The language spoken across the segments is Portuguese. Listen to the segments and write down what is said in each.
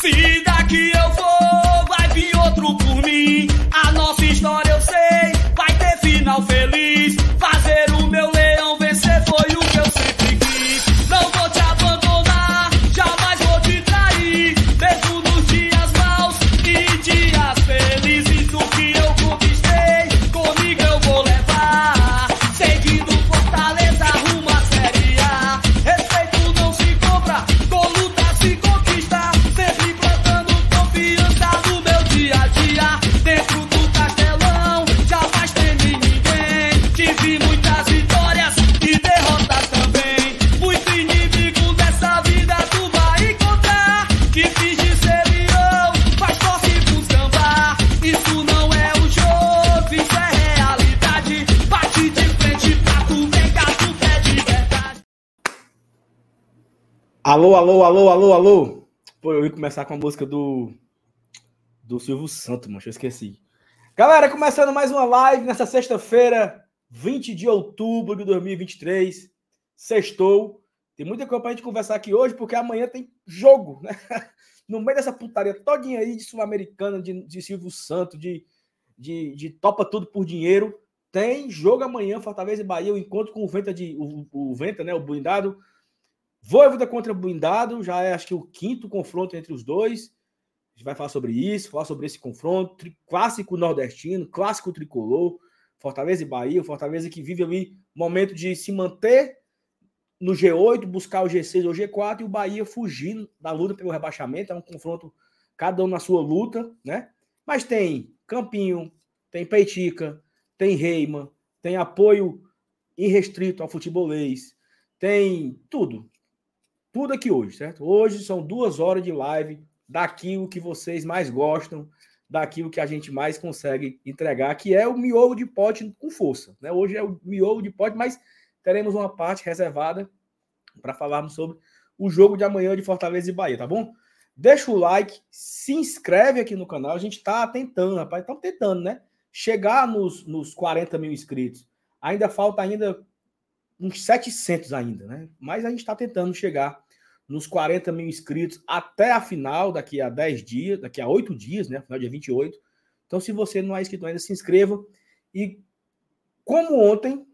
Se daqui eu Alô, alô, alô, alô. Pô, eu ia começar com a música do do Silvio Santos, mano, eu esqueci. Galera, começando mais uma live nessa sexta-feira, 20 de outubro de 2023. Sextou. Tem muita coisa pra gente conversar aqui hoje, porque amanhã tem jogo, né? No meio dessa putaria todinha aí de Sul-Americana, de, de Silvio Santos, de, de, de topa tudo por dinheiro. Tem jogo amanhã, Fortaleza e Bahia, o encontro com o Venta, de, o, o Venta né? O blindado. Voivoda contra blindado, já é acho que o quinto confronto entre os dois. A gente vai falar sobre isso, falar sobre esse confronto. Clássico nordestino, clássico tricolor. Fortaleza e Bahia, Fortaleza que vive ali momento de se manter no G8, buscar o G6 ou G4 e o Bahia fugindo da luta pelo rebaixamento. É um confronto, cada um na sua luta, né? Mas tem Campinho, tem Peitica, tem Reima, tem apoio irrestrito ao futebolês, tem tudo. Tudo aqui hoje, certo? Hoje são duas horas de live daquilo que vocês mais gostam, daquilo que a gente mais consegue entregar, que é o miolo de pote com força. Né? Hoje é o miolo de pote, mas teremos uma parte reservada para falarmos sobre o jogo de amanhã de Fortaleza e Bahia, tá bom? Deixa o like, se inscreve aqui no canal. A gente está tentando, rapaz, estamos tentando, né? Chegar nos, nos 40 mil inscritos. Ainda falta ainda uns 700 ainda, né? Mas a gente está tentando chegar nos 40 mil inscritos até a final, daqui a 10 dias, daqui a 8 dias, né? Final dia 28. Então, se você não é inscrito ainda, se inscreva. E como ontem,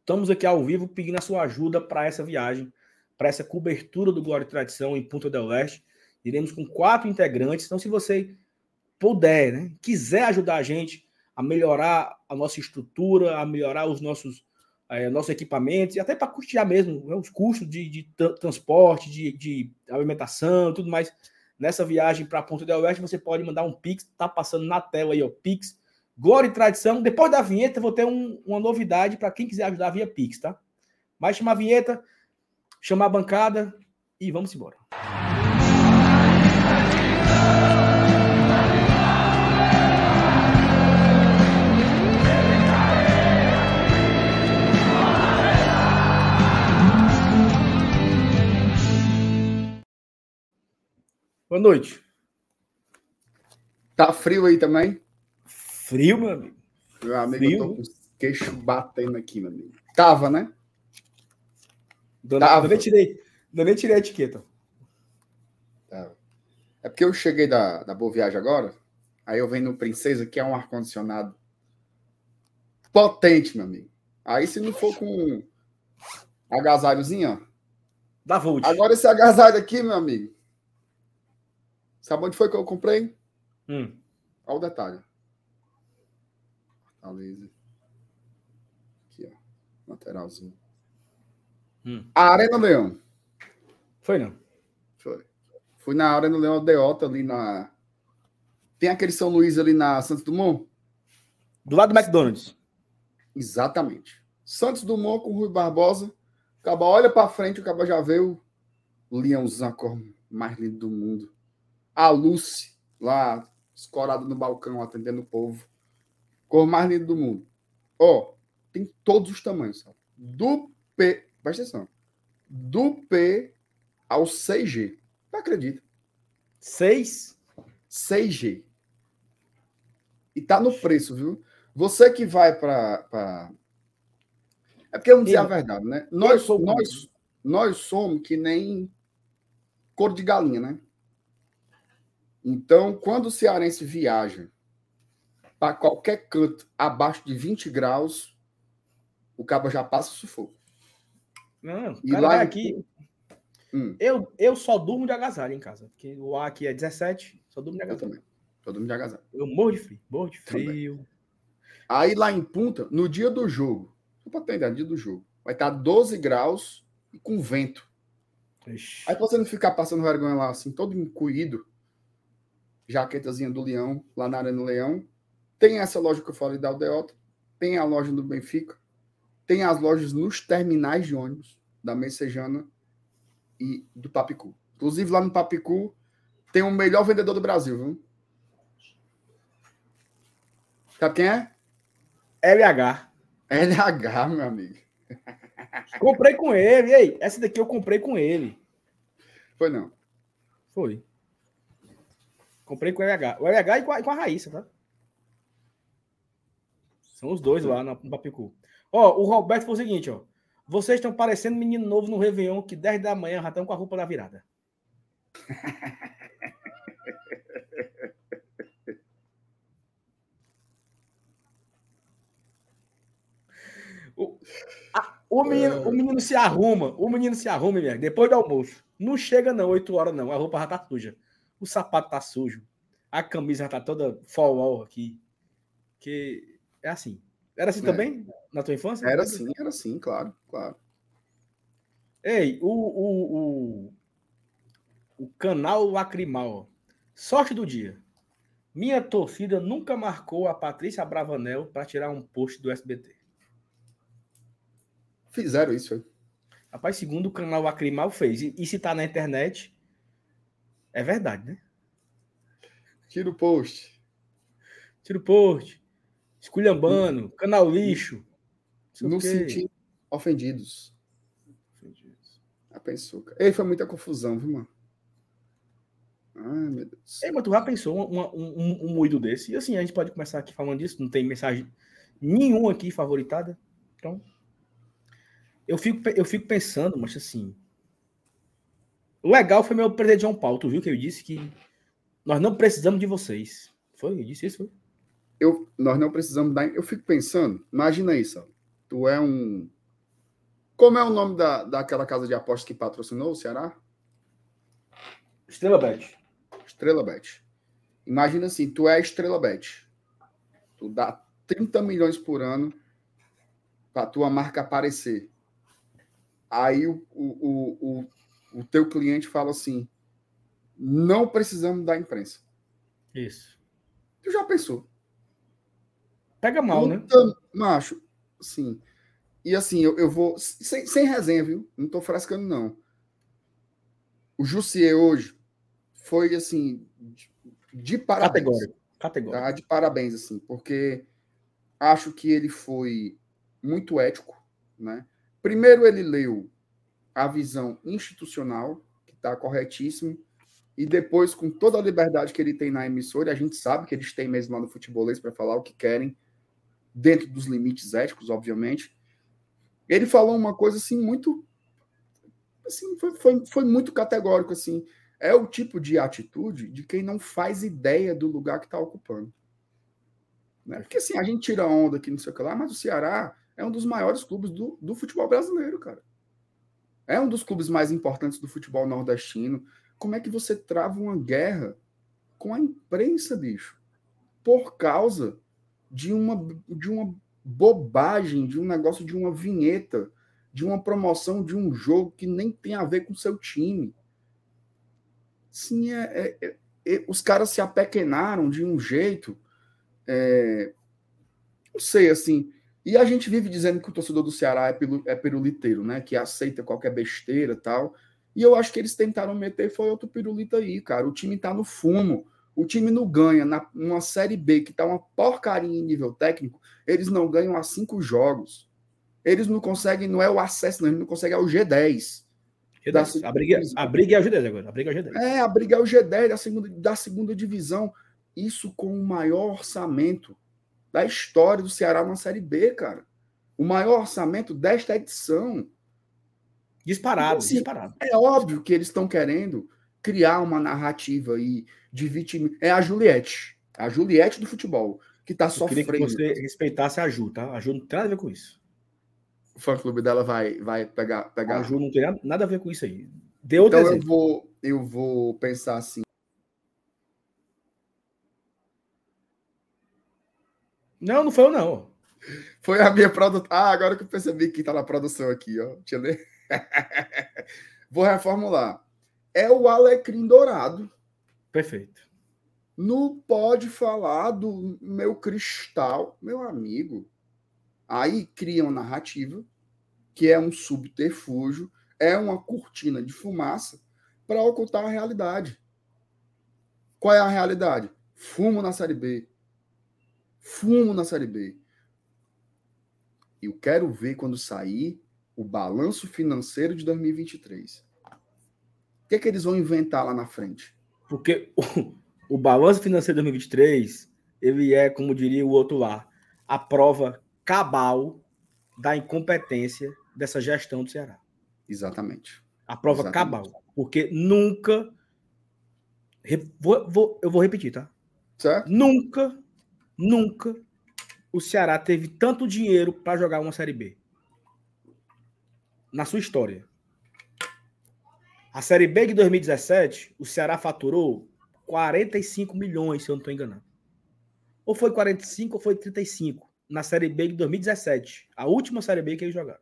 estamos aqui ao vivo pedindo a sua ajuda para essa viagem, para essa cobertura do Glória e Tradição em Punta del Leste. Iremos com quatro integrantes. Então, se você puder, né, quiser ajudar a gente a melhorar a nossa estrutura, a melhorar os nossos, eh, nossos equipamentos, e até para custear mesmo né, os custos de, de tra- transporte, de, de alimentação tudo mais. Nessa viagem para Ponta del Oeste, você pode mandar um Pix, tá passando na tela aí, ó, Pix, Glória e Tradição. Depois da vinheta, vou ter um- uma novidade para quem quiser ajudar via Pix, tá? Vai chamar a vinheta, chamar a bancada e vamos embora. Boa noite. Tá frio aí também? Frio, meu amigo. Meu amigo, Frio, eu tô com os queixos batendo aqui, meu amigo. Tava, né? Dona, Tava. eu nem tirei, eu nem tirei a etiqueta. Tava. É porque eu cheguei da, da Boa Viagem agora, aí eu venho no Princesa, que é um ar-condicionado potente, meu amigo. Aí se não for com agasalhozinho, ó. Da Volt. Agora esse agasalho aqui, meu amigo. Sabe onde foi que eu comprei? Hum. Olha o detalhe. Fortaleza. Aqui, ó. Lateralzinho. Hum. A Arena Leão. Foi não. Foi. Fui na Arena Leão Deota ali na. Tem aquele São Luís ali na Santos Dumont? Do lado do McDonald's. Exatamente. Santos Dumont com Rui Barbosa. O caba olha pra frente, o caba já vê o leãozão, a cor mais linda do mundo. A Lucy, lá, escorada no balcão, atendendo o povo. Cor mais linda do mundo. Ó, tem todos os tamanhos, sabe? Do P. Presta atenção. Do P ao 6G. Não acredita. Seis. 6G. E tá no preço, viu? Você que vai para. É porque vamos dizer Eu- a verdade, né? Nós, nós, nós somos que nem cor de galinha, né? Então, quando o cearense viaja para qualquer canto abaixo de 20 graus, o cabo já passa o sufoco. Não, E lá aqui. Hum, Eu, eu só durmo de agasalho em casa. Porque o ar aqui é 17, só durmo de eu agasalho. também. Todo mundo de agasalho. Eu morro de frio, morro de Também. frio. Aí lá em Punta, no dia do jogo, só para ter ideia, no dia do jogo, vai estar 12 graus e com vento. Ixi. Aí pra você não ficar passando vergonha lá, assim, todo encolhido, jaquetazinha do Leão, lá na Arena Leão, tem essa loja que eu falei da Aldeota, tem a loja do Benfica, tem as lojas nos terminais de ônibus da Messejana e do Papicu. Inclusive lá no Papicu tem o melhor vendedor do Brasil, viu? Sabe quem é? LH. LH, meu amigo. Comprei com ele. Ei, essa daqui eu comprei com ele. Foi não. Foi. Comprei com o LH. O LH e com a, e com a Raíssa, tá? São os dois lá no Papicu. Ó, o Roberto foi o seguinte, ó. Vocês estão parecendo menino novo no Réveillon que 10 da manhã já estão com a roupa da virada. O, a- o, menino, o menino se arruma, o menino se arruma, minha, depois do almoço. Não chega não, 8 horas não, a roupa já tá suja. O sapato tá sujo. A camisa tá toda fall aqui. Que é assim. Era assim É. também na tua infância? Era assim, era assim, claro, claro. Ei, o, o, o, o canal Lacrimal. Sorte do dia. Minha torcida nunca marcou a Patrícia Bravanel para tirar um post do SBT. Fizeram isso, foi. Rapaz, segundo o canal Lacrimal fez. E, e se tá na internet, é verdade, né? Tira o post. Tira o post. Esculhambando. Canal lixo. sei o Nos quê. sentindo ofendidos. Já pensou, cara. Ei, foi muita confusão, viu, mano? Ai, meu Deus. É, mas tu já pensou um, um, um moído desse? E assim, a gente pode começar aqui falando disso, não tem mensagem nenhuma aqui favoritada. Então, eu fico, eu fico pensando, mas assim. O legal foi meu presidente João Paulo, tu viu que eu disse que nós não precisamos de vocês. Foi? Eu disse isso? Foi? Eu, nós não precisamos dar. Eu fico pensando, imagina isso, ó. Tu é um. Como é o nome da, daquela casa de apostas que patrocinou o Ceará? Estrela Bet. Estrela Bet. Imagina assim, tu é a Estrela Bet. Tu dá 30 milhões por ano para tua marca aparecer. Aí o, o, o, o, o teu cliente fala assim: não precisamos da imprensa. Isso. Tu já pensou? Pega mal, né? Então, Macho, sim. E assim, eu, eu vou. Sem, sem resenha, viu? Não tô frescando, não. O Jussier hoje foi assim. De, de parabéns. Categórico. Categórico. Tá? De parabéns, assim, porque acho que ele foi muito ético, né? Primeiro ele leu a visão institucional, que está corretíssimo, e depois, com toda a liberdade que ele tem na emissora, a gente sabe que eles têm mesmo lá no futebolês para falar o que querem, dentro dos limites éticos, obviamente. Ele falou uma coisa assim muito assim, foi, foi, foi muito categórico assim. É o tipo de atitude de quem não faz ideia do lugar que está ocupando. Né? Porque assim, a gente tira onda aqui, não sei o que lá, mas o Ceará é um dos maiores clubes do, do futebol brasileiro, cara. É um dos clubes mais importantes do futebol nordestino. Como é que você trava uma guerra com a imprensa, bicho? Por causa de uma, de uma bobagem, de um negócio de uma vinheta, de uma promoção de um jogo que nem tem a ver com seu time. Sim, é, é, é, os caras se apequenaram de um jeito. É, não sei, assim. E a gente vive dizendo que o torcedor do Ceará é, pilu, é piruliteiro, né? Que aceita qualquer besteira tal. E eu acho que eles tentaram meter foi outro pirulito aí, cara. O time tá no fumo. O time não ganha na, numa Série B que tá uma porcaria em nível técnico. Eles não ganham há cinco jogos. Eles não conseguem, não é o acesso, não, eles não conseguem ao G10. G10. A, briga, a briga é o G10 agora. A briga é o G10. É, a briga é o G10 da segunda, da segunda divisão. Isso com o maior orçamento da história do Ceará na Série B, cara. O maior orçamento desta edição. Disparado, Então, assim, disparado. É óbvio que eles estão querendo criar uma narrativa aí de vítima. É a Juliette. A Juliette do futebol, que está sofrendo. Queria que você respeitasse a Ju, tá? A Ju não tem nada a ver com isso. O fã-clube dela vai, vai pegar, pegar. A Ju não tem nada a ver com isso aí. Deu então eu vou, eu vou pensar assim. Não, não foi eu, não. Foi a minha produção. Ah, agora que eu percebi que tá na produção aqui, ó. Deixa eu ler. Vou reformular. É o Alecrim Dourado. Perfeito. Não pode falar do meu cristal, meu amigo. Aí cria uma narrativa que é um subterfúgio, é uma cortina de fumaça para ocultar a realidade. Qual é a realidade? Fumo na Série B, fumo na Série B. Eu quero ver quando sair o balanço financeiro de 2023. O que é que eles vão inventar lá na frente? Porque o, o balanço financeiro de 2023, ele é, como diria o outro lá, a prova cabal da incompetência dessa gestão do Ceará. Exatamente. A prova Exatamente. cabal. Porque nunca. Vou, vou, eu vou repetir, tá? Certo? Nunca Nunca o Ceará teve tanto dinheiro para jogar uma Série B. Na sua história. A Série B de 2017, o Ceará faturou 45 milhões, se eu não estou enganado. Ou foi 45 ou foi 35 na Série B de 2017. A última Série B que eles jogaram.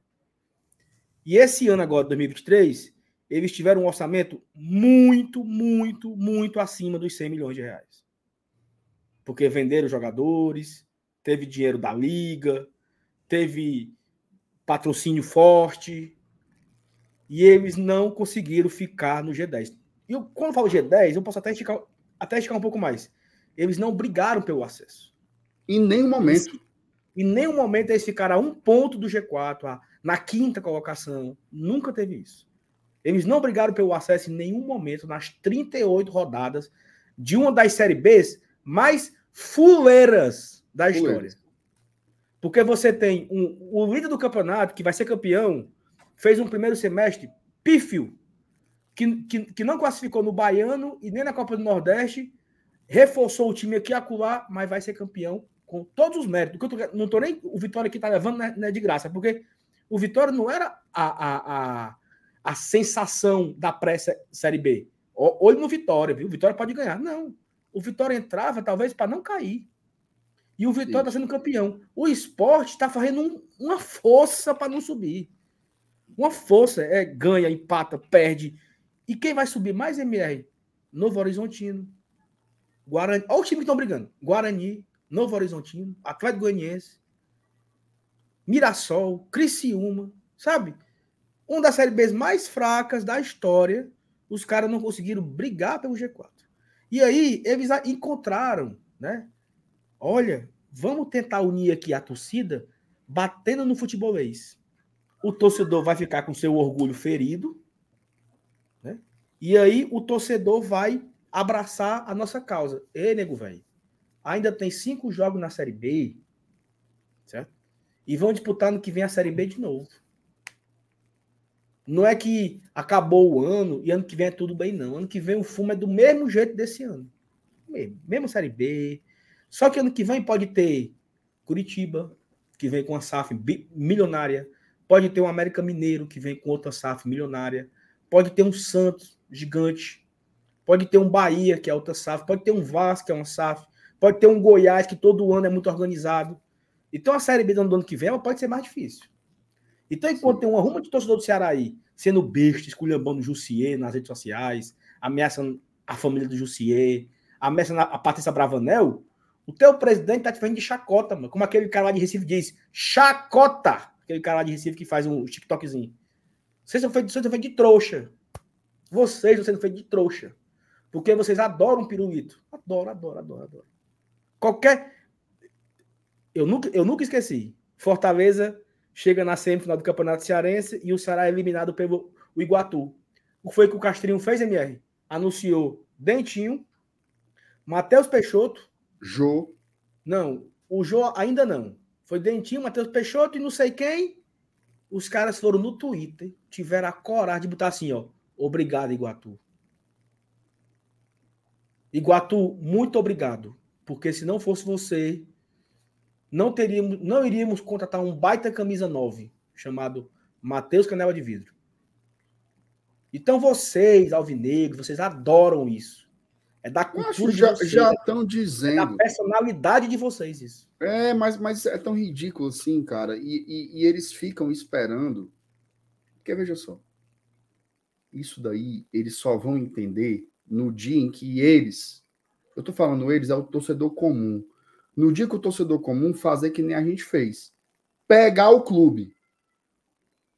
E esse ano agora, 2023, eles tiveram um orçamento muito, muito, muito acima dos 100 milhões de reais porque venderam jogadores, teve dinheiro da liga, teve patrocínio forte, e eles não conseguiram ficar no G10. E eu, quando eu falo G10, eu posso até esticar, até esticar um pouco mais. Eles não brigaram pelo acesso. Em nenhum momento. Em nenhum momento eles ficaram a um ponto do G4, a, na quinta colocação. Nunca teve isso. Eles não brigaram pelo acesso em nenhum momento nas 38 rodadas de uma das Série Bs mais fuleiras da história. Porque você tem um, o líder do campeonato, que vai ser campeão, fez um primeiro semestre pífio, que, que, que não classificou no Baiano e nem na Copa do Nordeste, reforçou o time aqui a acular, mas vai ser campeão com todos os méritos. Tô, não tô nem. O Vitória que tá levando não é, não é de graça, porque o Vitória não era a, a, a, a sensação da pré-série B. Olho no Vitória, viu? O Vitória pode ganhar. Não o Vitória entrava talvez para não cair. E o Vitória está sendo campeão. O esporte está fazendo um, uma força para não subir. Uma força. É ganha, empata, perde. E quem vai subir mais, MR? Novo Horizontino. Guarani. Olha os times que estão brigando. Guarani, Novo Horizontino, Atlético Goianiense, Mirassol, Criciúma, sabe? Uma das séries B mais fracas da história. Os caras não conseguiram brigar pelo G4. E aí eles encontraram, né? Olha, vamos tentar unir aqui a torcida batendo no futebolês. O torcedor vai ficar com seu orgulho ferido, né? E aí o torcedor vai abraçar a nossa causa. Ei, nego, velho. Ainda tem cinco jogos na Série B, certo? E vão disputar no que vem a Série B de novo. Não é que acabou o ano e ano que vem é tudo bem, não. Ano que vem o fumo é do mesmo jeito desse ano. Mesmo, mesmo Série B. Só que ano que vem pode ter Curitiba, que vem com uma SAF milionária. Pode ter um América Mineiro, que vem com outra SAF milionária. Pode ter um Santos gigante. Pode ter um Bahia, que é outra SAF. Pode ter um Vasco, que é uma SAF. Pode ter um Goiás, que todo ano é muito organizado. Então a Série B do ano que vem pode ser mais difícil. Então, enquanto Sim. tem uma ruma de torcedor do Ceará aí, sendo besta, esculhambando o Jussier nas redes sociais, ameaçando a família do Jussier, ameaçando a Patrícia Bravanel, o teu presidente tá te fazendo de chacota, mano. Como aquele cara lá de Recife diz, chacota! Aquele cara lá de Recife que faz um TikTokzinho. Vocês são feitos, vocês são feitos de trouxa. Vocês estão sendo feitos de trouxa. Porque vocês adoram pirulito. Adoro, adoro, adoro, adoro. Qualquer. Eu nunca, eu nunca esqueci. Fortaleza chega na semifinal do Campeonato Cearense e o Ceará é eliminado pelo Iguatu. O que foi que o Castrinho fez, MR? Anunciou Dentinho, Matheus Peixoto. Jô. Não, o Jô ainda não. Foi Dentinho, Matheus Peixoto e não sei quem. Os caras foram no Twitter, tiveram a coragem de botar assim, ó. Obrigado, Iguatu. Iguatu, muito obrigado. Porque se não fosse você, não teríamos, não iríamos contratar um baita camisa 9, chamado Matheus Canela de Vidro. Então vocês, alvinegros, vocês adoram isso. É da cultura já, vocês, Já estão dizendo. É da personalidade de vocês isso. É, mas, mas é tão ridículo assim, cara. E, e, e eles ficam esperando. Porque veja só. Isso daí eles só vão entender no dia em que eles. Eu tô falando eles, é o torcedor comum. No dia que o torcedor comum fazer que nem a gente fez. Pegar o clube.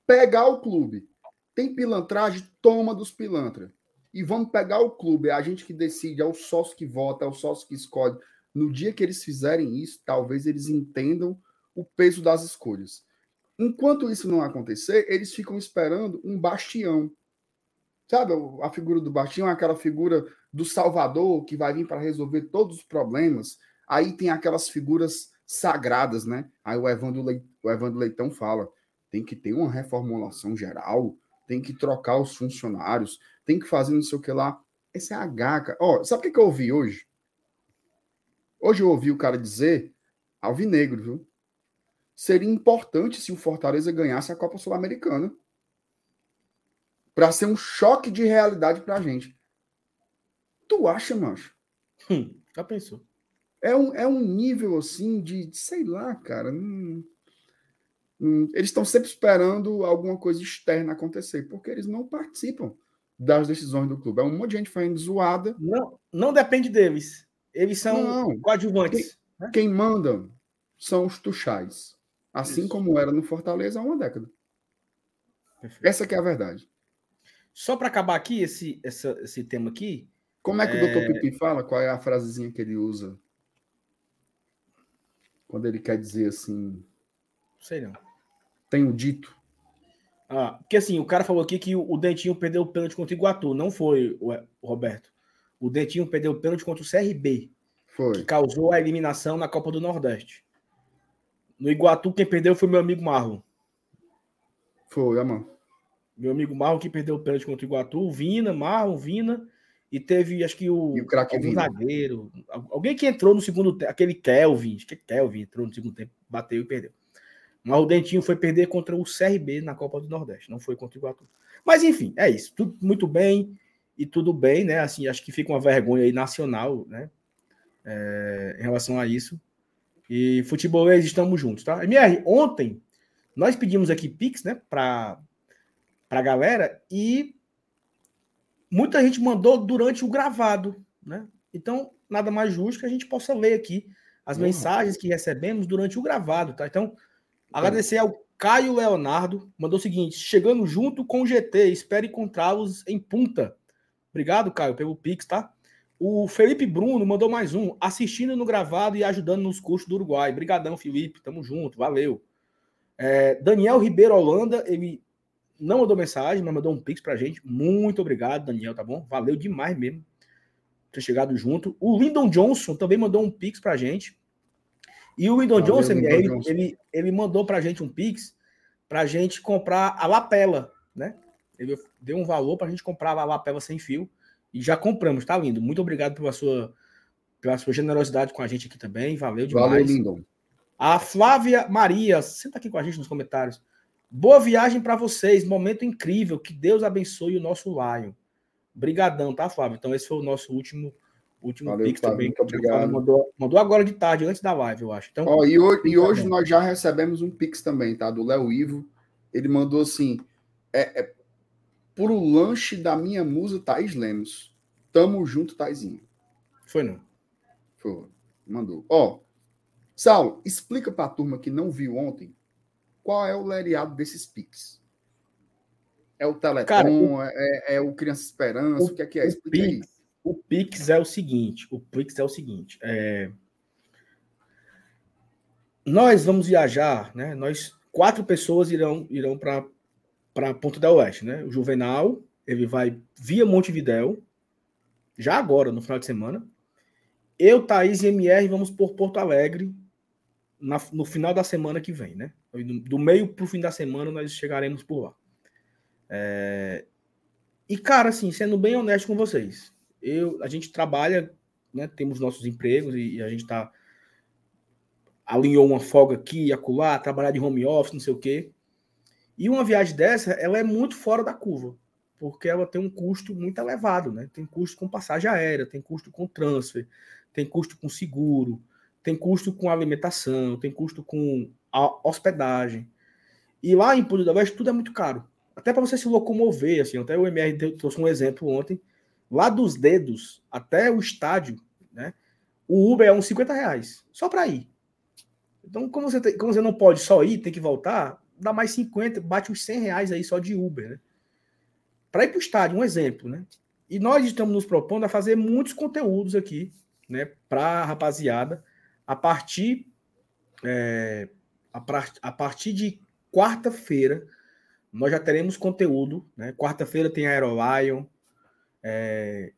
Pegar o clube. Tem pilantragem? Toma dos pilantras e vamos pegar o clube, é a gente que decide, é o sócio que vota, é o sócio que escolhe. No dia que eles fizerem isso, talvez eles entendam o peso das escolhas. Enquanto isso não acontecer, eles ficam esperando um bastião. Sabe, a figura do bastião é aquela figura do Salvador que vai vir para resolver todos os problemas. Aí tem aquelas figuras sagradas, né? Aí o Evandro, Leitão, o Evandro Leitão fala: tem que ter uma reformulação geral, tem que trocar os funcionários, tem que fazer não sei o que lá. Esse é a gaca. Ó, sabe o que, que eu ouvi hoje? Hoje eu ouvi o cara dizer, alvinegro, viu? Seria importante se o Fortaleza ganhasse a Copa Sul-Americana. Para ser um choque de realidade pra gente. Tu acha, mancho? Hum, já pensou. É um, é um nível assim de, sei lá, cara. Hum, hum, eles estão sempre esperando alguma coisa externa acontecer, porque eles não participam das decisões do clube. É um monte de gente fazendo zoada. Não, não depende deles. Eles são não, coadjuvantes. Quem, né? quem manda são os tuchais. Assim Isso. como era no Fortaleza há uma década. Perfeito. Essa que é a verdade. Só para acabar aqui esse, essa, esse tema aqui. Como é que é... o doutor Pipi fala? Qual é a frasezinha que ele usa? Quando ele quer dizer assim. Sei não. Tenho dito. Ah, porque assim, o cara falou aqui que o Dentinho perdeu o pênalti contra o Iguatu. Não foi, o Roberto. O Dentinho perdeu o pênalti contra o CRB. Foi. Que causou a eliminação na Copa do Nordeste. No Iguatu, quem perdeu foi meu amigo Marlon. Foi, amor. Meu amigo Marlon que perdeu o pênalti contra o Iguatu. Vina, Marlon, Vina. E teve, acho que o. O zagueiro. Alguém que entrou no segundo tempo. Aquele Kelvin. Acho que é Kelvin entrou no segundo tempo. Bateu e perdeu. Mas o Dentinho foi perder contra o CRB na Copa do Nordeste, não foi contra o Iguatu. Mas enfim, é isso. Tudo muito bem e tudo bem, né? Assim, acho que fica uma vergonha aí nacional, né? É, em relação a isso. E futebol estamos juntos, tá? MR, ontem nós pedimos aqui Pix, né, para a galera e muita gente mandou durante o gravado, né? Então, nada mais justo que a gente possa ler aqui as uhum. mensagens que recebemos durante o gravado, tá? Então, Agradecer ao Caio Leonardo, mandou o seguinte: chegando junto com o GT, espero encontrá-los em Punta. Obrigado, Caio, pelo Pix, tá? O Felipe Bruno mandou mais um, assistindo no gravado e ajudando nos cursos do Uruguai. Obrigadão, Felipe, tamo junto, valeu. É, Daniel Ribeiro Holanda, ele não mandou mensagem, mas mandou um Pix pra gente. Muito obrigado, Daniel, tá bom? Valeu demais mesmo ter chegado junto. O Lyndon Johnson também mandou um Pix pra gente. E o Windon Johnson, ele, Johnson. Ele, ele mandou para a gente um Pix para a gente comprar a lapela, né? Ele deu um valor para a gente comprar a lapela sem fio e já compramos, tá lindo. Muito obrigado pela sua, pela sua generosidade com a gente aqui também, valeu demais. Valeu, Lindon. A Flávia Maria, senta aqui com a gente nos comentários. Boa viagem para vocês, momento incrível, que Deus abençoe o nosso Lion. Brigadão, tá, Flávia? Então esse foi o nosso último último Valeu, Pix também. Muito obrigado. Mandou, mandou agora de tarde, antes da live, eu acho. Então, Ó, e hoje, e hoje nós já recebemos um Pix também, tá? Do Léo Ivo. Ele mandou assim: é, é pro lanche da minha musa Thaís Lemos. Tamo junto, Taizinho. Foi não? Foi. Mandou. Ó, Saulo, explica pra turma que não viu ontem qual é o lereado desses Pix. É o Telecom, Cara, o... É, é, o Criança Esperança, o, o que é que é? Explica Pix. O Pix é o seguinte, o Pix é o seguinte, é... nós vamos viajar, né? Nós quatro pessoas irão irão para Ponta del Oeste, né? O Juvenal, ele vai via Montevidéu, já agora no final de semana. Eu, Thaís e MR vamos por Porto Alegre na, no final da semana que vem, né? Do meio para o fim da semana nós chegaremos por lá. É... E, cara, assim, sendo bem honesto com vocês, eu, a gente trabalha né, temos nossos empregos e, e a gente está alinhou uma folga aqui, acolá, trabalhar de home office, não sei o quê. E uma viagem dessa, ela é muito fora da curva, porque ela tem um custo muito elevado, né? Tem custo com passagem aérea, tem custo com transfer, tem custo com seguro, tem custo com alimentação, tem custo com hospedagem. E lá em Punta do Oeste tudo é muito caro. Até para você se locomover, assim, até o MR trouxe um exemplo ontem. Lá dos dedos até o estádio, né? O Uber é uns 50 reais, só para ir. Então, como você, tem, como você não pode só ir, tem que voltar, dá mais 50, bate uns 100 reais aí só de Uber, né? Para ir para o estádio, um exemplo, né? E nós estamos nos propondo a fazer muitos conteúdos aqui, né? Para a rapaziada, a partir, é, a, a partir de quarta-feira, nós já teremos conteúdo, né? Quarta-feira tem Aerolion, é,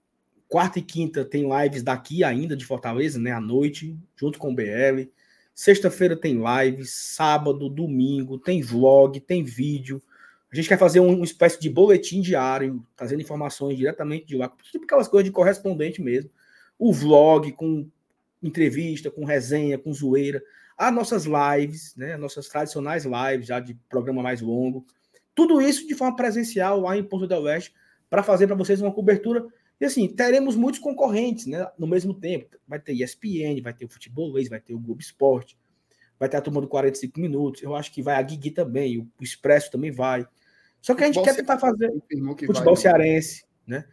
quarta e quinta tem lives daqui ainda de Fortaleza, né? À noite, junto com o BL. Sexta-feira tem live, sábado, domingo, tem vlog, tem vídeo. A gente quer fazer uma espécie de boletim diário, trazendo informações diretamente de lá, tipo aquelas coisas de correspondente mesmo. O vlog com entrevista, com resenha, com zoeira. As nossas lives, né? Nossas tradicionais lives já de programa mais longo. Tudo isso de forma presencial lá em Porto del Oeste para fazer para vocês uma cobertura e assim, teremos muitos concorrentes né, no mesmo tempo. Vai ter ESPN, vai ter o Futebolês, vai ter o Globo Esporte, vai ter a turma do 45 minutos. Eu acho que vai a Guigui também, o Expresso também vai. Só que a gente quer tentar fazer futebol vai, cearense, né?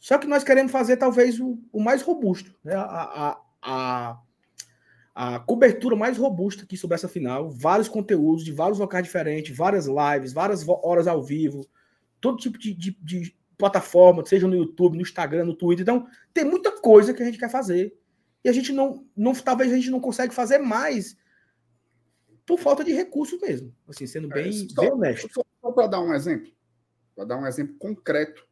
Só que nós queremos fazer talvez o, o mais robusto, né? A, a, a, a, cobertura mais robusta aqui sobre essa final, vários conteúdos de vários locais diferentes, várias lives, várias horas ao vivo, todo tipo de, de, de plataforma, seja no YouTube, no Instagram, no Twitter. Então, tem muita coisa que a gente quer fazer. E a gente não, não talvez a gente não consegue fazer mais por falta de recursos mesmo. Assim, sendo bem, é, só, bem honesto. Só, só para dar um exemplo, para dar um exemplo concreto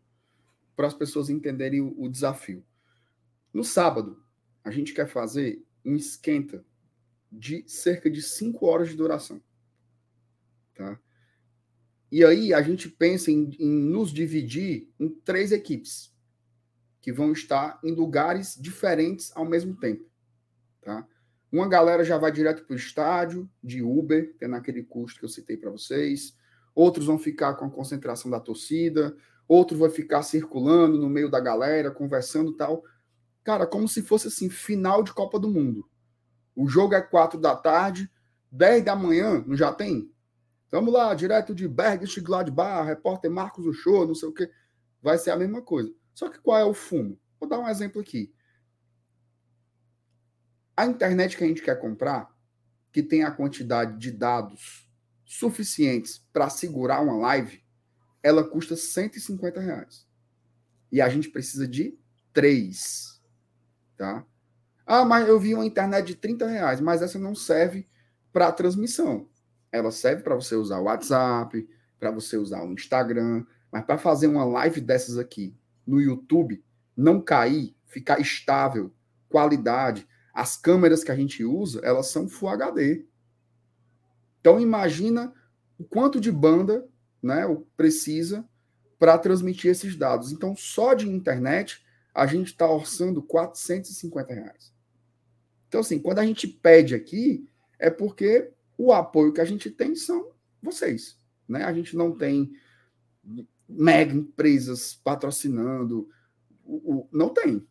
para as pessoas entenderem o, o desafio. No sábado, a gente quer fazer um esquenta de cerca de 5 horas de duração. Tá? E aí a gente pensa em, em nos dividir em três equipes que vão estar em lugares diferentes ao mesmo tempo. Tá? Uma galera já vai direto para o estádio de Uber, que é naquele custo que eu citei para vocês. Outros vão ficar com a concentração da torcida. Outro vai ficar circulando no meio da galera, conversando tal. Cara, como se fosse assim, final de Copa do Mundo. O jogo é quatro da tarde, 10 da manhã, não já tem? Vamos lá, direto de Bergisch Gladbach, repórter Marcos Uchoa, não sei o quê. Vai ser a mesma coisa. Só que qual é o fumo? Vou dar um exemplo aqui. A internet que a gente quer comprar, que tem a quantidade de dados suficientes para segurar uma live, ela custa 150 reais. E a gente precisa de três. Tá? Ah, mas eu vi uma internet de 30 reais, mas essa não serve para transmissão. Ela serve para você usar o WhatsApp, para você usar o Instagram, mas para fazer uma live dessas aqui no YouTube, não cair, ficar estável, qualidade, as câmeras que a gente usa, elas são Full HD. Então imagina o quanto de banda, né, precisa para transmitir esses dados. Então só de internet a gente está orçando 450 reais. Então assim, quando a gente pede aqui é porque o apoio que a gente tem são vocês. Né? A gente não tem mega empresas patrocinando. O, o, não tem.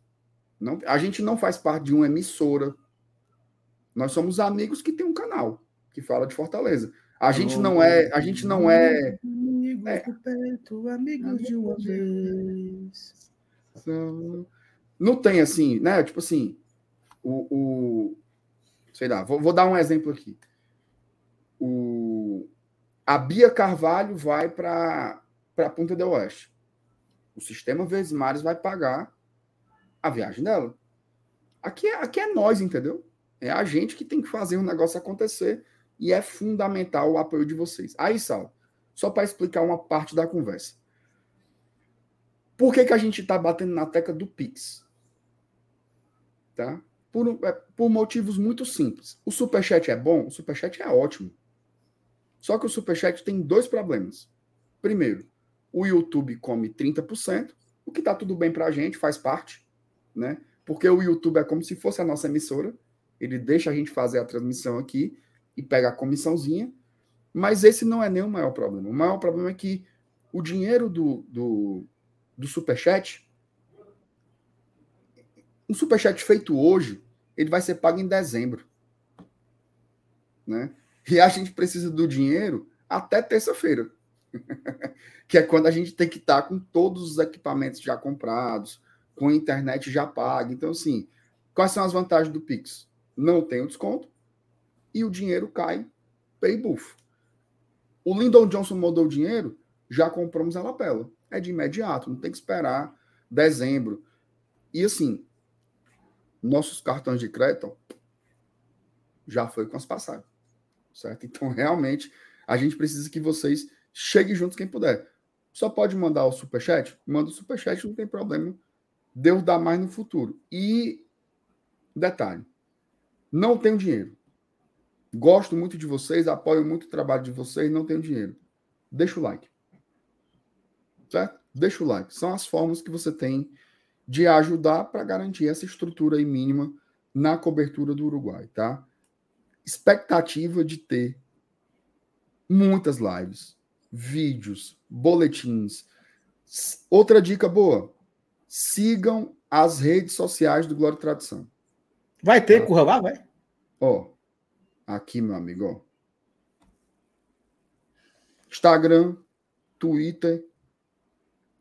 Não, a gente não faz parte de uma emissora. Nós somos amigos que tem um canal que fala de Fortaleza. A gente não é. A gente não é. Amigos é, perto, amigos de uma vez. Não tem assim, né? Tipo assim, o, o sei lá, vou, vou dar um exemplo aqui o, a Bia Carvalho vai para a Punta del Oeste. O sistema Verdes Mares vai pagar a viagem dela. Aqui é, aqui é nós, entendeu? É a gente que tem que fazer o negócio acontecer e é fundamental o apoio de vocês. Aí, Sal, só para explicar uma parte da conversa. Por que, que a gente está batendo na tecla do Pix? Tá? Por, é, por motivos muito simples. O Superchat é bom? O Superchat é ótimo. Só que o Superchat tem dois problemas. Primeiro, o YouTube come 30%, o que está tudo bem para a gente, faz parte. Né? porque o YouTube é como se fosse a nossa emissora. Ele deixa a gente fazer a transmissão aqui e pega a comissãozinha. Mas esse não é nem o maior problema. O maior problema é que o dinheiro do, do, do Superchat, um Superchat feito hoje, ele vai ser pago em dezembro. Né? E a gente precisa do dinheiro até terça-feira. que é quando a gente tem que estar com todos os equipamentos já comprados, com a internet já paga. Então, assim, quais são as vantagens do Pix? Não tem o desconto e o dinheiro cai pay buff. O Lyndon Johnson mandou o dinheiro, já compramos a lapela. É de imediato, não tem que esperar dezembro. E assim, nossos cartões de crédito já foi com as passagens. Certo? Então, realmente, a gente precisa que vocês cheguem juntos quem puder. Só pode mandar o superchat? Manda o superchat, não tem problema. Deus dá mais no futuro. E detalhe, não tenho dinheiro. Gosto muito de vocês, apoio muito o trabalho de vocês, não tenho dinheiro. Deixa o like. Certo? Deixa o like. São as formas que você tem de ajudar para garantir essa estrutura aí mínima na cobertura do Uruguai, tá? Expectativa de ter muitas lives, vídeos, boletins. Outra dica boa: sigam as redes sociais do Glória e Tradição. Vai ter, tá? curra lá, vai. Ó, aqui, meu amigo, ó. Instagram, Twitter,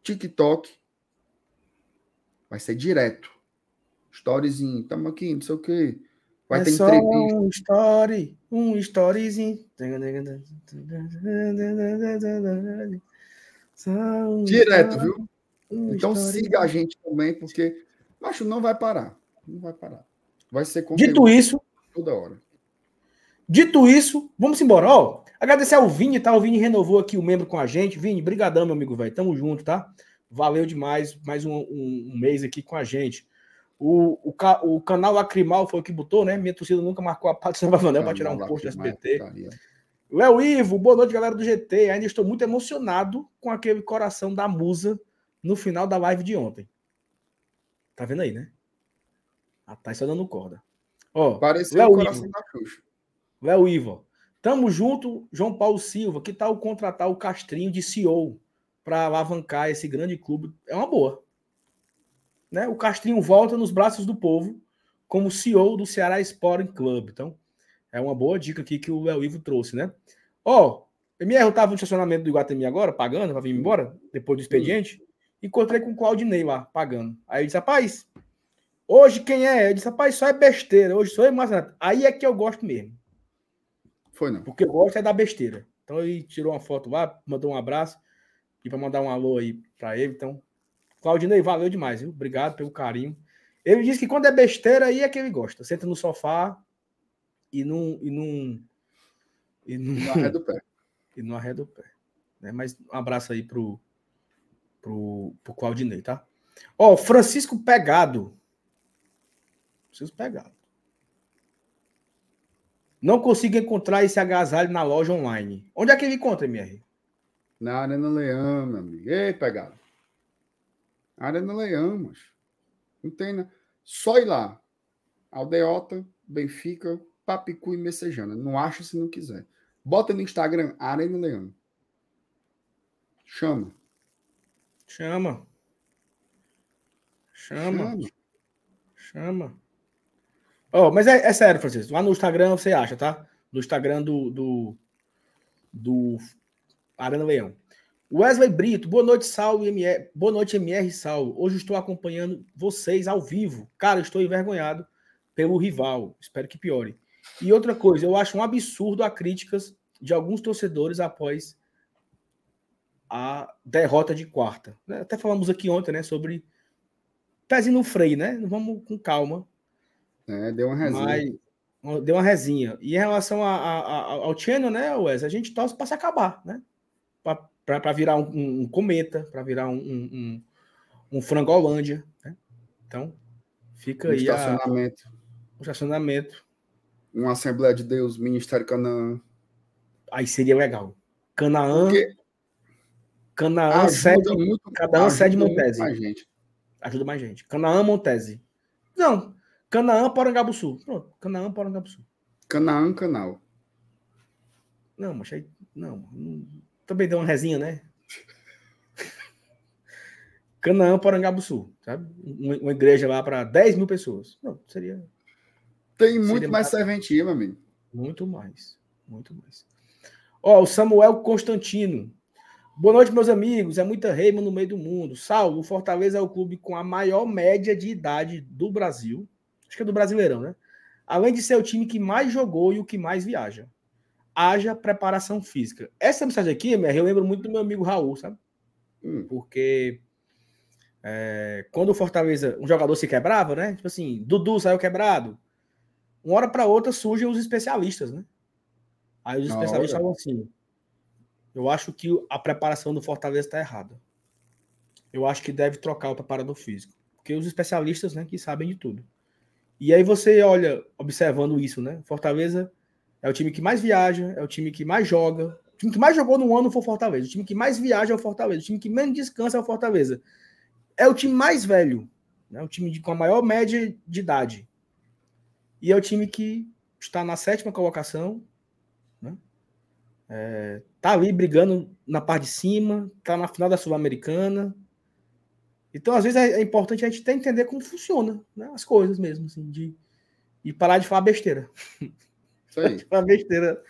TikTok. Vai ser direto. Storyzinho, tamo aqui, não sei o quê. Vai é ter só entrevista. um story, um storyzinho. Direto, viu? Então siga a gente também, porque macho não vai parar. Não vai parar. Vai ser conteúdo Dito isso, toda hora. Dito isso, vamos embora. Ó, agradecer ao Vini, tá? O Vini renovou aqui o membro com a gente. Vini, brigadão, meu amigo, velho. Tamo junto, tá? Valeu demais. Mais um, um, um mês aqui com a gente. O, o, o canal Acrimal foi o que botou, né? Minha torcida nunca marcou a parte do Vanel para tirar um post do SBT. Léo Ivo, boa noite, galera do GT. Ainda estou muito emocionado com aquele coração da musa no final da live de ontem. Tá vendo aí, né? A Thais tá dando corda. Ó, Pareceu Léo o coração Ivo. da Xuxa. Léo Ivo. Tamo junto, João Paulo Silva. Que tal contratar o Castrinho de CEO para alavancar esse grande clube? É uma boa. Né? O Castrinho volta nos braços do povo como CEO do Ceará Sporting Club. Então, é uma boa dica aqui que o Léo Ivo trouxe, né? Ó, MR, eu tava no estacionamento do Iguatemi agora, pagando, pra vir embora, depois do expediente. Encontrei com o Claudinei lá, pagando. Aí eu disse, rapaz, hoje quem é? Eu disse, rapaz, só é besteira. Hoje sou eu, mas aí é que eu gosto mesmo. Foi não. Porque eu gosto é da besteira. Então ele tirou uma foto lá, mandou um abraço. E para mandar um alô aí para ele. Então, Claudinei, valeu demais, viu? Obrigado pelo carinho. Ele disse que quando é besteira, aí é que ele gosta. Senta no sofá e não. E não, e não, ré do pé. e não arreda o pé. Né? Mas um abraço aí pro, pro, pro Claudinei, tá? Ó, Francisco Pegado. Francisco Pegado. Não consigo encontrar esse agasalho na loja online. Onde é que ele encontra, MR? Na Arena Leão, meu amigo. Ei, pegado. Arena Leão, mas Não tem, né? Só ir lá. Aldeota, Benfica, Papicu e Messejana. Não acha se não quiser. Bota no Instagram, Arena Leão. Chama. Chama. Chama. Chama. Ó, mas é, é sério, Francisco. Lá no Instagram você acha, tá? No Instagram do, do, do Arena Leão. Wesley Brito, boa noite, Saulo e MR. Boa noite, MR Saulo. Hoje estou acompanhando vocês ao vivo. Cara, estou envergonhado pelo rival. Espero que piore. E outra coisa, eu acho um absurdo a críticas de alguns torcedores após a derrota de quarta. né? Até falamos aqui ontem, né, sobre pezinho no freio, né? Vamos com calma. É, deu uma resenha. Mas deu uma resinha. E em relação a, a- a- ao Channel, né, Wes, a gente torce para se acabar, né? Para virar um, um- um cometa, para virar um, um, um, um frangolândia, né? Então, fica Um aí a, estacionamento. o estacionamento. Uma Assembleia de Deus, Ministério Canaã. Aí seria legal. Canaã, Porque Canaã sede, muito, Canaã sede Montese. a gente. ajuda mais gente. Canaã Montese. Não. Canaã, Porangabuçu. Pronto. Canaã, Porangabuçu. Canaã, canal. Não, mas aí. Não, não. Também deu uma resinha, né? Canaã, Porangabuçu, sabe? Uma, uma igreja lá para 10 mil pessoas. Não, seria. Tem muito seria mais serventia, meu amigo. Muito mais. Muito mais. Ó, o Samuel Constantino. Boa noite, meus amigos. É muita reima no meio do mundo. Saulo, o Fortaleza é o clube com a maior média de idade do Brasil. Acho que é do Brasileirão, né? Além de ser o time que mais jogou e o que mais viaja. Haja preparação física. Essa mensagem aqui, eu lembro muito do meu amigo Raul, sabe? Hum. Porque é, quando o Fortaleza, um jogador se quebrava, né? Tipo assim, Dudu saiu quebrado. Uma hora para outra surgem os especialistas, né? Aí os especialistas falam assim: eu acho que a preparação do Fortaleza está errada. Eu acho que deve trocar o preparador físico. Porque os especialistas, né, que sabem de tudo. E aí você olha, observando isso, né? Fortaleza é o time que mais viaja, é o time que mais joga. O time que mais jogou no ano foi o Fortaleza. O time que mais viaja é o Fortaleza. O time que menos descansa é o Fortaleza. É o time mais velho. Né? O time de, com a maior média de idade. E é o time que está na sétima colocação. Né? É, tá ali brigando na parte de cima. Tá na final da Sul-Americana. Então, às vezes, é, é importante a gente até entender como funciona né? as coisas mesmo, assim, de, e parar de falar besteira. Isso aí. falar besteira,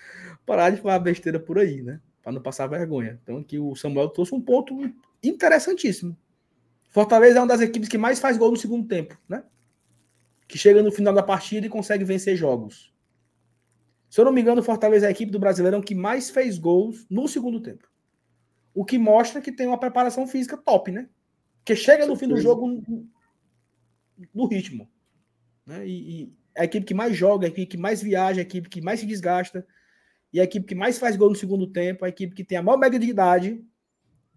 parar de falar besteira por aí, né? Para não passar vergonha. Então, aqui o Samuel trouxe um ponto interessantíssimo. Fortaleza é uma das equipes que mais faz gol no segundo tempo, né? Que chega no final da partida e consegue vencer jogos. Se eu não me engano, Fortaleza é a equipe do Brasileirão que mais fez gols no segundo tempo. O que mostra que tem uma preparação física top, né? Porque chega no fim do jogo no, ritmo. Né? E, e, a equipe que mais joga, a equipe que mais viaja, a equipe que mais se desgasta, e a equipe que mais faz gol no segundo tempo, a equipe que tem a maior média de idade.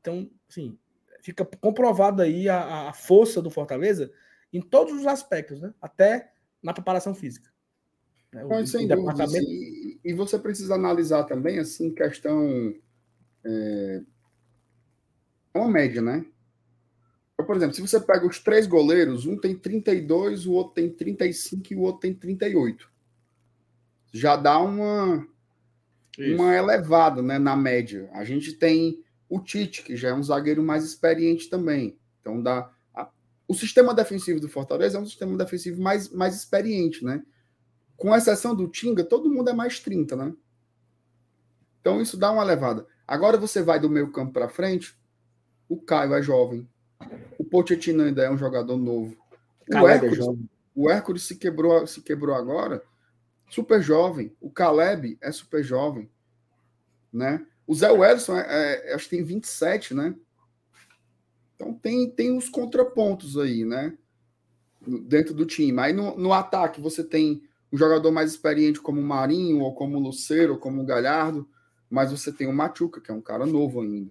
Então, assim, fica comprovado aí a, a força do Fortaleza em todos os aspectos, né? Até na preparação física. Né? O, sem departamento... e, e, você precisa analisar também, assim, questão. É, uma média, né? Por exemplo, se você pega os três goleiros, um tem 32, o outro tem 35 e o outro tem 38. Já dá uma, uma elevada né, na média. A gente tem o Tite, que já é um zagueiro mais experiente também. Então dá. A, o sistema defensivo do Fortaleza é um sistema defensivo mais, mais experiente, né? Com exceção do Tinga, todo mundo é mais 30, né? Então isso dá uma elevada. Agora você vai do meio campo para frente, o Caio é jovem, o Pochettino ainda é um jogador novo. O é Hércules, o Hércules se quebrou, se quebrou agora, super jovem. O Caleb é super jovem, né? O Zé Wellison, é, é, acho que tem 27, né? Então tem, tem os contrapontos aí, né? Dentro do time. Aí no, no ataque você tem um jogador mais experiente como o Marinho, ou como o Luceiro, ou como o Galhardo, mas você tem o Machuca, que é um cara novo ainda.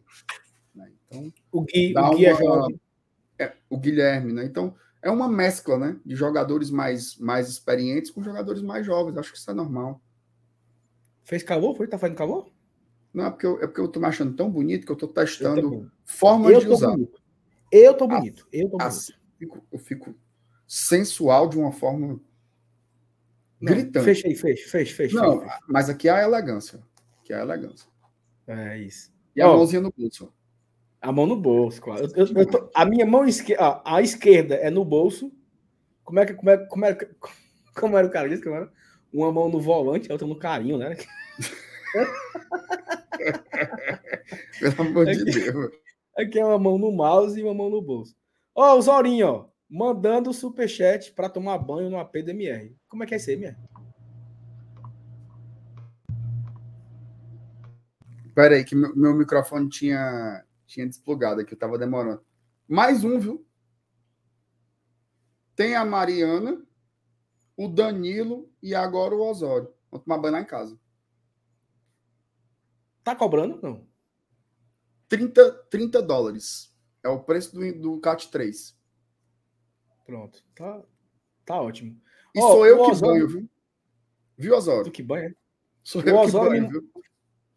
Então, o Gui, o Gui é uma... é. É, o Guilherme, né? Então, é uma mescla, né? De jogadores mais, mais experientes com jogadores mais jovens. Acho que isso é normal. Fez calor? Foi? Tá fazendo calor? Não, é porque eu, é porque eu tô me achando tão bonito que eu tô testando formas eu de usar. Bonito. Eu tô bonito. Ah, eu tô bonito. Assim, eu, fico, eu fico sensual de uma forma Não, gritante. Fecha, fecha, fecha. Não, fecha. mas aqui é a elegância. Aqui é a elegância. É isso. E a mãozinha no bolso. A mão no bolso, claro. Eu, eu, eu tô, a minha mão esquerda, a esquerda é no bolso. Como é que como é, como é, como era o cara disse que era? Uma mão no volante, a outra no carinho, né? Pelo amor de Deus. Aqui é uma mão no mouse e uma mão no bolso. Ó, oh, o Zorinho, ó, mandando superchat para tomar banho no AP do MR. Como é que é isso aí, MR? Pera aí, que meu, meu microfone tinha tinha desplugado aqui, eu tava demorando. Mais um, viu? Tem a Mariana, o Danilo e agora o Osório. Vou tomar banho lá em casa. Tá cobrando? Não. 30, 30 dólares. É o preço do, do CAT 3. Pronto. Tá, tá ótimo. E oh, sou eu que Osório... banho, viu? Viu, Osório? Tu que banha? Sou o eu Osório que banho, me... viu?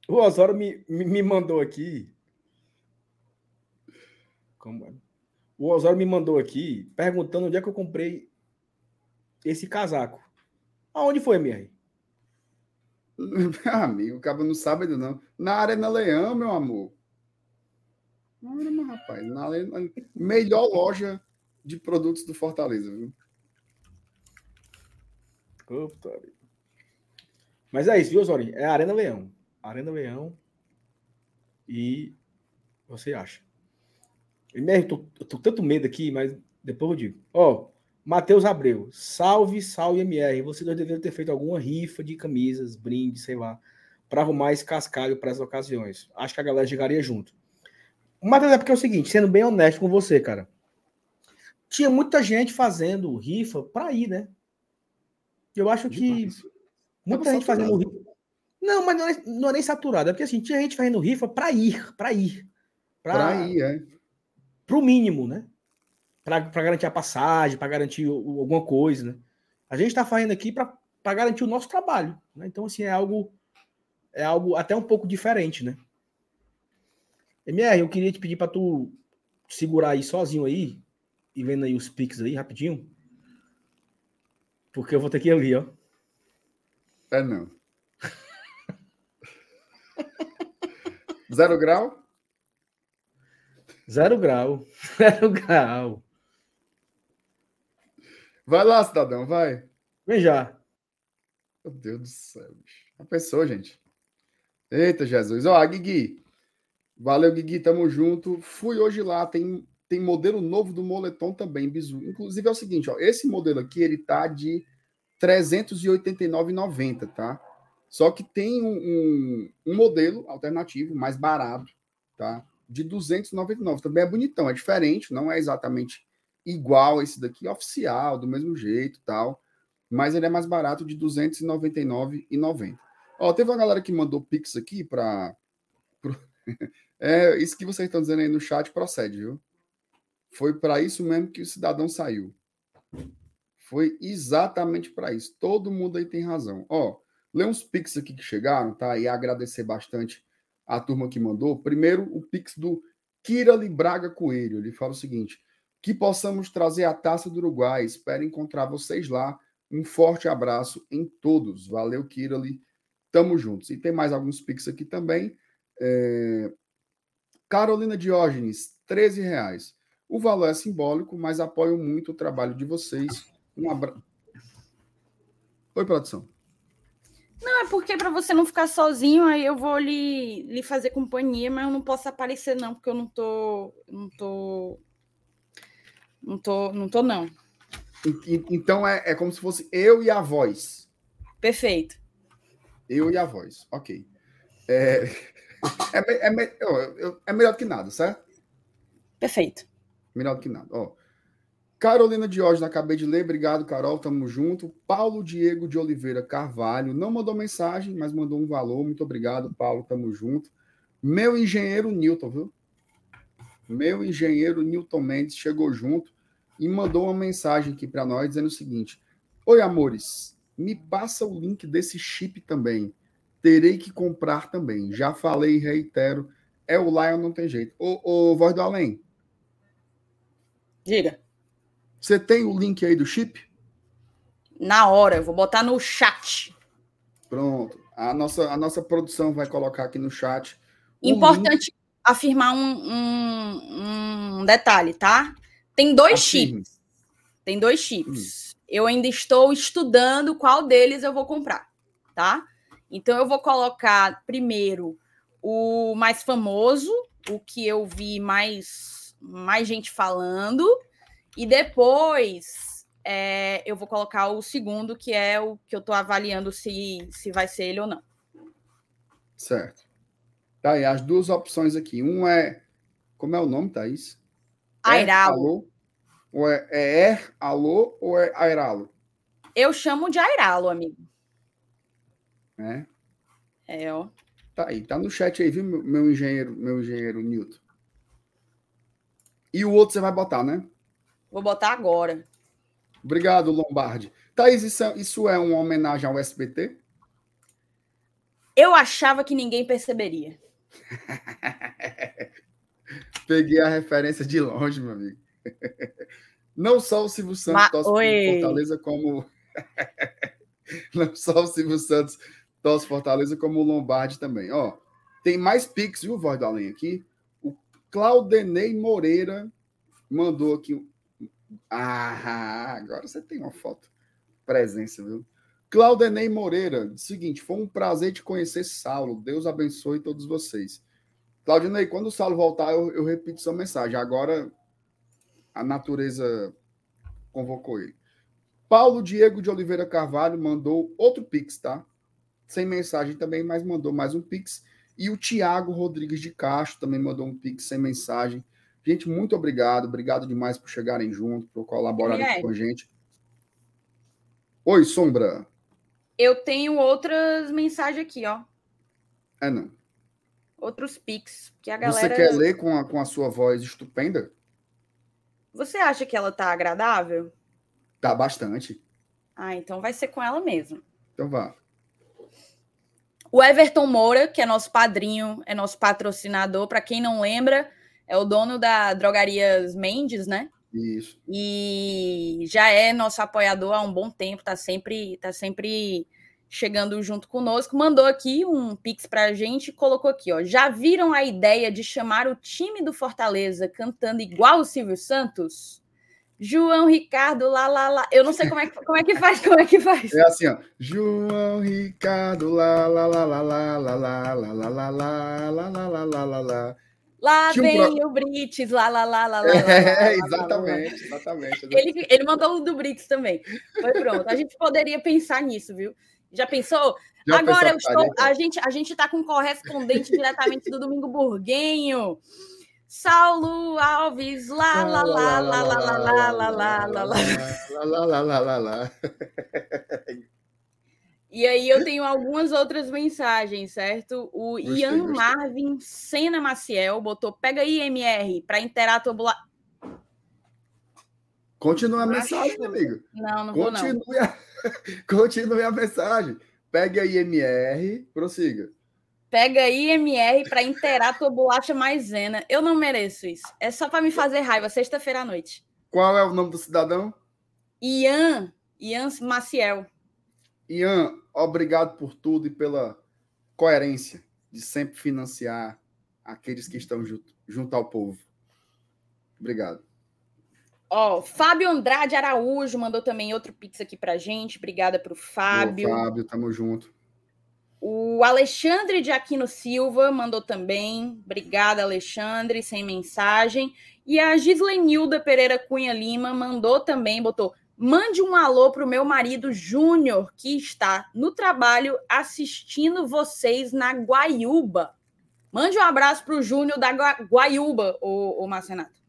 O Osório me, me, mandou aqui? O Osório me mandou aqui perguntando onde é que eu comprei esse casaco. Aonde foi? Meu amigo, o cabo não sabe ainda não. Na Arena Leão, meu amor. Olha, meu rapaz, na Arena... melhor loja de produtos do Fortaleza, viu? Opa. Mas é isso, viu, Zori? É a Arena Leão. Arena Leão. E você acha? MR, tô, tô com tanto medo aqui, mas depois eu digo. Ó, Matheus Abreu. Salve, salve, MR. Vocês dois deveriam ter feito alguma rifa de camisas, brindes, sei lá, para arrumar esse cascalho para essas ocasiões. Acho que a galera chegaria junto. Matheus, é porque é o seguinte, sendo bem honesto com você, cara. Tinha muita gente fazendo rifa para ir, né? Eu acho que muita gente fazendo rifa. Não, mas não é, não é nem saturado, é porque assim, tinha gente fazendo rifa para ir, para ir. Para ir, é. Para o mínimo, né? Para garantir a passagem, para garantir o, alguma coisa, né? A gente está fazendo aqui para garantir o nosso trabalho. Né? Então, assim, é algo, é algo até um pouco diferente, né? MR, eu queria te pedir para tu segurar aí sozinho aí e vendo aí os pics aí rapidinho. Porque eu vou ter que ir ali, ó. É não. Zero grau? Zero grau. Zero grau. Vai lá, cidadão, vai. Vem já. Meu Deus do céu, bicho. A pessoa, gente. Eita, Jesus. Ó, Guigui. Valeu, Guigui. Tamo junto. Fui hoje lá. Tem, tem modelo novo do moletom também, bizu. Inclusive é o seguinte, ó. Esse modelo aqui, ele tá de 389,90, tá? Só que tem um, um, um, modelo alternativo mais barato, tá? De 299. Também é bonitão, é diferente, não é exatamente igual esse daqui, oficial, do mesmo jeito tal. Mas ele é mais barato de 299,90. Ó, teve uma galera que mandou Pix aqui para. É, isso que vocês estão dizendo aí no chat procede, viu? Foi para isso mesmo que o cidadão saiu. Foi exatamente para isso. Todo mundo aí tem razão. Ó, ler uns Pix aqui que chegaram, tá? E agradecer bastante a turma que mandou. Primeiro, o Pix do Kira Braga Coelho. Ele fala o seguinte: que possamos trazer a taça do Uruguai. Espero encontrar vocês lá. Um forte abraço em todos. Valeu, Kirali. Tamo juntos. E tem mais alguns Pix aqui também. É... Carolina Diógenes, 13 reais. O valor é simbólico, mas apoio muito o trabalho de vocês. Um abraço. Oi, produção. Não, é porque para você não ficar sozinho, aí eu vou lhe, lhe fazer companhia, mas eu não posso aparecer, não, porque eu não tô. Não tô não tô, não tô, não. Então é, é como se fosse eu e a voz. Perfeito. Eu e a voz, ok. É, é, é, é, melhor que nada, certo? Perfeito. Melhor do que nada. Ó, Carolina Diógenes, acabei de ler. Obrigado, Carol. Tamo junto. Paulo Diego de Oliveira Carvalho não mandou mensagem, mas mandou um valor. Muito obrigado, Paulo. Tamo junto. Meu engenheiro Newton, viu? meu engenheiro Newton Mendes chegou junto e mandou uma mensagem aqui para nós dizendo o seguinte: Oi, amores, me passa o link desse chip também. Terei que comprar também. Já falei e reitero. É o Lion, não tem jeito. Ô, ô, Voz do Além. Diga. Você tem o link aí do chip? Na hora, eu vou botar no chat. Pronto. A nossa, a nossa produção vai colocar aqui no chat. Importante, afirmar um, um, um detalhe, tá? Tem dois Afirme. chips. Tem dois chips. Hum. Eu ainda estou estudando qual deles eu vou comprar, tá? Então eu vou colocar primeiro o mais famoso, o que eu vi mais, mais gente falando, e depois é, eu vou colocar o segundo, que é o que eu estou avaliando se, se vai ser ele ou não. Certo. Tá aí, as duas opções aqui. Um é. Como é o nome, Thaís? Airalo. Ou é, é Er, Alô ou é Airalo? Eu chamo de Airalo, amigo. É? É, ó. Tá aí, tá no chat aí, viu, meu engenheiro, meu engenheiro Newton. E o outro você vai botar, né? Vou botar agora. Obrigado, Lombardi. Thaís, isso é, isso é uma homenagem ao SBT? Eu achava que ninguém perceberia. Peguei a referência de longe, meu amigo. Não só o Silvio Santos Ma... torce Oi. Fortaleza como. Não só o Silvio Santos torce Fortaleza, como o Lombardi também. Ó, tem mais Pix, viu, Voz do Além aqui? O Claudenei Moreira mandou aqui. Ah, agora você tem uma foto. Presença, viu? Claudenei Moreira, seguinte, foi um prazer te conhecer, Saulo. Deus abençoe todos vocês. Claudinei, quando o Saulo voltar, eu, eu repito sua mensagem. Agora a natureza convocou ele. Paulo Diego de Oliveira Carvalho mandou outro pix, tá? Sem mensagem também, mas mandou mais um pix. E o Tiago Rodrigues de Castro também mandou um pix sem mensagem. Gente, muito obrigado. Obrigado demais por chegarem junto, por colaborarem é. com a gente. Oi, Sombra. Eu tenho outras mensagens aqui, ó. É, não outros pics que a galera. Você quer ler com a, com a sua voz estupenda? Você acha que ela tá agradável? Tá bastante. Ah, então vai ser com ela mesmo. Então vá. O Everton Moura, que é nosso padrinho, é nosso patrocinador, para quem não lembra, é o dono da Drogarias Mendes, né? Isso. E já é nosso apoiador há um bom tempo, tá sempre, tá sempre chegando junto conosco, mandou aqui um pix para a gente e colocou aqui, ó. Já viram a ideia de chamar o time do Fortaleza cantando igual o Silvio Santos? João Ricardo, lá, lá, lá. Eu não sei como é que, como é que faz, como é que faz. É assim, ó. João Ricardo, lá, lá, lá, lá, lá, lá, lá, lá, lá, lá, lá, lá, lá, lá, lá, lá, lá. Lá vem pro... o Brits, lá, lá, lá, lá, lá. É, exatamente, exatamente. Ele, ele mandou o do Brits também. Foi pronto. A gente poderia pensar nisso, viu? Já pensou? Já Agora pensou, eu estou, a gente a gente está com um correspondente diretamente do Domingo Burguenho. Saulo Alves, lá, lá, lá, lá, lá, lá, lá, lá, lá, lá, lá, lá, lá, lá, lá. E aí eu tenho algumas outras mensagens, certo? O Ian Marvin Sena Maciel botou, pega aí, MR, para inteirar tua bula... Continua a mensagem, amigo. Não, não vou não. Continue a... Continue a mensagem. Pega a IMR, prossiga. Pega IMR para inteirar tua bolacha maisena. Eu não mereço isso. É só para me fazer raiva, sexta-feira à noite. Qual é o nome do cidadão? Ian. Ian Maciel. Ian, obrigado por tudo e pela coerência de sempre financiar aqueles que estão junto, junto ao povo. Obrigado. Ó, Fábio Andrade Araújo mandou também outro pix aqui pra gente. Obrigada pro Fábio. Ô, Fábio, tamo junto. O Alexandre de Aquino Silva mandou também. Obrigada, Alexandre, sem mensagem. E a Gislenilda Pereira Cunha Lima mandou também, botou: mande um alô pro meu marido Júnior, que está no trabalho assistindo vocês na Guaiúba. Mande um abraço pro Júnior da Guaiúba, o, o Marcenato.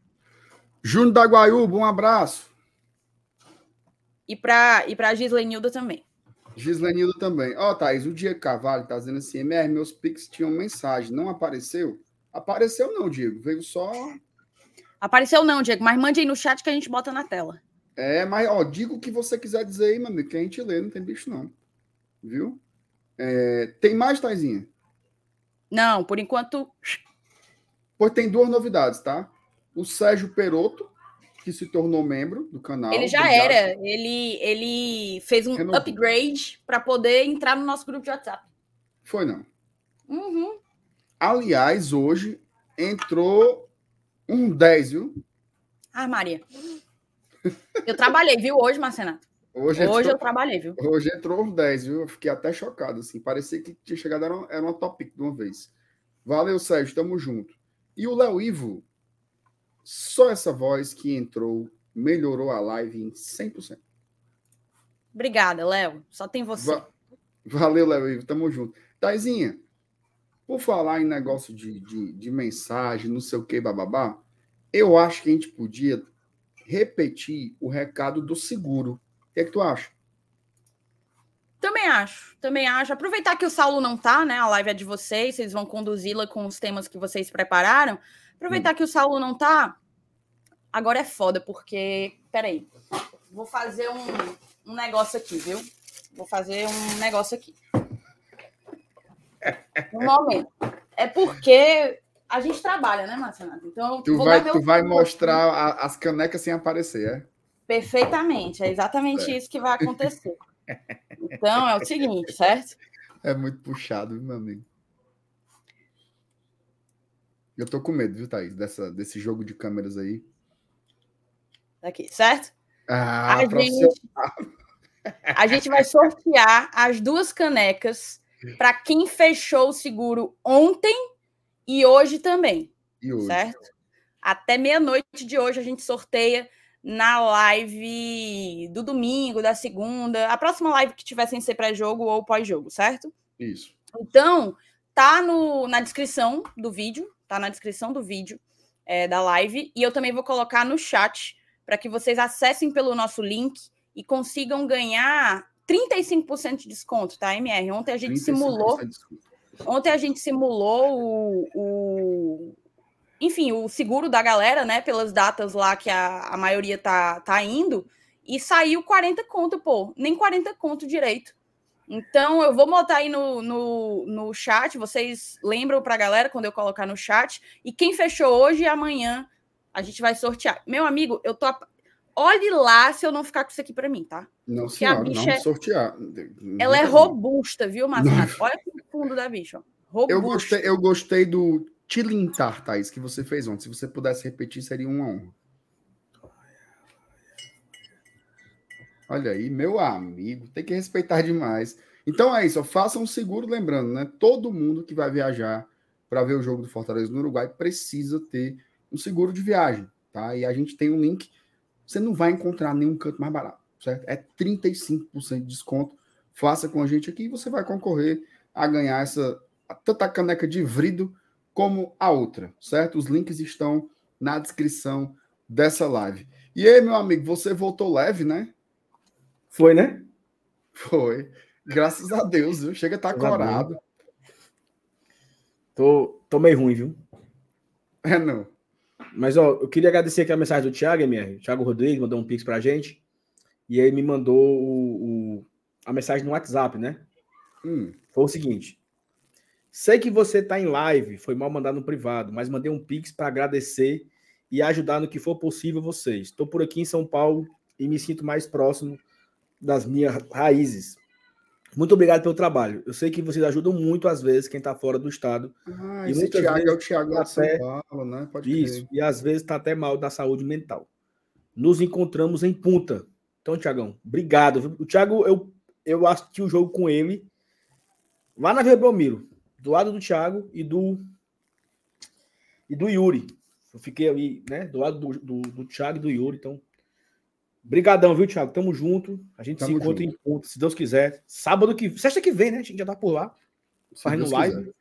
Júnior da Guaiúba, um abraço. E para e a Gislenilda também. Gislenilda também. Ó, oh, Thaís, o Diego Carvalho tá dizendo assim: MR, meus pics tinham mensagem. Não apareceu? Apareceu não, Diego. Veio só. Apareceu não, Diego, mas mande aí no chat que a gente bota na tela. É, mas, ó, diga o que você quiser dizer aí, meu amigo, que a gente lê, não tem bicho não. Viu? É, tem mais, Taizinha? Não, por enquanto. Pois tem duas novidades, tá? o Sérgio Peroto, que se tornou membro do canal. Ele já obrigado. era, ele, ele fez um Renovou. upgrade para poder entrar no nosso grupo de WhatsApp. Foi não. Uhum. Aliás, hoje entrou um 10, viu? Ah, Maria. Eu trabalhei, viu, hoje, Marcenato? Hoje, hoje entrou, eu trabalhei, viu? Hoje entrou um 10, viu? Eu fiquei até chocado, assim. Parecia que tinha chegado, era uma, era uma topic de uma vez. Valeu, Sérgio, tamo junto. E o Léo Ivo só essa voz que entrou melhorou a live em 100%. Obrigada, Léo. Só tem você. Va Valeu, Léo. Tamo junto. Taizinha, por falar em negócio de, de, de mensagem, não sei o que, bababá, eu acho que a gente podia repetir o recado do seguro. O que é que tu acha? Também acho, também acho. Aproveitar que o Saulo não tá, né? A live é de vocês, vocês vão conduzi-la com os temas que vocês prepararam. Aproveitar hum. que o Saulo não tá, agora é foda, porque. Peraí. Vou fazer um, um negócio aqui, viu? Vou fazer um negócio aqui. Um momento. É porque a gente trabalha, né, Marcelo? Então, tu vai, tu vai mostrar a, as canecas sem aparecer, é? Perfeitamente, é exatamente é. isso que vai acontecer. Então, é o seguinte, certo? É muito puxado, meu amigo. Eu tô com medo, viu, Thaís, dessa, desse jogo de câmeras aí. Aqui, certo? Ah, a, gente, a gente vai sortear as duas canecas para quem fechou o seguro ontem e hoje também. E hoje. Certo? Até meia-noite de hoje a gente sorteia na live do domingo, da segunda, a próxima live que tiver sem ser pré-jogo ou pós-jogo, certo? Isso. Então, tá no, na descrição do vídeo, tá na descrição do vídeo é, da live, e eu também vou colocar no chat para que vocês acessem pelo nosso link e consigam ganhar 35% de desconto, tá, MR? Ontem a gente simulou. Ontem a gente simulou o, o, enfim, o seguro da galera, né? Pelas datas lá que a, a maioria tá, tá indo, e saiu 40 conto, pô, nem 40 conto direito. Então, eu vou botar aí no, no, no chat, vocês lembram pra galera quando eu colocar no chat, e quem fechou hoje e amanhã a gente vai sortear. Meu amigo, eu tô. Olhe lá se eu não ficar com isso aqui para mim, tá? Não, Porque senhora, não é... sortear. Ela é robusta, viu, Massaro? Olha o fundo da bicha. Robusta. Eu gostei, eu gostei do tilintar, Thaís, que você fez ontem. Se você pudesse repetir, seria uma honra. Olha aí, meu amigo, tem que respeitar demais. Então é isso, faça um seguro, lembrando, né? Todo mundo que vai viajar para ver o jogo do Fortaleza no Uruguai precisa ter um seguro de viagem, tá? E a gente tem um link, você não vai encontrar nenhum canto mais barato, certo? É 35% de desconto. Faça com a gente aqui e você vai concorrer a ganhar essa tanta caneca de vrido como a outra, certo? Os links estão na descrição dessa live. E aí, meu amigo, você voltou leve, né? Foi, né? Foi. Graças a Deus, viu? Chega a estar tá corado. Tô, tô meio ruim, viu? É, não. Mas, ó, eu queria agradecer aqui a mensagem do Thiago, MR. Thiago Rodrigues mandou um pix pra gente. E aí me mandou o, o a mensagem no WhatsApp, né? Hum. Foi o seguinte. Sei que você tá em live, foi mal mandado no privado, mas mandei um pix para agradecer e ajudar no que for possível vocês. Estou por aqui em São Paulo e me sinto mais próximo das minhas raízes. Muito obrigado pelo trabalho. Eu sei que vocês ajudam muito, às vezes, quem está fora do estado. Ah, e esse Thiago vezes, é o Thiago tá São Paulo, né? Pode isso, crer. e às vezes está até mal da saúde mental. Nos encontramos em Punta. Então, Tiagão, obrigado. O Thiago, eu, eu assisti o jogo com ele lá na Vila Belmiro, do lado do Thiago e do e do Yuri. Eu fiquei ali, né, do lado do, do, do Thiago e do Yuri, então Brigadão, viu, Thiago? Tamo junto. A gente Tamo se encontra junto. em ponto, se Deus quiser. Sábado que. Sexta que vem, né? A gente já tá por lá. Se fazendo Deus live. Quiser.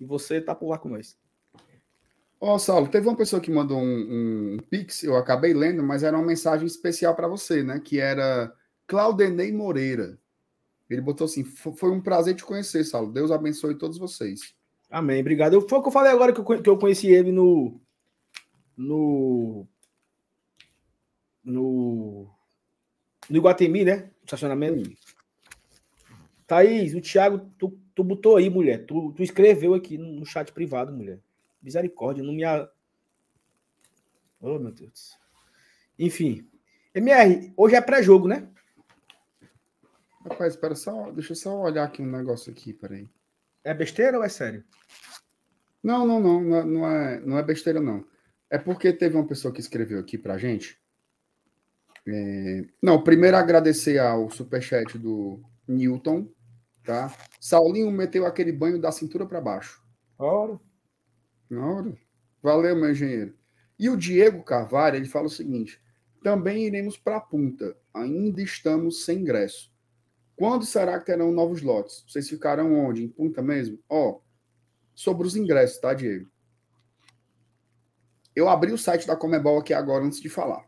E você tá por lá com nós. Ó, oh, Saulo, teve uma pessoa que mandou um, um pix, eu acabei lendo, mas era uma mensagem especial para você, né? Que era Claudenei Moreira. Ele botou assim: foi um prazer te conhecer, Saulo. Deus abençoe todos vocês. Amém, obrigado. Eu, foi o que eu falei agora que eu, que eu conheci ele no. No no, no Iguatemi, né? Estacionamento. Thaís, o Thiago, tu, tu botou aí, mulher. Tu, tu escreveu aqui no, no chat privado, mulher. Misericórdia, não me. A... Oh, meu Deus. Enfim. MR, hoje é pré-jogo, né? Rapaz, espera só. Deixa eu só olhar aqui um negócio aqui, peraí. É besteira ou é sério? Não, não, não. Não é, não é, não é besteira, não. É porque teve uma pessoa que escreveu aqui pra gente é... Não, primeiro agradecer ao superchat do Newton, tá? Saulinho meteu aquele banho da cintura para baixo. Ora. Ora. Valeu, meu engenheiro. E o Diego Carvalho, ele fala o seguinte: também iremos para a punta. Ainda estamos sem ingresso. Quando será que terão novos lotes? Vocês ficarão onde? Em punta mesmo? Ó, sobre os ingressos, tá, Diego? Eu abri o site da Comebol aqui agora antes de falar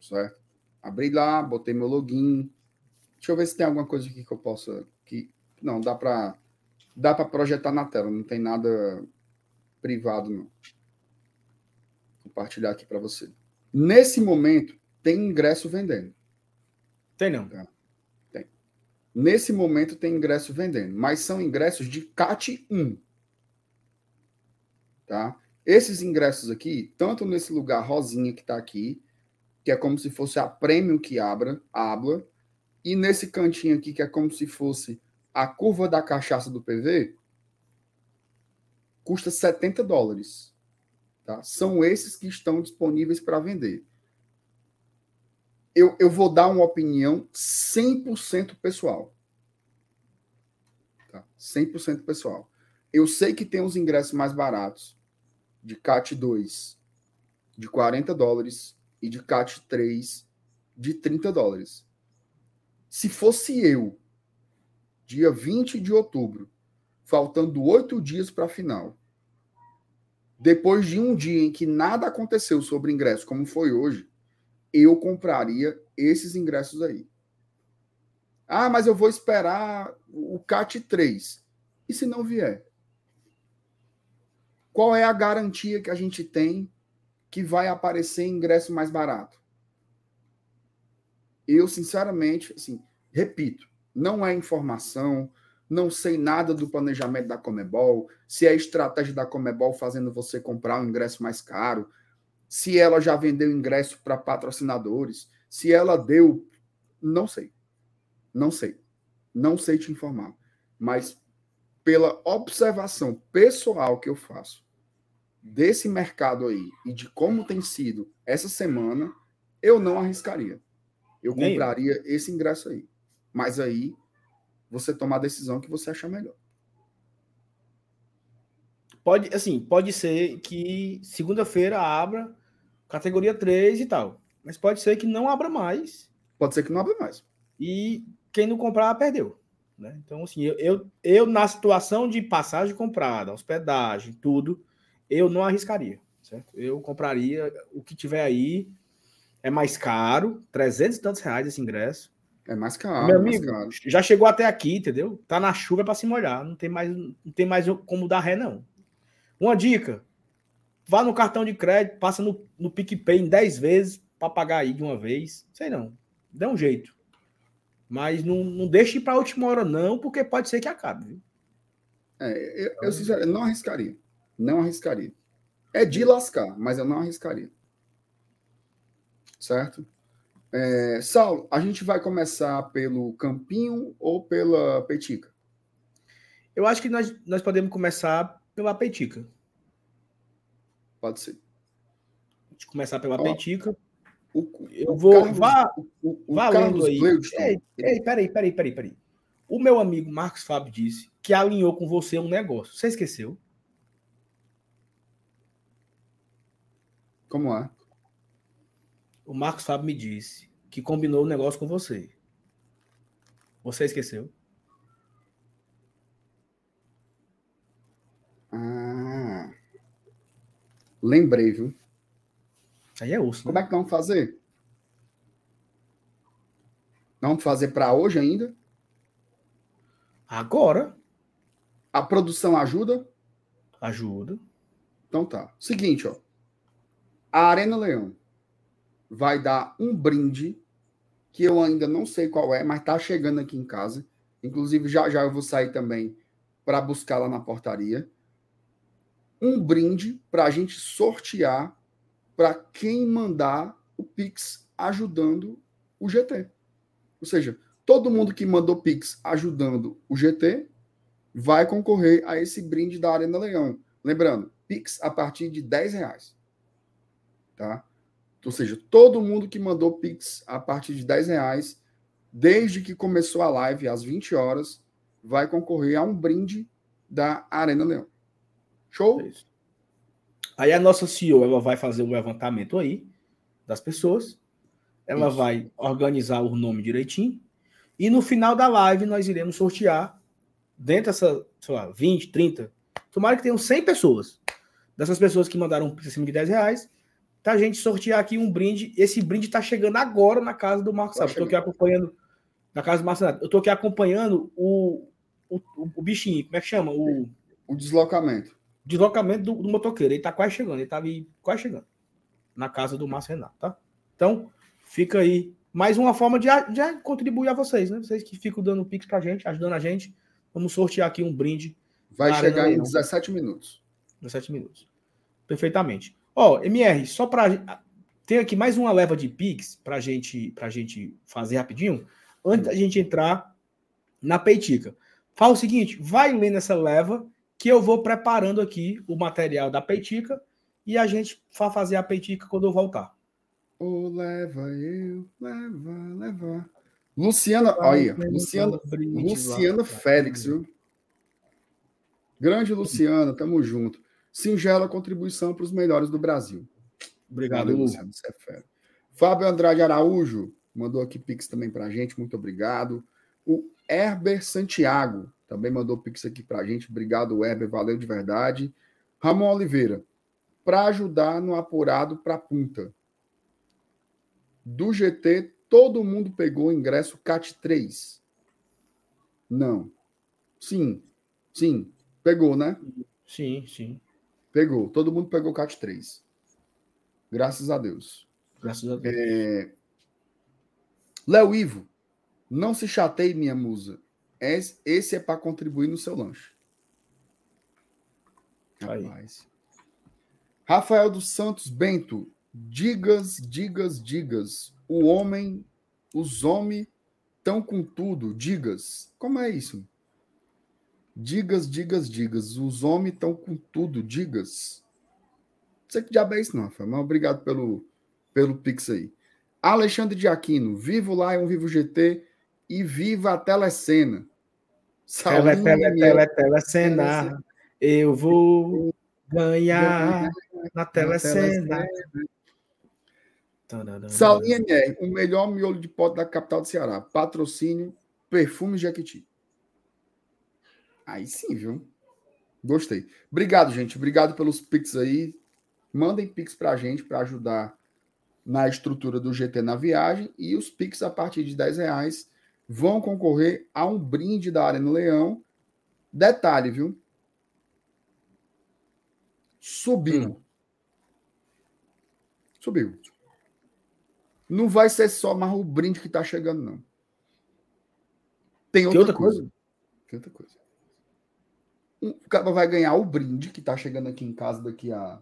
certo? Abri lá, botei meu login. Deixa eu ver se tem alguma coisa aqui que eu possa. Que... Não, dá para dá para projetar na tela, não tem nada privado, não. Vou compartilhar aqui para você. Nesse momento, tem ingresso vendendo. Tem não? Tá? Tem. Nesse momento, tem ingresso vendendo, mas são ingressos de CAT 1. Tá? Esses ingressos aqui, tanto nesse lugar rosinha que está aqui, que é como se fosse a Premium que abra, habla, e nesse cantinho aqui, que é como se fosse a curva da cachaça do PV, custa 70 dólares. Tá? São esses que estão disponíveis para vender. Eu, eu vou dar uma opinião 100% pessoal. Tá? 100% pessoal. Eu sei que tem os ingressos mais baratos de CAT 2 de 40 dólares e de CAT 3 de 30 dólares. Se fosse eu, dia 20 de outubro, faltando oito dias para a final, depois de um dia em que nada aconteceu sobre ingresso, como foi hoje, eu compraria esses ingressos aí. Ah, mas eu vou esperar o CAT 3. E se não vier? Qual é a garantia que a gente tem que vai aparecer ingresso mais barato? Eu, sinceramente, assim, repito, não é informação, não sei nada do planejamento da Comebol, se é a estratégia da Comebol fazendo você comprar um ingresso mais caro, se ela já vendeu ingresso para patrocinadores, se ela deu. Não sei. Não sei. Não sei te informar. Mas pela observação pessoal que eu faço desse mercado aí e de como tem sido essa semana, eu não arriscaria. Eu Nem compraria eu. esse ingresso aí. Mas aí você tomar a decisão que você achar melhor. Pode, assim, pode ser que segunda-feira abra categoria 3 e tal. Mas pode ser que não abra mais. Pode ser que não abra mais. E quem não comprar, perdeu. Né? Então, assim, eu, eu, eu, na situação de passagem comprada, hospedagem, tudo, eu não arriscaria. Certo? Eu compraria o que tiver aí. É mais caro, 300 e tantos reais esse ingresso. É mais caro. Meu amigo, caro. já chegou até aqui, entendeu? Tá na chuva para se molhar. Não tem mais, não tem mais como dar ré, não. Uma dica: vá no cartão de crédito, passa no, no PicPay em 10 vezes para pagar aí de uma vez. Sei não. Dê um jeito. Mas não, não deixe para a última hora, não, porque pode ser que acabe. Viu? É, eu, eu sinceramente não arriscaria. Não arriscaria. É de lascar, mas eu não arriscaria. Certo? É, Saulo, a gente vai começar pelo Campinho ou pela Petica? Eu acho que nós, nós podemos começar pela Petica. Pode ser. A gente começar pela Ó, Petica. O, eu vou. Carlos, vá, o, o valendo aí. Ei, ei, peraí, peraí, peraí, peraí. O meu amigo Marcos Fábio disse que alinhou com você um negócio. Você esqueceu? Como é? O Marcos Fábio me disse que combinou o um negócio com você. Você esqueceu? Ah. Lembrei, viu? Aí é osso. Né? Como é que vamos fazer? Vamos fazer para hoje ainda? Agora. A produção ajuda? Ajuda. Então tá. Seguinte, ó. A Arena Leão vai dar um brinde que eu ainda não sei qual é, mas tá chegando aqui em casa. Inclusive, já já eu vou sair também para buscar lá na portaria. Um brinde para a gente sortear para quem mandar o Pix ajudando o GT. Ou seja, todo mundo que mandou Pix ajudando o GT vai concorrer a esse brinde da Arena Leão. Lembrando, Pix a partir de 10 reais. Tá? Ou seja, todo mundo que mandou Pix a partir de 10 reais, desde que começou a live às 20 horas, vai concorrer a um brinde da Arena Leão. Show? É aí a nossa CEO ela vai fazer um levantamento aí das pessoas. Ela isso. vai organizar o nome direitinho. E no final da live nós iremos sortear dentro dessa, sei lá, 20, 30. Tomara que tenham 100 pessoas. Dessas pessoas que mandaram acima de 10 reais, tá a gente sortear aqui um brinde. Esse brinde está chegando agora na casa do Marcos Sábio. Estou aqui acompanhando na casa do Marcos Eu estou aqui acompanhando o, o, o, bichinho, como é que chama? O, o deslocamento. Deslocamento do, do motoqueiro. Ele está quase chegando, ele está quase chegando na casa do Márcio Renato, tá? Então, fica aí mais uma forma de, de contribuir a vocês, né? Vocês que ficam dando pix pra gente, ajudando a gente. Vamos sortear aqui um brinde. Vai chegar em 17 minutos. 17 minutos. Perfeitamente. Ó, oh, MR, só para tem aqui mais uma leva de Pix para gente, a gente fazer rapidinho, antes da gente entrar na peitica. Fala o seguinte, vai lendo essa leva que eu vou preparando aqui o material da peitica e a gente vai fazer a peitica quando eu voltar. Oh, leva eu, leva, leva. Luciana, olha, Luciana, Luciana Félix, viu? Grande Luciana, tamo junto. Singela contribuição para os melhores do Brasil. Obrigado, Valeu, Luciano, você é fera. Fábio Andrade Araújo mandou aqui Pix também para a gente, muito obrigado. O Herber Santiago também mandou Pix aqui para a gente, obrigado, Herber, valeu de verdade. Ramon Oliveira, para ajudar no apurado para punta do GT, todo mundo pegou o ingresso CAT 3? Não. Sim. Sim. Pegou, né? Sim, sim. Pegou. Todo mundo pegou o CAT 3. Graças a Deus. Graças a Deus. É... Léo Ivo, não se chateie, minha musa. Esse é para contribuir no seu lanche. Rapaz. Rafael dos Santos Bento, Digas, digas, digas. O homem, os homens estão com tudo. Digas. Como é isso? Digas, digas, digas. Os homens estão com tudo. Digas. Não sei que diabo é isso, não, Rafael. Mas obrigado pelo, pelo pix aí. Alexandre de Aquino. Vivo lá é um Vivo GT e viva a telecena. Tele, tele, tele, telecena. Eu vou ganhar na telecena. Salinha MR, o melhor miolo de pote da capital do Ceará. Patrocínio, perfume Jequiti. Aí sim, viu? Gostei. Obrigado, gente. Obrigado pelos pics aí. Mandem pics pra gente para ajudar na estrutura do GT na viagem. E os pics a partir de 10 reais vão concorrer a um brinde da Arena Leão. Detalhe, viu? Subiu. Hum. Subiu. Não vai ser só mais o brinde que está chegando, não. Tem outra, outra coisa. coisa. Tem outra coisa. O cara vai ganhar o brinde que está chegando aqui em casa daqui a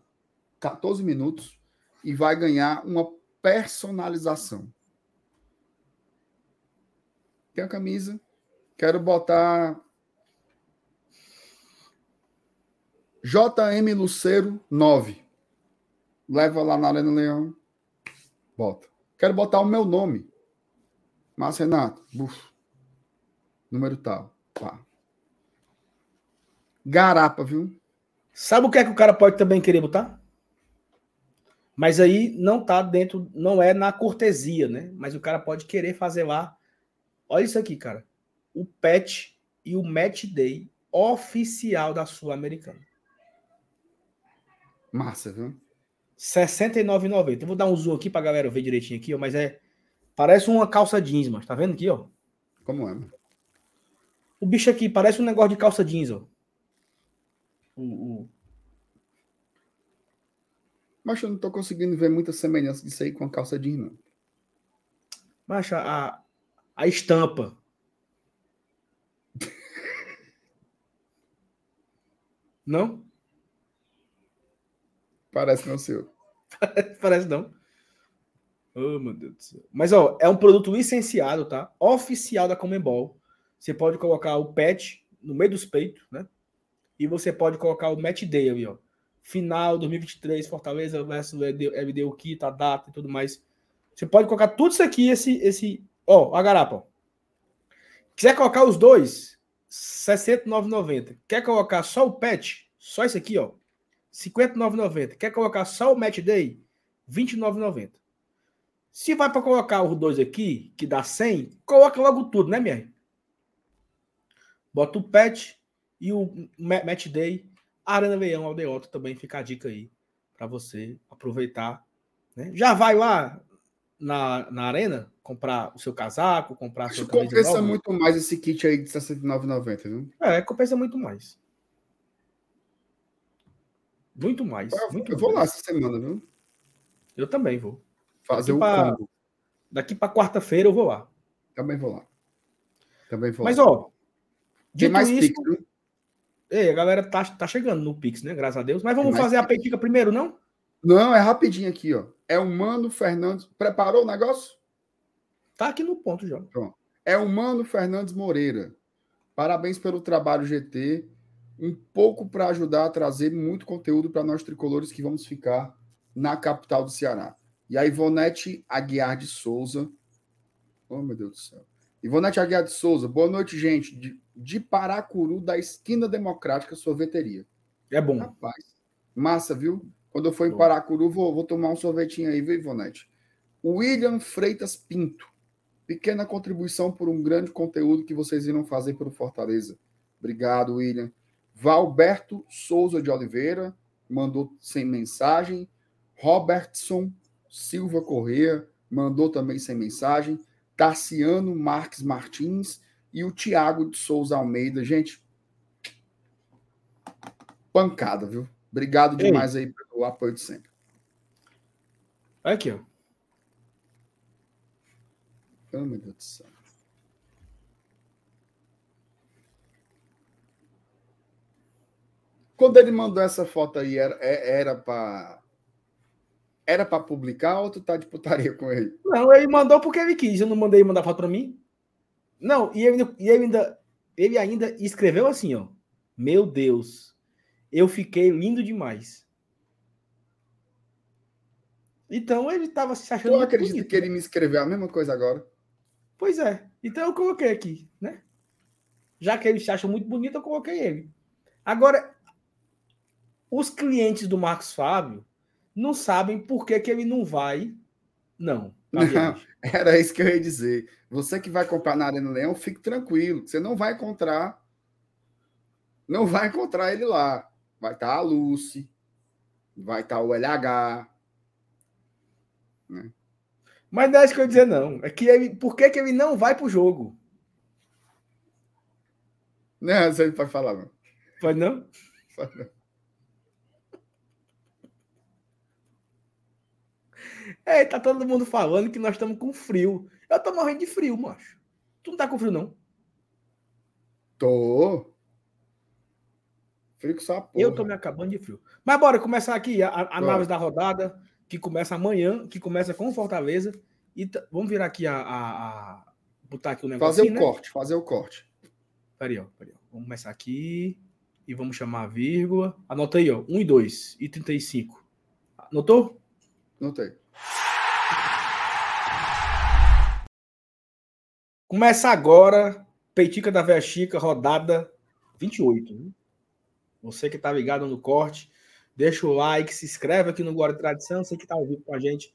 14 minutos e vai ganhar uma personalização. Tem a camisa. Quero botar JM Luceiro 9. Leva lá na Arena Leão. Bota. Quero botar o meu nome. Márcio Renato. Buf. Número tal. Pá. Garapa, viu? Sabe o que é que o cara pode também querer botar? Mas aí não tá dentro, não é na cortesia, né? Mas o cara pode querer fazer lá. Olha isso aqui, cara. O patch e o match day oficial da Sul-Americana. Massa, viu? R$ 69,90. Eu vou dar um zoom aqui pra galera ver direitinho aqui, ó, mas é. Parece uma calça jeans, mas tá vendo aqui, ó? Como é, mano? O bicho aqui parece um negócio de calça jeans, ó. O, o... Mas eu não tô conseguindo ver muita semelhança disso aí com a calça jeans, não. Mas a, a estampa. não? Parece não seu. Parece não. Oh, meu Deus do céu. Mas, ó, é um produto licenciado, tá? Oficial da Comembol. Você pode colocar o patch no meio dos peitos, né? E você pode colocar o match day ali, ó. Final 2023, Fortaleza versus LDU Kit, a data e tudo mais. Você pode colocar tudo isso aqui, esse, esse, ó, a garapa. Quiser colocar os dois, R$ 69,90. Quer colocar só o patch, só isso aqui, ó, 59,90. Quer colocar só o match day? 29,90. Se vai para colocar os dois aqui, que dá 100, coloca logo tudo, né, minha? Bota o patch e o match day. Arena Leão Aldeota também fica a dica aí para você aproveitar. Né? Já vai lá na, na arena comprar o seu casaco, comprar Isso compensa muito mais esse kit aí de R$ 69,90, viu? É, compensa muito mais. Muito mais. Eu, muito eu vou lá essa semana, viu? Eu também vou. Fazer daqui o pra, combo. Daqui para quarta-feira eu vou lá. Também vou lá. Também vou Mas, lá. ó. Tem mais isso, Pix, viu? a galera tá, tá chegando no Pix, né? Graças a Deus. Mas vamos fazer a petica primeiro, não? Não, é rapidinho aqui, ó. É o Mano Fernandes. Preparou o negócio? Tá aqui no ponto já. Pronto. É o Mano Fernandes Moreira. Parabéns pelo trabalho, GT. Um pouco para ajudar a trazer muito conteúdo para nós tricolores que vamos ficar na capital do Ceará. E a Ivonete Aguiar de Souza. Oh, meu Deus do céu. Ivonete Aguiar de Souza, boa noite, gente. De, de Paracuru, da Esquina Democrática Sorveteria. É bom. Rapaz, massa, viu? Quando eu for em Paracuru, vou, vou tomar um sorvetinho aí, viu, Ivonete? William Freitas Pinto. Pequena contribuição por um grande conteúdo que vocês irão fazer pelo Fortaleza. Obrigado, William. Valberto Souza de Oliveira mandou sem mensagem. Robertson Silva Corrêa mandou também sem mensagem. Tarciano Marques Martins e o Tiago de Souza Almeida. Gente, pancada, viu? Obrigado demais Ei. aí pelo apoio de sempre. Aqui, ó. Oh, meu Deus do céu. Quando ele mandou essa foto aí, era, é, era para era para publicar ou tu tá de putaria com ele? Não, ele mandou porque ele quis. Eu não mandei mandar foto para mim. Não, e ele, e ele ainda ele ainda escreveu assim, ó. Meu Deus, eu fiquei lindo demais. Então ele estava se achando. Eu acredito bonito. que ele me escreveu a mesma coisa agora. Pois é. Então eu coloquei aqui, né? Já que ele se acha muito bonito, eu coloquei ele. Agora, os clientes do Marcos Fábio não sabem por que, que ele não vai. Não. Não, era isso que eu ia dizer. Você que vai comprar na Arena Leão, fique tranquilo. Você não vai encontrar. Não vai encontrar ele lá. Vai estar a Lucy, vai estar o LH. Né? Mas não é isso que eu ia dizer, não. É que ele. Por que, que ele não vai pro jogo? Não, você não pode falar, não. Pode não? Pode não. É, tá todo mundo falando que nós estamos com frio. Eu tô morrendo de frio, macho. Tu não tá com frio, não? Tô. Frio que só porra. Eu tô me acabando de frio. Mas bora começar aqui a, a análise da rodada, que começa amanhã, que começa com Fortaleza. E vamos virar aqui a, a, a, botar aqui o negócio. Fazer o né? corte, fazer o corte. Peraí, ó, peraí, ó. Vamos começar aqui e vamos chamar a vírgula. Anota aí, ó. 1 e 2 e 35. Anotou? Anotei. Começa agora, Peitica da Véia Chica, rodada 28. Né? Você que está ligado no corte, deixa o like, se inscreve aqui no Guarda Tradição. Você que está ouvindo com a gente,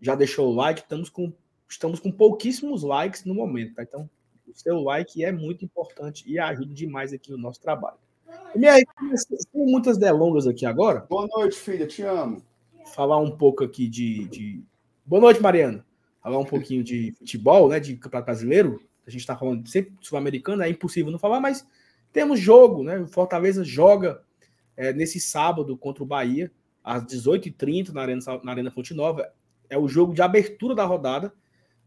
já deixou o like. Estamos com, estamos com pouquíssimos likes no momento, tá? Então, o seu like é muito importante e ajuda demais aqui o nosso trabalho. E minha, tem muitas delongas aqui agora. Boa noite, filha, te amo. Falar um pouco aqui de. de... Boa noite, Mariana falar um pouquinho de futebol, né, de campeonato brasileiro. A gente está falando sempre sul-americano, é impossível não falar, mas temos jogo, né? O Fortaleza joga é, nesse sábado contra o Bahia, às 18h30 na Arena, na Arena Fonte Nova. É o jogo de abertura da rodada.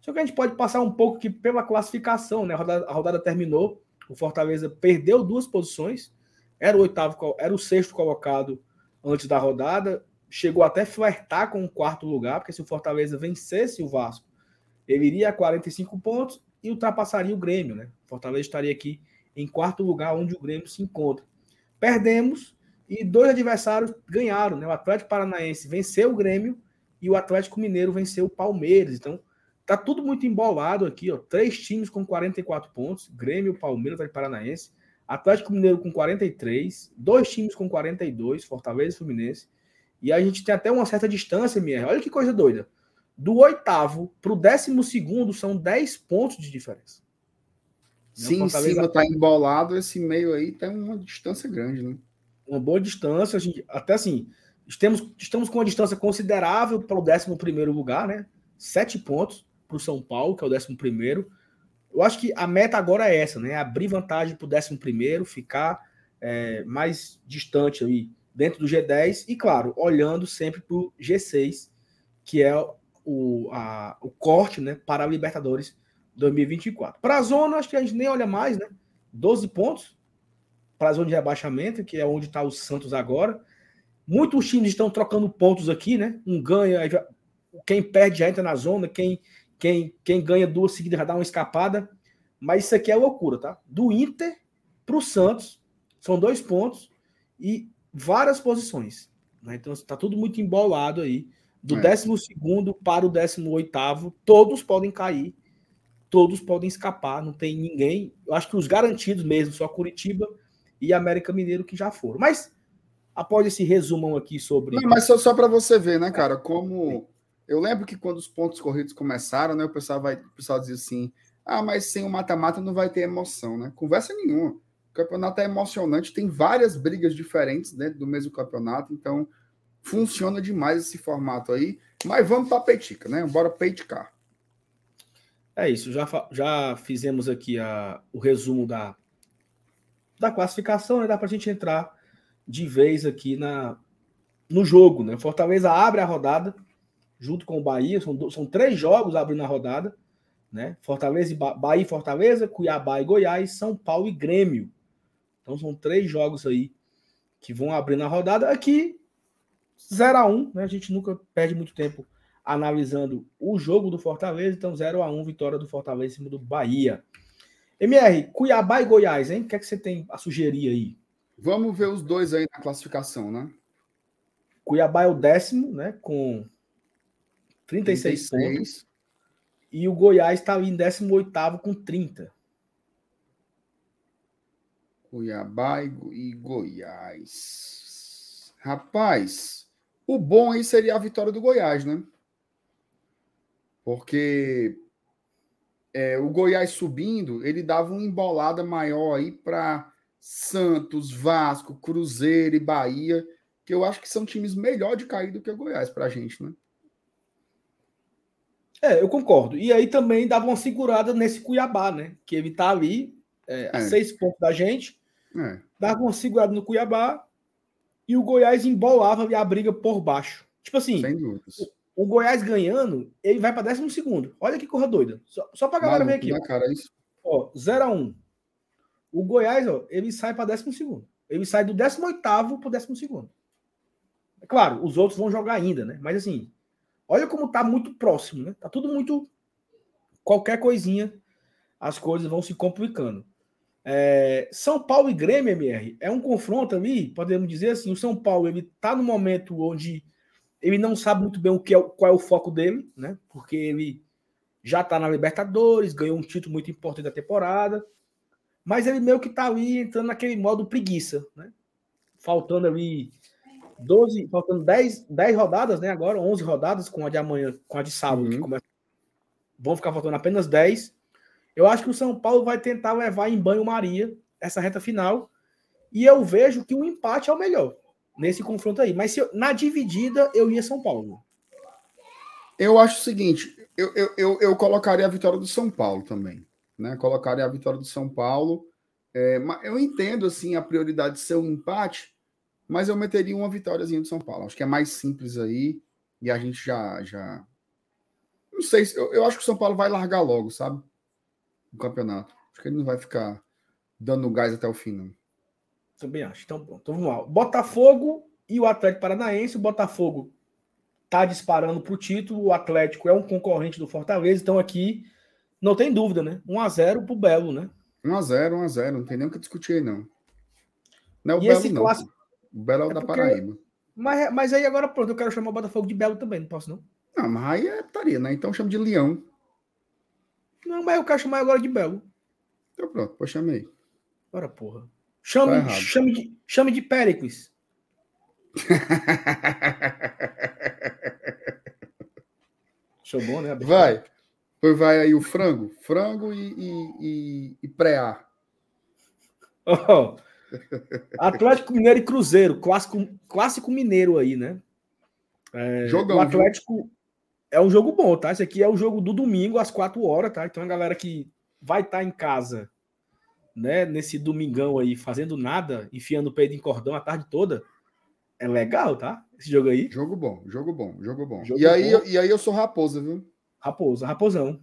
Só que a gente pode passar um pouco aqui pela classificação, né? A rodada, a rodada terminou, o Fortaleza perdeu duas posições, era o oitavo, era o sexto colocado antes da rodada, chegou até flertar com o quarto lugar, porque se o Fortaleza vencesse o Vasco, ele iria a 45 pontos e ultrapassaria o Grêmio, né? Fortaleza estaria aqui em quarto lugar, onde o Grêmio se encontra. Perdemos e dois adversários ganharam, né? O Atlético Paranaense venceu o Grêmio e o Atlético Mineiro venceu o Palmeiras. Então, tá tudo muito embolado aqui, ó. Três times com 44 pontos: Grêmio, Palmeiras, Atlético Paranaense. Atlético Mineiro com 43, dois times com 42, Fortaleza e Fluminense. E a gente tem até uma certa distância, Mier. Olha que coisa doida. Do oitavo para o décimo segundo são 10 pontos de diferença. Sim, em cima está embolado, esse meio aí tem uma distância grande, né? Uma boa distância, gente, até assim, estamos, estamos com uma distância considerável para o décimo primeiro lugar, né? Sete pontos para o São Paulo, que é o décimo primeiro. Eu acho que a meta agora é essa, né? Abrir vantagem para o décimo primeiro, ficar é, mais distante aí dentro do G10 e, claro, olhando sempre para o G6, que é o, a, o corte né, para a Libertadores 2024. Para a zona, acho que a gente nem olha mais, né? 12 pontos para a zona de rebaixamento, que é onde está o Santos agora. Muitos times estão trocando pontos aqui, né? Um ganha, quem perde já entra na zona, quem, quem, quem ganha duas seguidas já dá uma escapada. Mas isso aqui é loucura, tá? Do Inter para o Santos, são dois pontos e várias posições. Né? Então está tudo muito embolado aí. Do é. 12 para o 18, todos podem cair, todos podem escapar, não tem ninguém. Eu acho que os garantidos mesmo, só Curitiba e América Mineiro que já foram. Mas após esse resumão aqui sobre. Não, mas só, só para você ver, né, cara? Como. Eu lembro que quando os pontos corridos começaram, né, o pessoal, vai, o pessoal dizia assim: ah, mas sem o mata-mata não vai ter emoção, né? Conversa nenhuma. Campeonato é emocionante, tem várias brigas diferentes dentro do mesmo campeonato, então funciona demais esse formato aí. Mas vamos para a Peitica, né? Bora peiticar. É isso, já, já fizemos aqui a, o resumo da, da classificação, né? Dá para a gente entrar de vez aqui na, no jogo, né? Fortaleza abre a rodada junto com o Bahia, são, são três jogos abrindo a rodada, né? Fortaleza e ba Bahia e Fortaleza, Cuiabá e Goiás, São Paulo e Grêmio. Então são três jogos aí que vão abrir na rodada. Aqui 0 a 1, né? A gente nunca perde muito tempo analisando o jogo do Fortaleza, então 0 a 1 vitória do Fortaleza em cima do Bahia. MR, Cuiabá e Goiás, hein? O que é que você tem a sugerir aí? Vamos ver os dois aí na classificação, né? Cuiabá é o décimo, né? Com 36, 36. pontos. E o Goiás está em 18 com 30. Cuiabá e Goiás. Rapaz, o bom aí seria a vitória do Goiás, né? Porque é, o Goiás subindo, ele dava uma embolada maior aí para Santos, Vasco, Cruzeiro e Bahia, que eu acho que são times melhor de cair do que o Goiás para a gente, né? É, eu concordo. E aí também dava uma segurada nesse Cuiabá, né? Que ele tá ali é, a é. seis pontos da gente. É. Dava uma segurada no Cuiabá e o Goiás embolava a briga por baixo. Tipo assim, o, o, Goiás ganhando, ele vai para décimo segundo. Olha que corra doida. Só, só pra galera ver aqui. Né, cara, isso. Ó, 0 a 1 um. O Goiás, ó, ele sai para 12. Ele sai do 18 para o 12. É claro, os outros vão jogar ainda, né? Mas assim, olha como tá muito próximo, né? Tá tudo muito. Qualquer coisinha, as coisas vão se complicando. É, São Paulo e Grêmio, MR, é um confronto ali, podemos dizer assim, o São Paulo ele tá no momento onde ele não sabe muito bem o que é, qual é o foco dele, né? Porque ele já tá na Libertadores, ganhou um título muito importante da temporada, mas ele meio que tá ali entrando naquele modo preguiça, né? Faltando ali 12, faltando 10, 10 rodadas, né? Agora, 11 rodadas com a de amanhã, com a de sábado, uhum. que começa. Vão ficar faltando apenas 10. Eu acho que o São Paulo vai tentar levar em banho-maria essa reta final. E eu vejo que o empate é o melhor nesse confronto aí. Mas eu, na dividida, eu ia São Paulo. Eu acho o seguinte: eu, eu, eu, eu colocaria a vitória do São Paulo também né? Colocaria a vitória do São Paulo. É, eu entendo assim a prioridade de ser um empate, mas eu meteria uma vitóriazinha do São Paulo. Acho que é mais simples aí e a gente já já não sei, eu, eu acho que o São Paulo vai largar logo, sabe? O campeonato. Acho que ele não vai ficar dando gás até o fim, não. Também acho. Então, pronto. Então vamos lá. Botafogo e o Atlético Paranaense. O Botafogo tá disparando para o título. O Atlético é um concorrente do Fortaleza. Então aqui não tem dúvida, né? 1x0 pro Belo, né? 1x0, 1x0, não tem nem o que discutir aí, não. Não é o e Belo, esse não. Clássico... O Belo é o é da porque... Paraíba. Mas, mas aí agora, pronto, eu quero chamar o Botafogo de Belo também, não posso, não? Não, mas aí é estaria, né? Então chama de Leão. Não, mas eu quero chamar agora de Belo. Então pronto, pode chamar aí. Bora, porra. Chame, tá chame, de, chame de Péricles. Show bom, né? Vai. Depois vai aí o frango, frango e, e, e, e pré-A. Oh, Atlético Mineiro e Cruzeiro, clássico, clássico mineiro aí, né? É, Jogão, o Atlético viu? É um jogo bom, tá? Esse aqui é o jogo do domingo às 4 horas, tá? Então a galera que vai estar tá em casa, né, nesse domingão aí, fazendo nada, enfiando o peito em cordão a tarde toda, é legal, tá? Esse jogo aí. Jogo bom, jogo bom, jogo bom. Jogo e, aí, bom. e aí eu sou raposa, viu? Raposa, Raposão.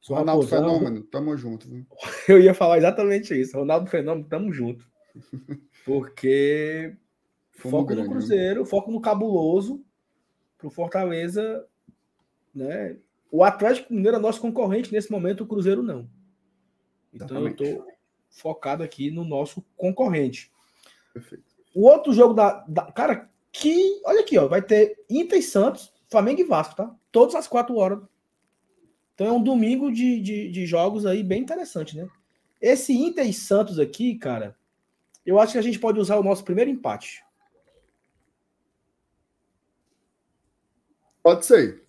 Sou Ronaldo Raposão. Fenômeno, tamo junto. Viu? Eu ia falar exatamente isso. Ronaldo Fenômeno, tamo junto. Porque Fumo foco grande, no né? Cruzeiro, foco no cabuloso, pro Fortaleza, né? O Atlético Mineiro é nosso concorrente nesse momento, o Cruzeiro não. Então eu Exatamente. tô focado aqui no nosso concorrente. Perfeito. O outro jogo da, da- Cara, que. Olha aqui, ó. Vai ter Inter e Santos, Flamengo e Vasco, tá? Todas as quatro horas. Então é um domingo de, de, de jogos aí bem interessante, né? Esse Inter e Santos aqui, cara, eu acho que a gente pode usar o nosso primeiro empate. Pode ser.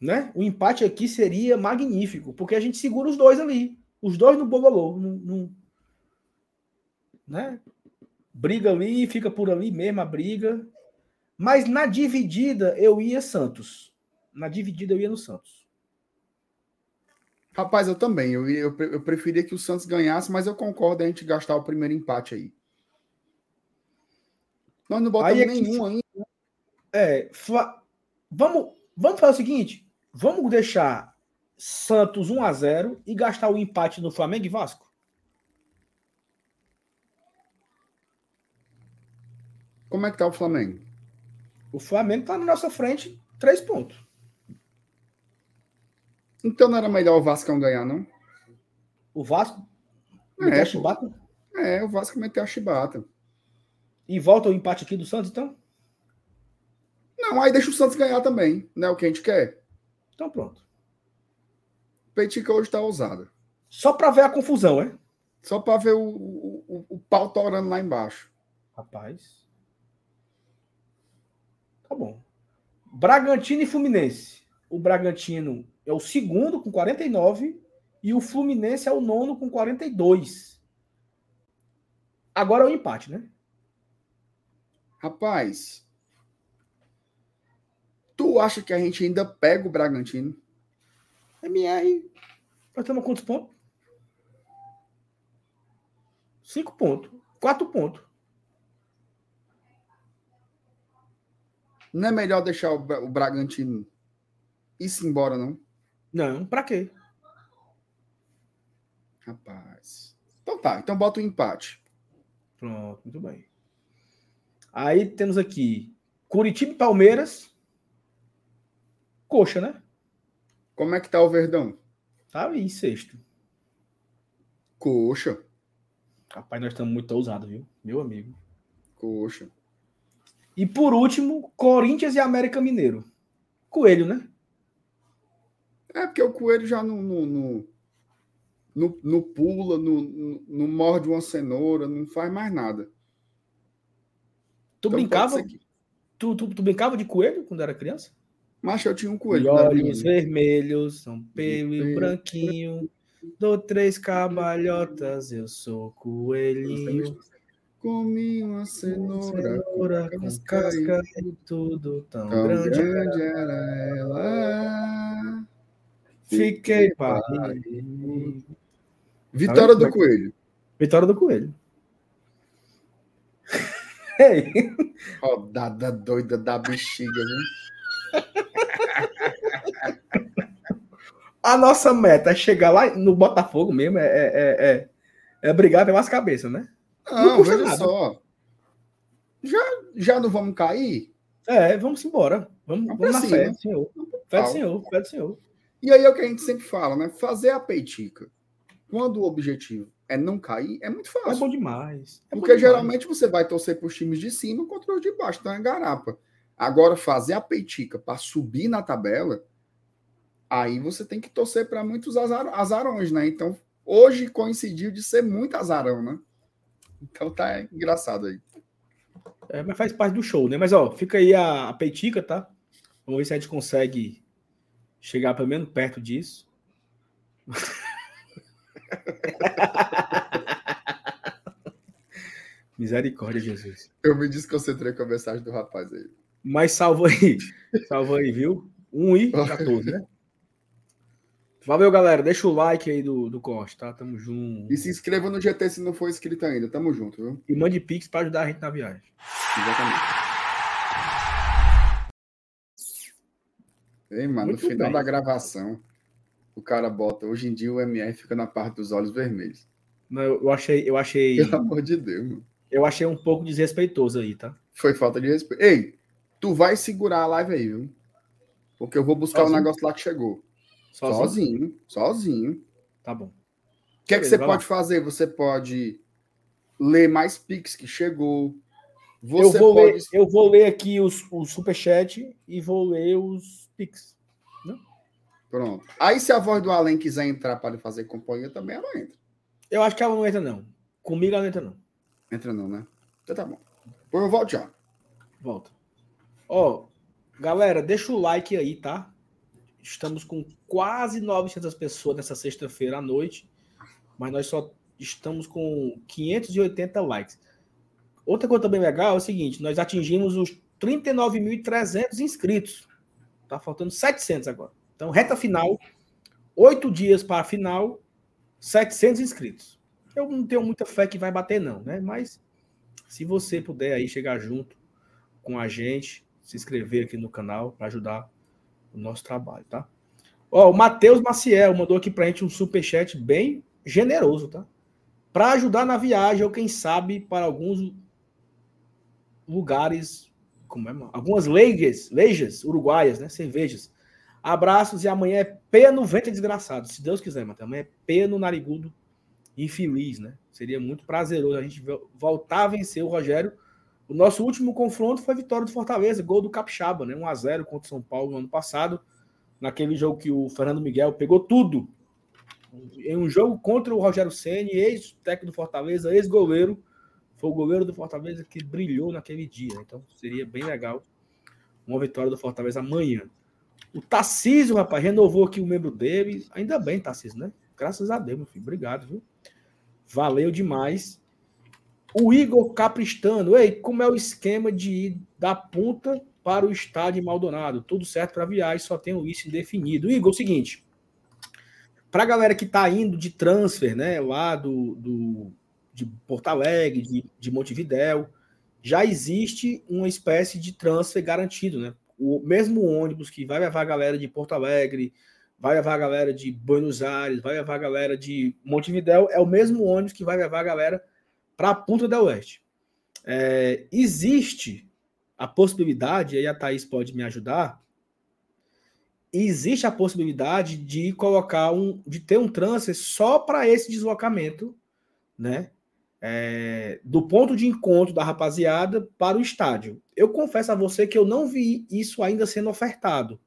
Né? O empate aqui seria magnífico, porque a gente segura os dois ali. Os dois no bololô. No, no- né? Briga ali, fica por ali mesmo a briga. Mas na dividida eu ia Santos. Na dividida eu ia no Santos. Rapaz, eu também. Eu, eu, eu preferia que o Santos ganhasse, mas eu concordo a gente gastar o primeiro empate aí. Nós não botamos Aí aqui- nenhum ainda. É, Fla- vamos, vamos fazer o seguinte: vamos deixar Santos 1 a 0 e gastar o empate no Flamengo e Vasco? Como é que tá o Flamengo? O Flamengo tá na nossa frente, três pontos. Então não era melhor o Vascão ganhar, não? O Vasco É, a chibata É, o Vasco meteu a chibata. e volta o empate aqui do Santos, então? Não, aí deixa o Santos ganhar também. Não é o que a gente quer? Então pronto. Petica hoje tá ousada. Só para ver a confusão, é? Só pra ver o, o, o- o pau torando lá embaixo. Rapaz. Tá bom. Bragantino e Fluminense. O Bragantino é o segundo com 49 e o Fluminense é o nono com 42. Agora é o empate, né? Rapaz, acha que a gente ainda pega o Bragantino? MR. Nós temos quantos pontos? Cinco pontos. Quatro pontos. Não é melhor deixar o, o Bragantino ir-se embora, não? Não, pra quê? Rapaz. Então tá, então bota o empate. Pronto, muito bem. Aí temos aqui Curitiba e Palmeiras. Coxa, né? Como é que tá o Verdão? Tá aí, sexto. Coxa. Rapaz, nós estamos muito ousados, viu? Meu amigo. Coxa. E por último, Corinthians e América Mineiro. Coelho, né? É porque o Coelho já não, não, não, não- não pula, não, não- não morde uma cenoura, não faz mais nada. Tu Então brincava? Tu, tu, tu brincava de coelho quando era criança? Mas eu tinha um E coelho. era olhos vermelhos, São Pedro e branquinho. Dou três cabalhotas, eu sou coelhinho. Comi uma cenoura. Cenoura com casca e tudo tão, Tão grande. grande era ela. Fiquei barrigo. Vitória do vendo? Coelho. Vitória do coelho. Ei, Rodada doida da bexiga, viu? a nossa meta é chegar lá no Botafogo mesmo, é, é, é, é, é brigar pelas cabeças, né? Não Não, custa veja nada. só. Já, já não vamos cair? É, vamos embora. Vamos, Vamos vamos na fé do Senhor. Fé do. Senhor, fé do Senhor. E aí é o que a gente sempre fala, né? Fazer a peitica. Quando o objetivo é não cair, é muito É fácil. bom demais. É bom Porque demais. geralmente você vai torcer para os times de cima contra os de baixo, então é garapa. Agora, fazer a peitica para subir na tabela, aí você tem que torcer para muitos azar- azarões, né? Então, hoje coincidiu de ser muito azarão, né? Então tá engraçado aí. É, mas faz parte do show, né? Mas ó, fica aí a, a peitica, tá? Vamos ver se a gente consegue chegar pelo menos perto disso. Misericórdia, Jesus. Eu me desconcentrei com a mensagem do rapaz aí. Mas salva aí. Salva aí, viu? 1 e 14, né? Valeu, galera. Deixa o like aí do, do corte, tá? Tamo junto. E se inscreva no GT se não for inscrito ainda. Tamo junto, viu? E mande pix pra ajudar a gente na viagem. Exatamente. Ei, mano, Muito no final bem. da gravação, o cara bota. Hoje em dia o MR fica na parte dos olhos vermelhos. Não, eu, achei, eu achei, Pelo amor de Deus, mano. Eu achei um pouco desrespeitoso aí, tá? Foi falta de respeito. Ei, tu vai segurar a live aí, viu? Porque eu vou buscar o um negócio lá que chegou. Sozinho? Sozinho. sozinho. Tá bom. O que é que você pode lá. fazer? Você pode ler mais pics que chegou. Você eu, vou pode... ler, eu vou ler aqui os, o superchat e vou ler os pics. Né? Pronto. Aí, se a voz do Além quiser entrar para fazer companhia, também ela entra. Eu acho que ela não entra, não. Comigo ela não entra, não. Entra, não, né? Então tá bom. Depois eu volto já. Volta. Ó, galera, deixa o like aí, tá? Estamos com quase 900 pessoas nessa sexta-feira à noite, mas nós só estamos com 580 likes. Outra coisa também legal é o seguinte: nós atingimos os 39.300 inscritos. Tá faltando 700 agora. Então, reta final, oito dias para a final, 700 inscritos. Eu não tenho muita fé que vai bater, não, né? Mas se você puder aí chegar junto com a gente, se inscrever aqui no canal para ajudar o nosso trabalho, tá? Ó, o Matheus Maciel mandou aqui pra gente um super chat bem generoso, tá? Para ajudar na viagem ou quem sabe para alguns lugares, como é, algumas leijas, leijas uruguaias, né, cervejas. Abraços e amanhã é no vento desgraçado, se Deus quiser, mas amanhã é no narigudo infeliz, né? Seria muito prazeroso a gente voltar a vencer o Rogério o nosso último confronto foi a vitória do Fortaleza, gol do Capixaba, né? 1 a 0 contra o São Paulo no ano passado, naquele jogo que o Fernando Miguel pegou tudo. Em um jogo contra o Rogério Ceni, ex-técnico do Fortaleza, ex-goleiro, foi o goleiro do Fortaleza que brilhou naquele dia. Então seria bem legal uma vitória do Fortaleza amanhã. O Tarcísio, rapaz, renovou aqui o membro dele. Ainda bem, Tarcísio, né? Graças a Deus, meu filho. Obrigado, viu? Valeu demais. O Igor Capristano, ei, como é o esquema de ir da ponta para o estádio Maldonado? Tudo certo para viagem, só tem o isso indefinido. Igor, é o seguinte, para a galera que está indo de transfer, né, lá do, do de Porto Alegre, de, de Montevidéu, já existe uma espécie de transfer garantido, né? O mesmo ônibus que vai levar a galera de Porto Alegre, vai levar a galera de Buenos Aires, vai levar a galera de Montevidéu, é o mesmo ônibus que vai levar a galera para a Punta del Oeste. É, existe a possibilidade, aí a Thaís pode me ajudar, existe a possibilidade de colocar um, de ter um transfer só para esse deslocamento, né? É, do ponto de encontro da rapaziada para o estádio. Eu confesso a você que eu não vi isso ainda sendo ofertado,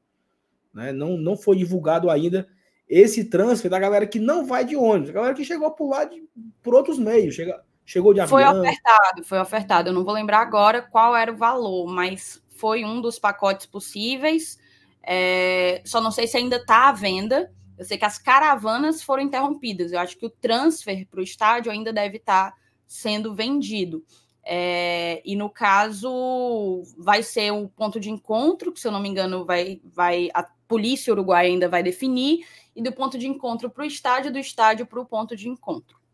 né? Não, não foi divulgado ainda esse transfer da galera que não vai de ônibus, a galera que chegou por lá de, por outros meios, chega, Chegou de avião? Foi ofertado, foi ofertado. Eu não vou lembrar agora qual era o valor, mas foi um dos pacotes possíveis. É, só não sei se ainda está à venda. Eu sei que as caravanas foram interrompidas. Eu acho que o transfer para o estádio ainda deve estar tá sendo vendido. É, e no caso, vai ser o ponto de encontro, que se eu não me engano, vai, vai a polícia uruguaia ainda vai definir, e do ponto de encontro para o estádio, do estádio para o ponto de encontro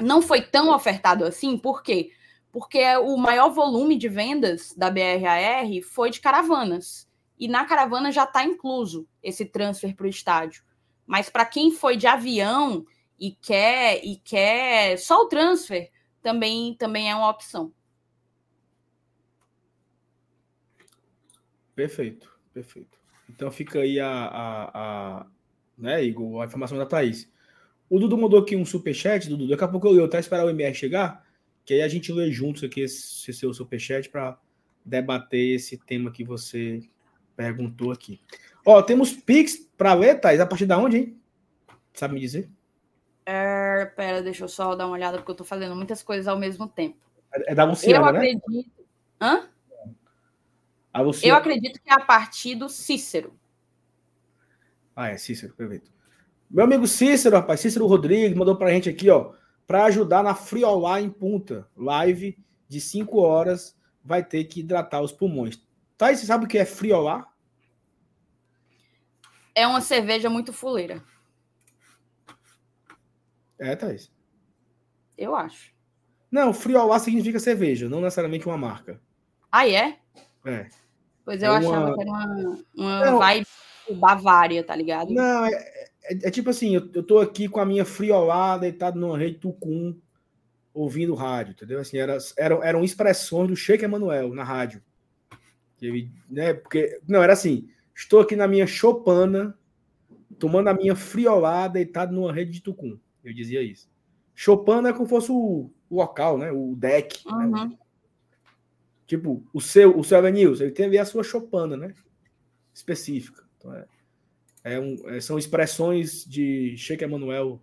não foi tão ofertado assim, por quê? Porque o maior volume de vendas da BRAR foi de caravanas. E na caravana já está incluso esse transfer para o estádio. Mas para quem foi de avião e quer e quer só o transfer, também, também é uma opção. Perfeito, perfeito. Então fica aí a, a, a né, Igor, a informação da Thaís. O Dudu mandou aqui um superchat, Dudu. Daqui a pouco eu leio, até esperar o MR chegar, que aí a gente lê juntos aqui esse, esse seu superchat para debater esse tema que você perguntou aqui. Ó, temos Pix para ler, Thais, a partir da onde, hein? Sabe me dizer? É, pera, deixa eu só dar uma olhada, porque eu tô fazendo muitas coisas ao mesmo tempo. É, é da Luciana, eu né? acredito... Hã? Eu acredito que é a partir do Cícero. Ah, é Cícero, perfeito. Meu amigo Cícero, rapaz, Cícero Rodrigues, mandou pra gente aqui, ó, para ajudar na Friolá em Punta. Live de 5 horas, vai ter que hidratar os pulmões. Thaís, você sabe o que é Friolá? É uma cerveja muito fuleira. É, Thaís? Eu acho. Não, Friolá significa cerveja, não necessariamente uma marca. Ah, é? É. Pois eu é achava uma... que era uma, uma vibe Bavária, tá ligado? Não, é, é, é, tipo assim, eu, eu tô aqui com a minha friolada, deitado numa rede tucum, ouvindo rádio, entendeu? Assim, era, eram, eram expressões do Sheik Emanuel na rádio. Ele, né, porque, não, era assim, estou aqui na minha chopana, tomando a minha friolada, deitado numa rede de tucum. Eu dizia isso. Chopana é como fosse o, o local, né? O deck. Uhum. Né? Tipo, o seu, o seu Evanilson, ele tem ali a sua chopana, né? Específica. Então, é, é um, é, são expressões de Sheik Emanuel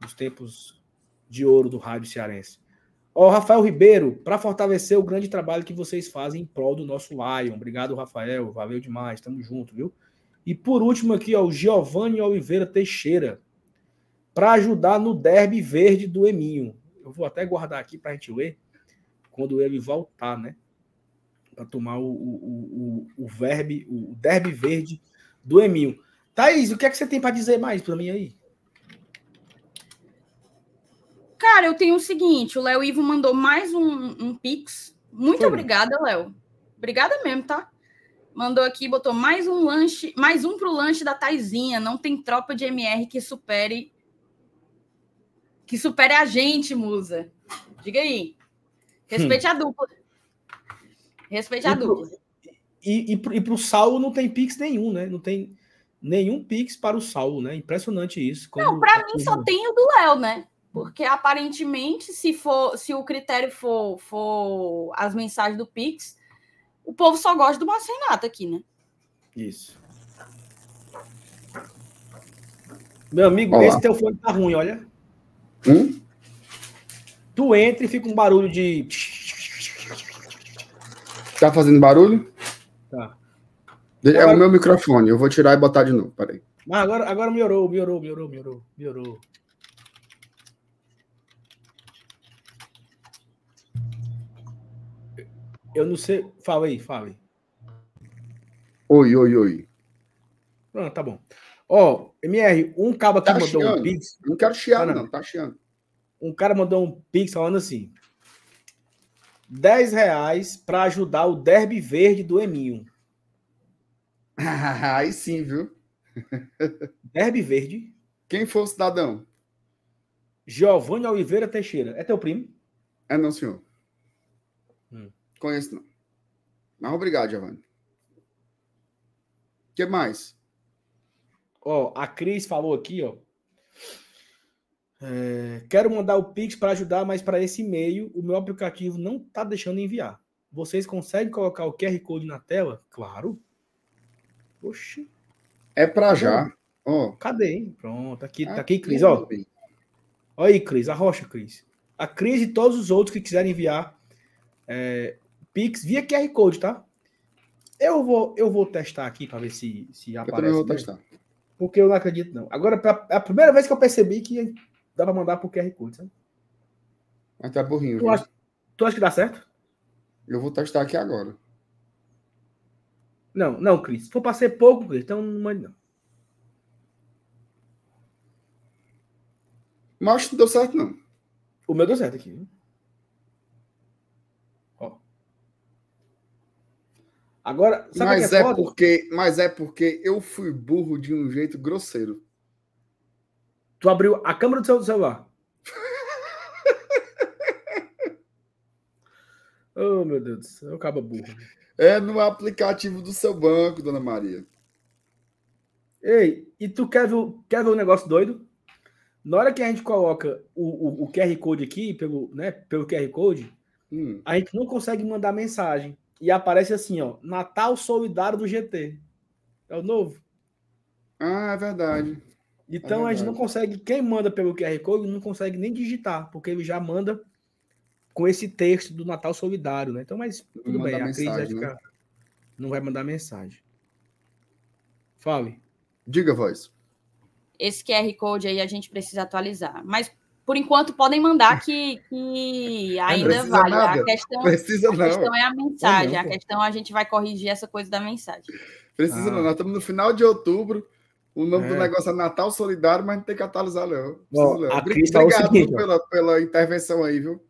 dos tempos de ouro do rádio cearense. Ó, Rafael Ribeiro, para fortalecer o grande trabalho que vocês fazem em prol do nosso Lion. Obrigado, Rafael. Valeu demais. Tamo junto, viu? E por último aqui, ó, o Giovanni Oliveira Teixeira. Para ajudar no derby verde do Eminho. Eu vou até guardar aqui para a gente ler quando ele voltar, né? Para tomar o, o, o, o, verbe, o derby verde do Eminho. Thaís, o que é que você tem para dizer mais para mim aí? Cara, eu tenho o seguinte: o Léo Ivo mandou mais um, um Pix. Muito Foi. obrigada, Léo. Obrigada mesmo, tá? Mandou aqui, botou mais um lanche, mais um pro lanche da Taizinha. Não tem tropa de MR que supere. Que supere a gente, musa. Diga aí. Respeite a dupla. Respeite a E pro- dupla. E, e, pro- e pro Saulo não tem Pix nenhum, né? Não tem nenhum Pix para o Saulo, né? Impressionante isso. Não, como pra a mim só tem o do Léo, né? Porque aparentemente, se for, se o critério for, for as mensagens do Pix, o povo só gosta do Márcio Renato aqui, né? Isso. Meu amigo, Olá. esse teu fone tá ruim, olha. Hum? Tu entra e fica um barulho de. Tá fazendo barulho? Tá. É Agora- o meu microfone. Eu vou tirar e botar de novo. Peraí. Mas agora, agora melhorou, melhorou, melhorou, melhorou, melhorou. Eu não sei. Fala aí, fala aí. Oi, oi, oi. Pronto, tá bom. Ó, MR, um cabo aqui Tá mandou um chiando. pix. Não quero chiar, Ah, não. não. Tá chiando. Um cara mandou um pix falando assim: 10 reais para ajudar o derby verde do Eminho. Aí sim, viu? Derby verde, Quem for o cidadão? Giovanni Oliveira Teixeira. É teu primo? É não, senhor. Hum. Conheço não. Mas obrigado, Giovanni. O que mais? Ó, a Cris falou aqui, ó. É, quero mandar o Pix para ajudar, mas para esse e-mail o meu aplicativo não tá deixando enviar. Vocês conseguem colocar o QR Code na tela? Claro. Oxi, É pra já. Ó. cadê, hein? Pronto, aqui, tá aqui, aqui, Cris, ó. bem. Olha aí, Cris, a rocha, Cris. A Cris e todos os outros que quiserem enviar é, Pix via QR Code, tá? Eu vou, eu vou testar aqui para ver se, se Eu aparece. também vou mesmo. testar. Porque eu não acredito, não. Agora, pra- é a primeira vez que eu percebi que dá pra mandar pro QR Code, sabe? Mas tá burrinho. Tu acha, tu acha que dá certo? Eu vou testar aqui agora. Não, não, Cris. Se for pra ser pouco, Cris, então não mande, não. Mas não deu certo, não. O meu deu certo aqui. Ó. Agora, sabe Mas que é, é, foda? porque, mas é porque eu fui burro de um jeito grosseiro. Tu abriu a câmera do seu celular. oh, meu Deus do céu. Acaba burro. É no aplicativo do seu banco, dona Maria. Ei, e tu quer ver, quer ver um negócio doido? Na hora que a gente coloca o, o, o QR Code aqui, pelo, né, pelo QR Code, Hum. a gente não consegue mandar mensagem. E aparece assim, ó, Natal Solidário do GT. É o novo. Ah, é verdade. Então a gente não verdade. consegue, quem manda pelo QR Code não consegue nem digitar, porque ele já manda com esse texto do Natal Solidário, né? Então, mas tudo bem, a Cris vai mensagem, né? ficar, não vai mandar mensagem. Fale. Diga, voz. Esse QR Code aí a gente precisa atualizar. Mas, por enquanto, podem mandar que, que ainda precisa vale. nada. A questão, Precisa a questão não. é a mensagem. Não, a pô. questão a gente vai corrigir essa coisa da mensagem. Precisa Ah. não. Nós estamos no final de outubro. O nome do É. negócio é Natal Solidário, mas não tem que atualizar, não. Precisa, não. a o Obrigado seguinte, pela, pela intervenção aí, viu?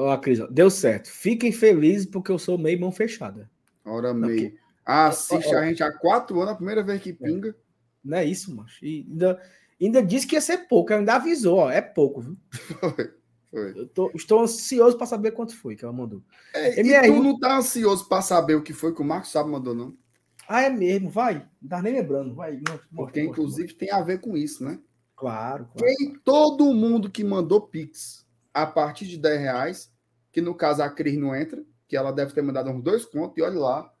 Ó, Cris, ó, deu certo. Fiquem felizes porque eu sou meio mão fechada. Hora meio. que- Assiste Ó, a gente há quatro anos, a primeira vez que pinga. Não é isso, macho. E ainda, ainda disse que ia ser pouco, ainda avisou, ó, é pouco, viu? Foi. Foi. Eu tô- estou ansioso para saber quanto foi que ela mandou. É, MR. E tu não tá ansioso pra saber o que foi que o Marcos Sábio mandou, não? Ah, é mesmo, vai. Não tá nem lembrando, vai. Mostra, mostra, Porque, mostra, inclusive, tem a ver com isso, né? mostra. Claro, claro. Quem, todo mundo que mandou Pix a partir de 10 reais, que no caso a Cris não entra, que ela deve ter mandado uns dois contos, e olha lá.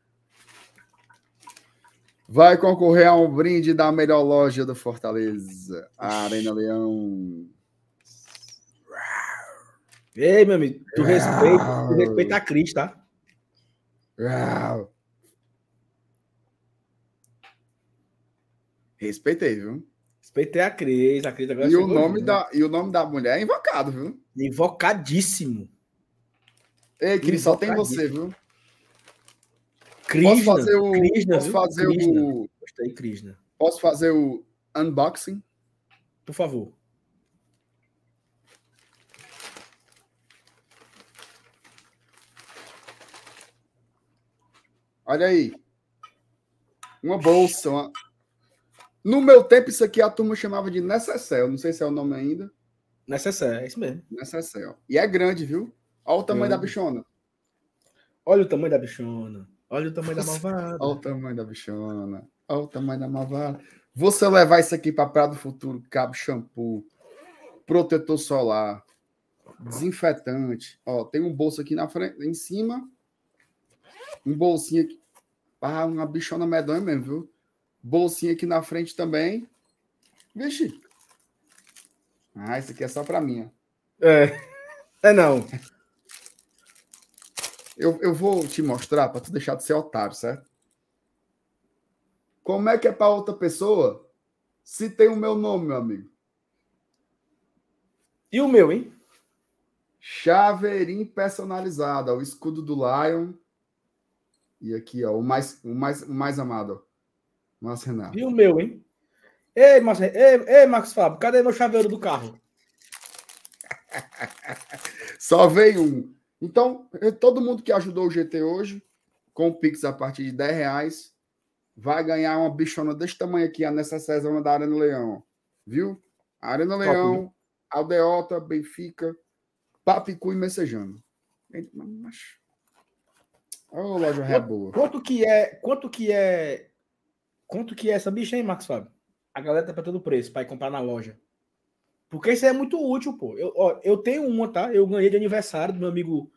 Vai concorrer a um brinde da melhor loja do Fortaleza, a Arena Leão. Ei, meu amigo, tu respeita, tu respeita a Cris, tá? Uau. Respeitei, viu? Respeitei a Cris, a Cris agora E o, nome junto. da, e o nome da mulher é invocado, viu? Invocadíssimo. Ei, Cris, só tem você, viu? Krishna. Posso fazer o. Krishna, posso fazer Krishna. o. Gostei, Krishna. Posso fazer o unboxing? Por favor. Olha aí. Uma bolsa. uma- No meu tempo, isso aqui a turma chamava de necessaire. Não sei se é o nome ainda. Necessário, é isso mesmo. Necessaire. ó. E é grande, viu? Olha o tamanho da bichona. Olha o tamanho da bichona. Olha o tamanho da malvada. Olha o tamanho da bichona. Olha o tamanho da malvada. Você levar isso aqui para Praia do Futuro, cabo shampoo, protetor solar, desinfetante. Ó, tem um bolso aqui na frente, em cima. Um bolsinho aqui. Ah, uma bichona medonha mesmo, viu? Bolsinho aqui na frente também. Vixe. Ah, isso aqui é só para mim. ó. É. É não. Eu, eu vou te mostrar para tu deixar de ser otário, certo? Como é que é para outra pessoa se tem o meu nome, meu amigo? E o meu, hein? Chaveirinho personalizado, ó, o escudo do Lion. E aqui, ó, o mais, o mais, o mais amado, ó. Márcio Renato. E o meu, hein? Ei, Marcos, ei, ei, Marcos Fábio, cadê meu chaveiro do carro? Só veio um. Então, todo mundo que ajudou o GT hoje, com o Pix a partir de 10 reais, vai ganhar uma bichona desse tamanho aqui, a necessária da Arena Leão. Viu? Arena Top, Leão, Aldeota, Benfica, Papicu e Messejano. Mas... Ô, loja é boa. Quanto que é, quanto que é, quanto que é essa bicha, hein, Marcos Fábio? A galera tá todo preço para ir comprar na loja. Porque isso é muito útil, pô. Eu, ó, eu tenho uma, tá? Eu ganhei de aniversário do meu amigo,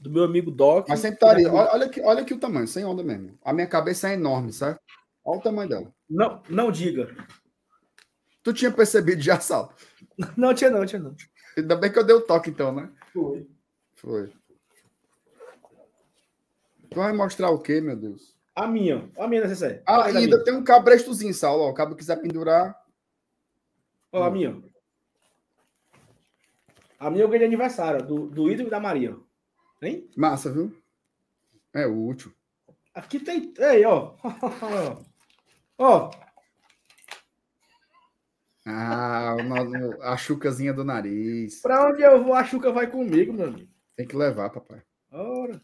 do meu amigo Doc. Mas sempre estaria. Olha, olha, aqui, olha aqui o tamanho, sem onda mesmo. A minha cabeça é enorme, certo? Olha o tamanho dela. Não, não diga. Tu tinha percebido já, Sal? Não tinha não, tinha não. Ainda bem que eu dei o toque, então, né? Foi. Foi. Tu vai mostrar o quê, meu Deus? A minha, a minha necessária. Ah, Olha ainda minha. tem um cabrestozinho, Saulo. Ó, o cabo quiser pendurar. Ó, a minha. A minha eu ganhei de aniversário, do, do ídolo da Maria. Hein? Massa, viu? É útil. Aqui tem. Ei, ó. ó. Ah, a chucazinha do nariz. Pra onde eu vou, a Chuca vai comigo, meu amigo. Tem que levar, papai. Ora.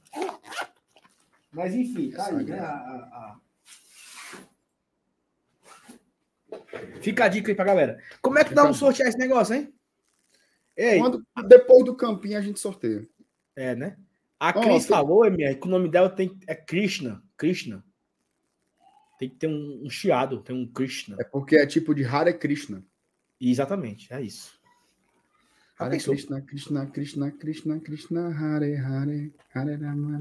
Mas enfim, tá aí, Essa né? graça. a- a- a- Fica a dica aí pra galera. Como é que dá Fica um a sortear esse negócio, hein? Ei. Quando, depois do campinho a gente sorteia. É, né? A Cris oh, falou, Emir, que o nome dela tem, é Krishna. Krishna. Tem que ter um, um, chiado, tem um Krishna. É porque é tipo de Hare Krishna. Exatamente, é isso. Hare ah, pensou? Krishna, Krishna, Krishna, Krishna, Krishna, Hare Hare, Hare Rama.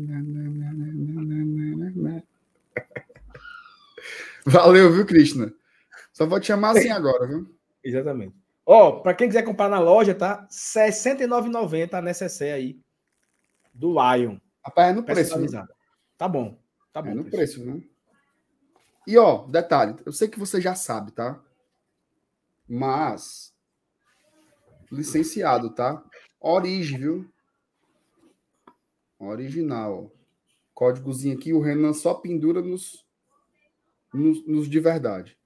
Valeu, viu, Krishna? Só vou te chamar assim agora, viu? Exatamente. Ó, pra quem quiser comprar na loja, tá? R$ 69,90 a necessaire aí do Lion. Rapaz, é no preço? Personalizada. Tá bom. Tá bom. É no preço. preço, viu? E ó, detalhe, eu sei que você já sabe, tá? Mas licenciado, tá? Origem, viu? Original. Códigozinho aqui, o Renan só pendura nos, nos, nos de verdade.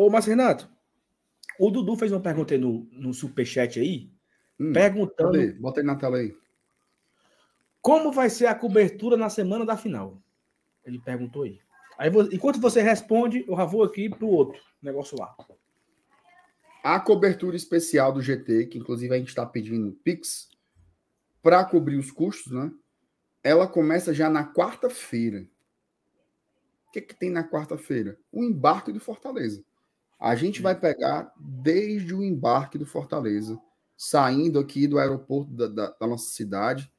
Ô, Márcio Renato, o Dudu fez uma pergunta aí no, no superchat aí, Hum, perguntando cadê? Bota aí na tela aí. como vai ser a cobertura na semana da final. Ele perguntou aí. Aí, enquanto você responde, eu já vou aqui pro outro negócio lá. a cobertura especial do GT, que inclusive a gente está pedindo Pix para cobrir os custos, né? Ela começa já na quarta-feira. O que, que tem na quarta-feira? O embarque do Fortaleza. A gente vai pegar desde o embarque do Fortaleza, saindo aqui do aeroporto da, da, da nossa cidade.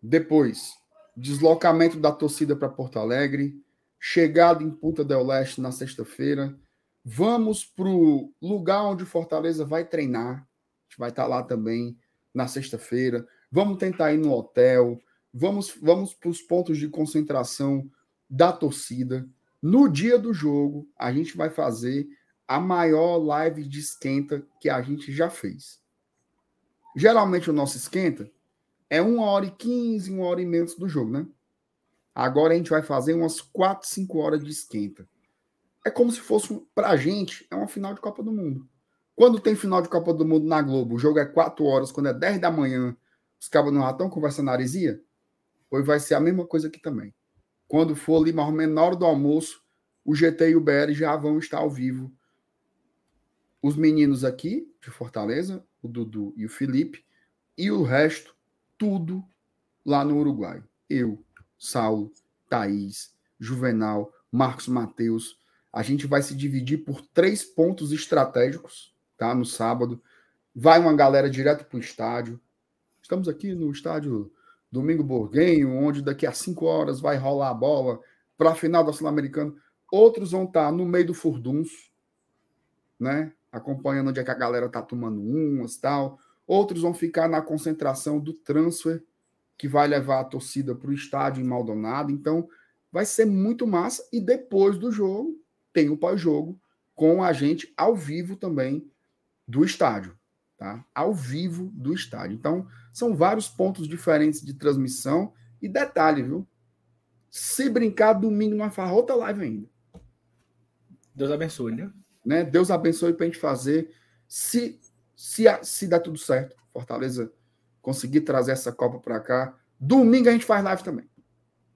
Depois, deslocamento da torcida para Porto Alegre, chegada em Punta del Leste na sexta-feira. Vamos para o lugar onde o Fortaleza vai treinar. A gente vai estar tá lá também na sexta-feira. Vamos tentar ir no hotel. Vamos, vamos para os pontos de concentração da torcida. No dia do jogo, a gente vai fazer a maior live de esquenta que a gente já fez. Geralmente o nosso esquenta é uma hora e quinze, uma hora e menos do jogo, né? Agora a gente vai fazer umas quatro, cinco horas de esquenta. É como se fosse, pra gente, é uma final de Copa do Mundo. Quando tem final de Copa do Mundo na Globo, o jogo é quatro horas, quando é 10 da manhã, os cabos não estão conversando na aresia, pois vai ser a mesma coisa aqui também. Quando for ali mais ou menos na hora do almoço, o GT e o BR já vão estar ao vivo. Os meninos aqui de Fortaleza, o Dudu e o Felipe, e o resto, tudo lá no Uruguai. Eu, Saulo, Thaís, Juvenal, Marcos Mateus. A gente vai se dividir por três pontos estratégicos, tá? No sábado. Vai uma galera direto para o estádio. Estamos aqui no estádio Domingo Borguenho, onde daqui a cinco horas vai rolar a bola para a final da Sul-Americana. Outros vão estar tá no meio do furdunço, né? Acompanhando onde é que a galera tá tomando umas tal. Outros vão ficar na concentração do transfer, que vai levar a torcida para o estádio em Maldonado. Então, vai ser muito massa. E depois do jogo, tem o pós-jogo com a gente ao vivo também do estádio tá? Ao vivo do estádio. Então, são vários pontos diferentes de transmissão. E detalhe, viu? Se brincar, domingo faz outra live ainda. Deus abençoe, né? né? Deus abençoe para a gente fazer. Se, se, se der tudo certo, Fortaleza conseguir trazer essa Copa para cá. Domingo a gente faz live também.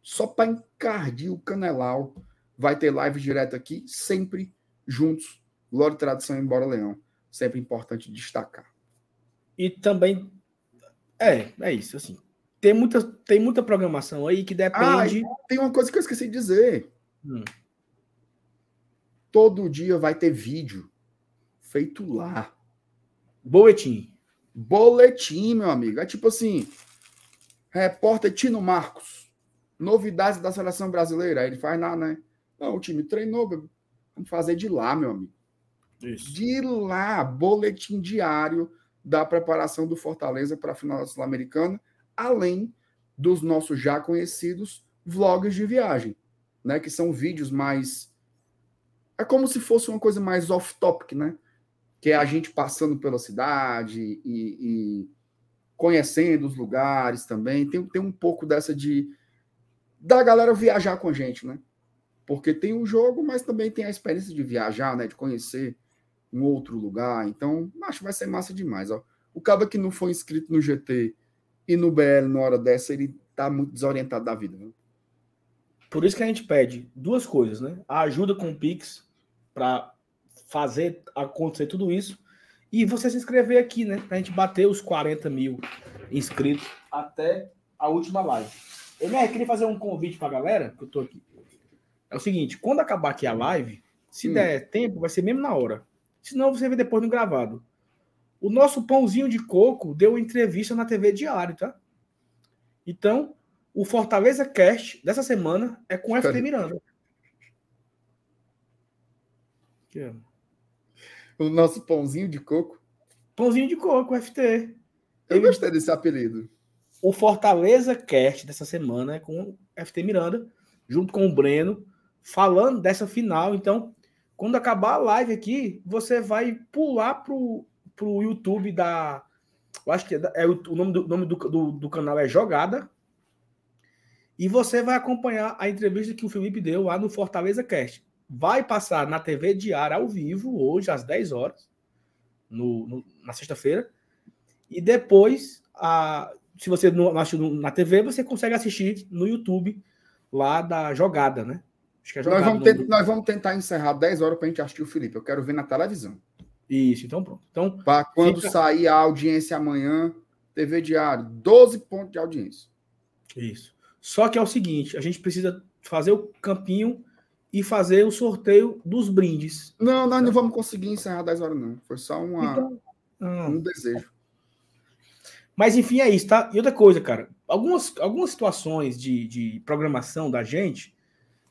Só para encardir o canelau. Vai ter live direto aqui, sempre juntos. Glória e tradição embora Leão sempre importante destacar. E também é, é isso assim. Tem muita, tem muita programação aí que depende. Ah, tem uma coisa que eu esqueci de dizer. Hum. Todo dia vai ter vídeo feito lá. Boletim. Boletim, meu amigo. É tipo assim: repórter Tino Marcos. Novidades da seleção brasileira. Aí ele faz nada, né? Não, o time treinou. Vamos fazer de lá, meu amigo. Isso. De lá, boletim diário da preparação do Fortaleza para a final da Sul-Americana, além dos nossos já conhecidos vlogs de viagem, né? Que são vídeos mais. É como se fosse uma coisa mais off-topic, né? Que é a gente passando pela cidade e, e conhecendo os lugares também. Tem, tem um pouco dessa de. da galera viajar com a gente, né? Porque tem o jogo, mas também tem a experiência de viajar, né? De conhecer um outro lugar. Então, acho que vai ser massa demais. Ó. O cara que não foi inscrito no GT e no BL na hora dessa, ele tá muito desorientado da vida. Né? Por isso que a gente pede duas coisas, né? A ajuda com o Pix para fazer acontecer tudo isso. E você se inscrever aqui, né? Pra gente bater os 40 mil inscritos até a última live. Eu né, queria fazer um convite pra galera, que eu tô aqui. É o seguinte, quando acabar aqui a live, se hum. der tempo, vai ser mesmo na hora. Senão você vê depois no gravado. O nosso pãozinho de coco deu entrevista na TV Diário, tá? Então, o Fortaleza Cast dessa semana é com o FT Miranda. É? O nosso pãozinho de coco. Pãozinho de coco, FT. Eu Ele... gostei desse apelido. O Fortaleza Cast dessa semana é com o FT Miranda, junto com o Breno, falando dessa final. Então, quando acabar a live aqui, você vai pular pro, pro YouTube da. Eu acho que é, é o nome, do, nome do, do, do, canal é Jogada. E você vai acompanhar a entrevista que o Felipe deu lá no Fortaleza Cast. Vai passar na TV Diária ao vivo, hoje, às 10 horas, no, no na sexta-feira. E depois, a, se você não assistiu na TV, você consegue assistir no YouTube lá da jogada, né? É nós, vamos nós vamos tentar encerrar 10 horas para a gente assistir o Felipe. Eu quero ver na televisão. Isso, então pronto. Então, Para quando fica- sair a audiência amanhã, TV Diário, 12 pontos de audiência. Isso. Só que é o seguinte, a gente precisa fazer o campinho e fazer o sorteio dos brindes. Não, nós não vamos conseguir encerrar 10 horas, não. Foi só uma, Então, ah, um desejo. Mas enfim, é isso, tá? E outra coisa, cara, algumas, algumas situações de, de programação da gente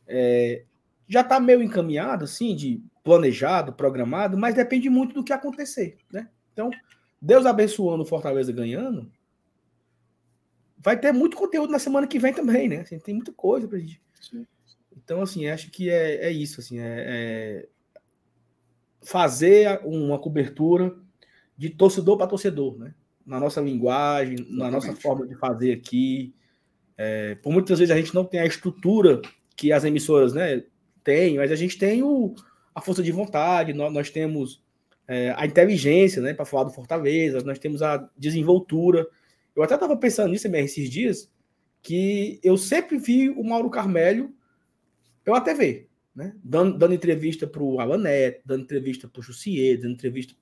é, já tá meio encaminhado, assim, de planejado, programado, mas depende muito do que acontecer, né? Então, Deus abençoando o Fortaleza ganhando, vai ter muito conteúdo na semana que vem também, né? Assim, tem muita coisa pra gente. Então, assim, acho que é, é isso, assim, é, é fazer uma cobertura de torcedor para torcedor, né? Na nossa linguagem, na nossa Exatamente. forma de fazer aqui. É, por muitas vezes a gente não tem a estrutura que as emissoras, né, têm, mas a gente tem o, a força de vontade, nós, nós temos é, a inteligência, né, para falar do Fortaleza, nós temos a desenvoltura. Eu até estava pensando nisso MR, esses dias, que eu sempre vi o Mauro Carmelho pela TV, né? Dando, dando entrevista para o Alan Neto, dando entrevista para o Jussier, dando entrevista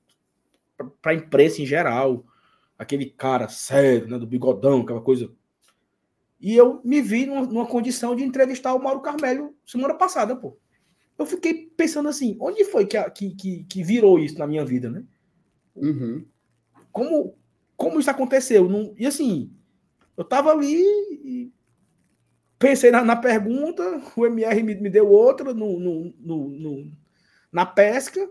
para a imprensa em geral, aquele cara sério, né, do bigodão, aquela coisa. E eu me vi numa, numa condição de entrevistar o Mauro Carmelho semana passada, pô. Eu fiquei pensando assim, onde foi que, a- que, que, que virou isso na minha vida, né? Uhum. como, como isso aconteceu. Não, e assim, eu tava ali e pensei na, na pergunta, o MR me, me deu outra no, no, no- no- na pesca.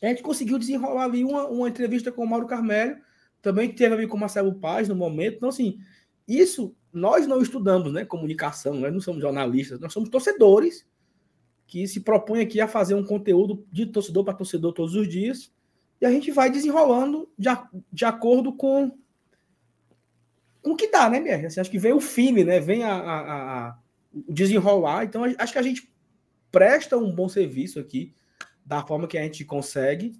A gente conseguiu desenrolar ali uma, uma entrevista com o Mauro Carmelho, também que teve a ver com o Marcelo Paz no momento. Então, assim, isso nós não estudamos, né? Comunicação, nós não somos jornalistas, nós somos torcedores que se propõem aqui a fazer um conteúdo de torcedor para torcedor todos os dias e a gente vai desenrolando de, a- de acordo com com o que dá, né, Mier? Assim, acho que vem o filme, né? Vem a, a- a- desenrolar. Então, acho que a gente presta um bom serviço aqui, da forma que a gente consegue.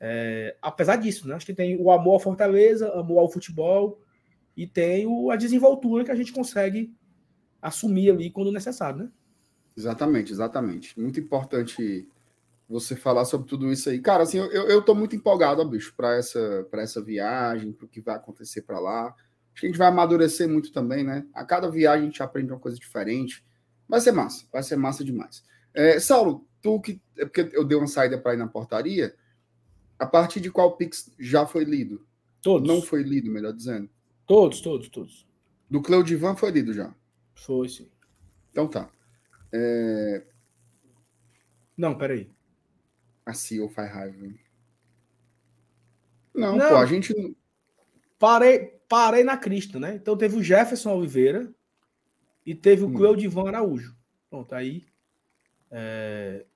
É, apesar disso, né? Acho que tem o amor à Fortaleza, amor ao futebol e tem o, a desenvoltura que a gente consegue assumir ali quando necessário, né? Exatamente, exatamente. Muito importante você falar sobre tudo isso aí. Cara, assim, eu, eu tô muito empolgado, ó, bicho, para essa, pra essa viagem, para o que vai acontecer para lá. Acho que a gente vai amadurecer muito também, né? A cada viagem a gente aprende uma coisa diferente. Vai ser massa, vai ser massa demais. É, Saulo, tu que. É porque eu dei uma saída para ir na portaria. A partir de qual Pix já foi lido? Todos. Não foi lido, melhor dizendo. Todos, todos, todos. Do Cleudivan foi lido já. Foi sim. Então tá. Não, peraí. A CEO faz raiva. Não, Não. pô, a gente. Parei, parei na crista, né? Então teve o Jefferson Oliveira e teve o Hum. Cleudivan Araújo. Pronto, aí. é,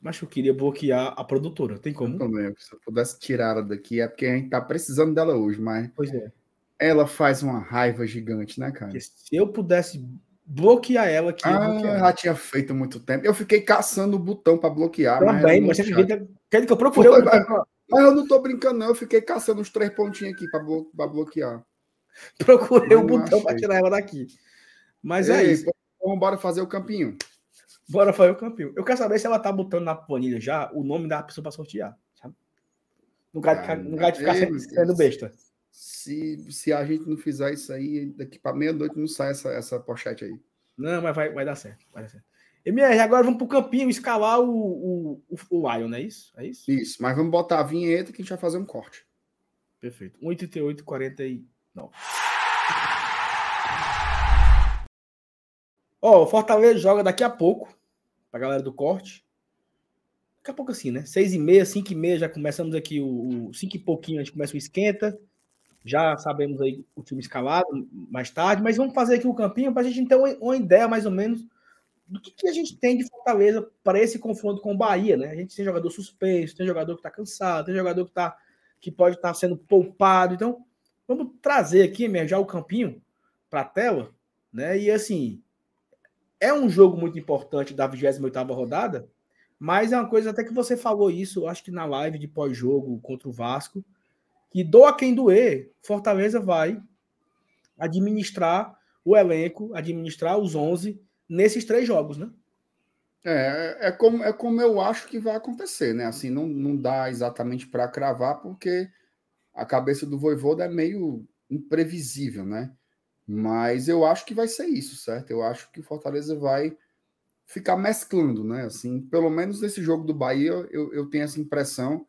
Mas eu queria bloquear a produtora. Tem como? Também, se eu pudesse tirar ela daqui, é porque a gente tá precisando dela hoje, mas Pois é. ela faz uma raiva gigante, né, cara? Porque se eu pudesse bloquear ela aqui, eu Ah, bloqueava. já tinha feito muito tempo. Eu fiquei caçando o botão para bloquear, Também, mas você quer que eu procurei Foi, mas- Mas eu não tô brincando, não. Eu fiquei caçando uns três pontinhos aqui para bloquear. procurei o Não botão para tirar ela daqui. Mas é Ei, isso. pô, Vamos embora fazer o campinho. Bora fazer o campeão. Eu quero saber se ela tá botando na planilha já o nome da pessoa para sortear. Sabe? Não vai ficar, não vai ficar sendo, besta. Se, se a gente não fizer isso aí, daqui para meia-noite não sai essa, essa pochete aí. Não, mas vai, vai dar certo. Vai dar certo. MR, agora vamos pro campinho escalar o, o, o, o Lion, não é isso? É isso? Isso, mas vamos botar a vinheta que a gente vai fazer um corte. Perfeito. 1,38, 49. Ó, o Fortaleza joga daqui a pouco, pra galera do corte. Daqui a pouco assim, né? 6 e meia, 5 e meia, já começamos aqui o, o 5 e pouquinho, a gente começa o esquenta. Já sabemos aí o time escalado mais tarde, mas vamos fazer aqui o campinho para a gente ter uma, uma ideia mais ou menos do que, que a gente tem de Fortaleza para esse confronto com o Bahia, né? A gente tem jogador suspenso, tem jogador que está cansado, tem jogador que, tá, que pode estar sendo poupado. Então, vamos trazer aqui, já o campinho para a tela, né? E assim, é um jogo muito importante da 28ª rodada, mas é uma coisa até que você falou isso, acho que na live de pós-jogo contra o Vasco, que doa quem doer, Fortaleza vai administrar o elenco, administrar os 11 nesses três jogos, né? É, é como, é como eu acho que vai acontecer, né? Assim, não, não dá exatamente para cravar, porque a cabeça do Voivoda é meio imprevisível, né? Mas eu acho que vai ser isso, certo? Eu acho que o Fortaleza vai ficar mesclando, né? Assim, pelo menos nesse jogo do Bahia, eu, eu tenho essa impressão.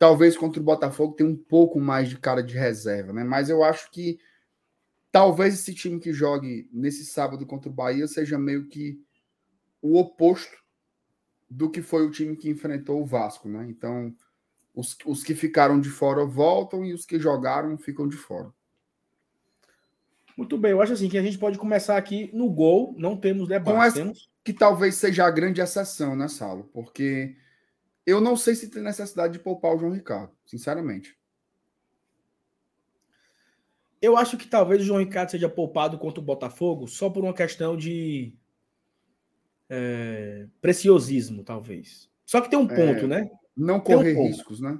Talvez contra o Botafogo tenha um pouco mais de cara de reserva, né? Mas eu acho que talvez esse time que jogue nesse sábado contra o Bahia seja meio que o oposto do que foi o time que enfrentou o Vasco, né? Então, os, os que ficaram de fora voltam e os que jogaram ficam de fora. Muito bem, eu acho assim que a gente pode começar aqui no gol, não temos debate. Com essa, temos... Que talvez seja a grande exceção, né, Salo? Porque eu não sei se tem necessidade de poupar o João Ricardo, sinceramente. Eu acho que talvez o João Ricardo seja poupado contra o Botafogo só por uma questão de é, preciosismo, talvez. Só que tem um ponto, é, né? Não correr um riscos, né?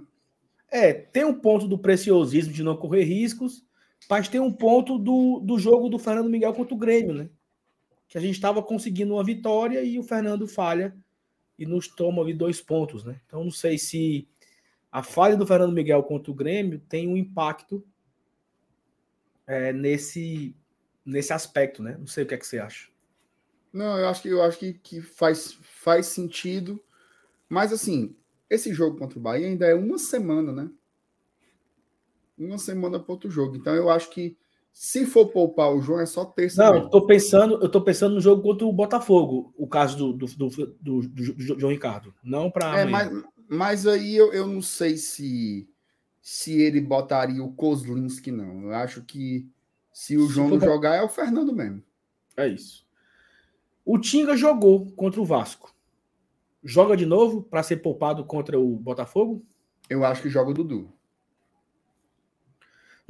É, tem um ponto do preciosismo de não correr riscos, mas tem um ponto do, do jogo do Fernando Miguel contra o Grêmio, né? Que a gente estava conseguindo uma vitória e o Fernando falha e nos toma ali dois pontos, né? Então não sei se a falha do Fernando Miguel contra o Grêmio tem um impacto é, nesse, nesse aspecto, né? Não sei o que é que você acha. Não, eu acho que eu acho que, que faz, faz sentido. Mas assim, esse jogo contra o Bahia ainda é uma semana, né? Uma semana para outro jogo. Então eu acho que se for poupar o João, é só terça. Não, eu tô pensando, eu tô pensando no jogo contra o Botafogo, o caso do, do, do, do, do João Ricardo. Não para. É, mas, mas aí eu, eu não sei se se ele botaria o Kozlinski, não. Eu acho que se o se João não jogar, é o Fernando mesmo. É isso. O Tinga jogou contra o Vasco. Joga de novo para ser poupado contra o Botafogo? Eu acho que joga o Dudu.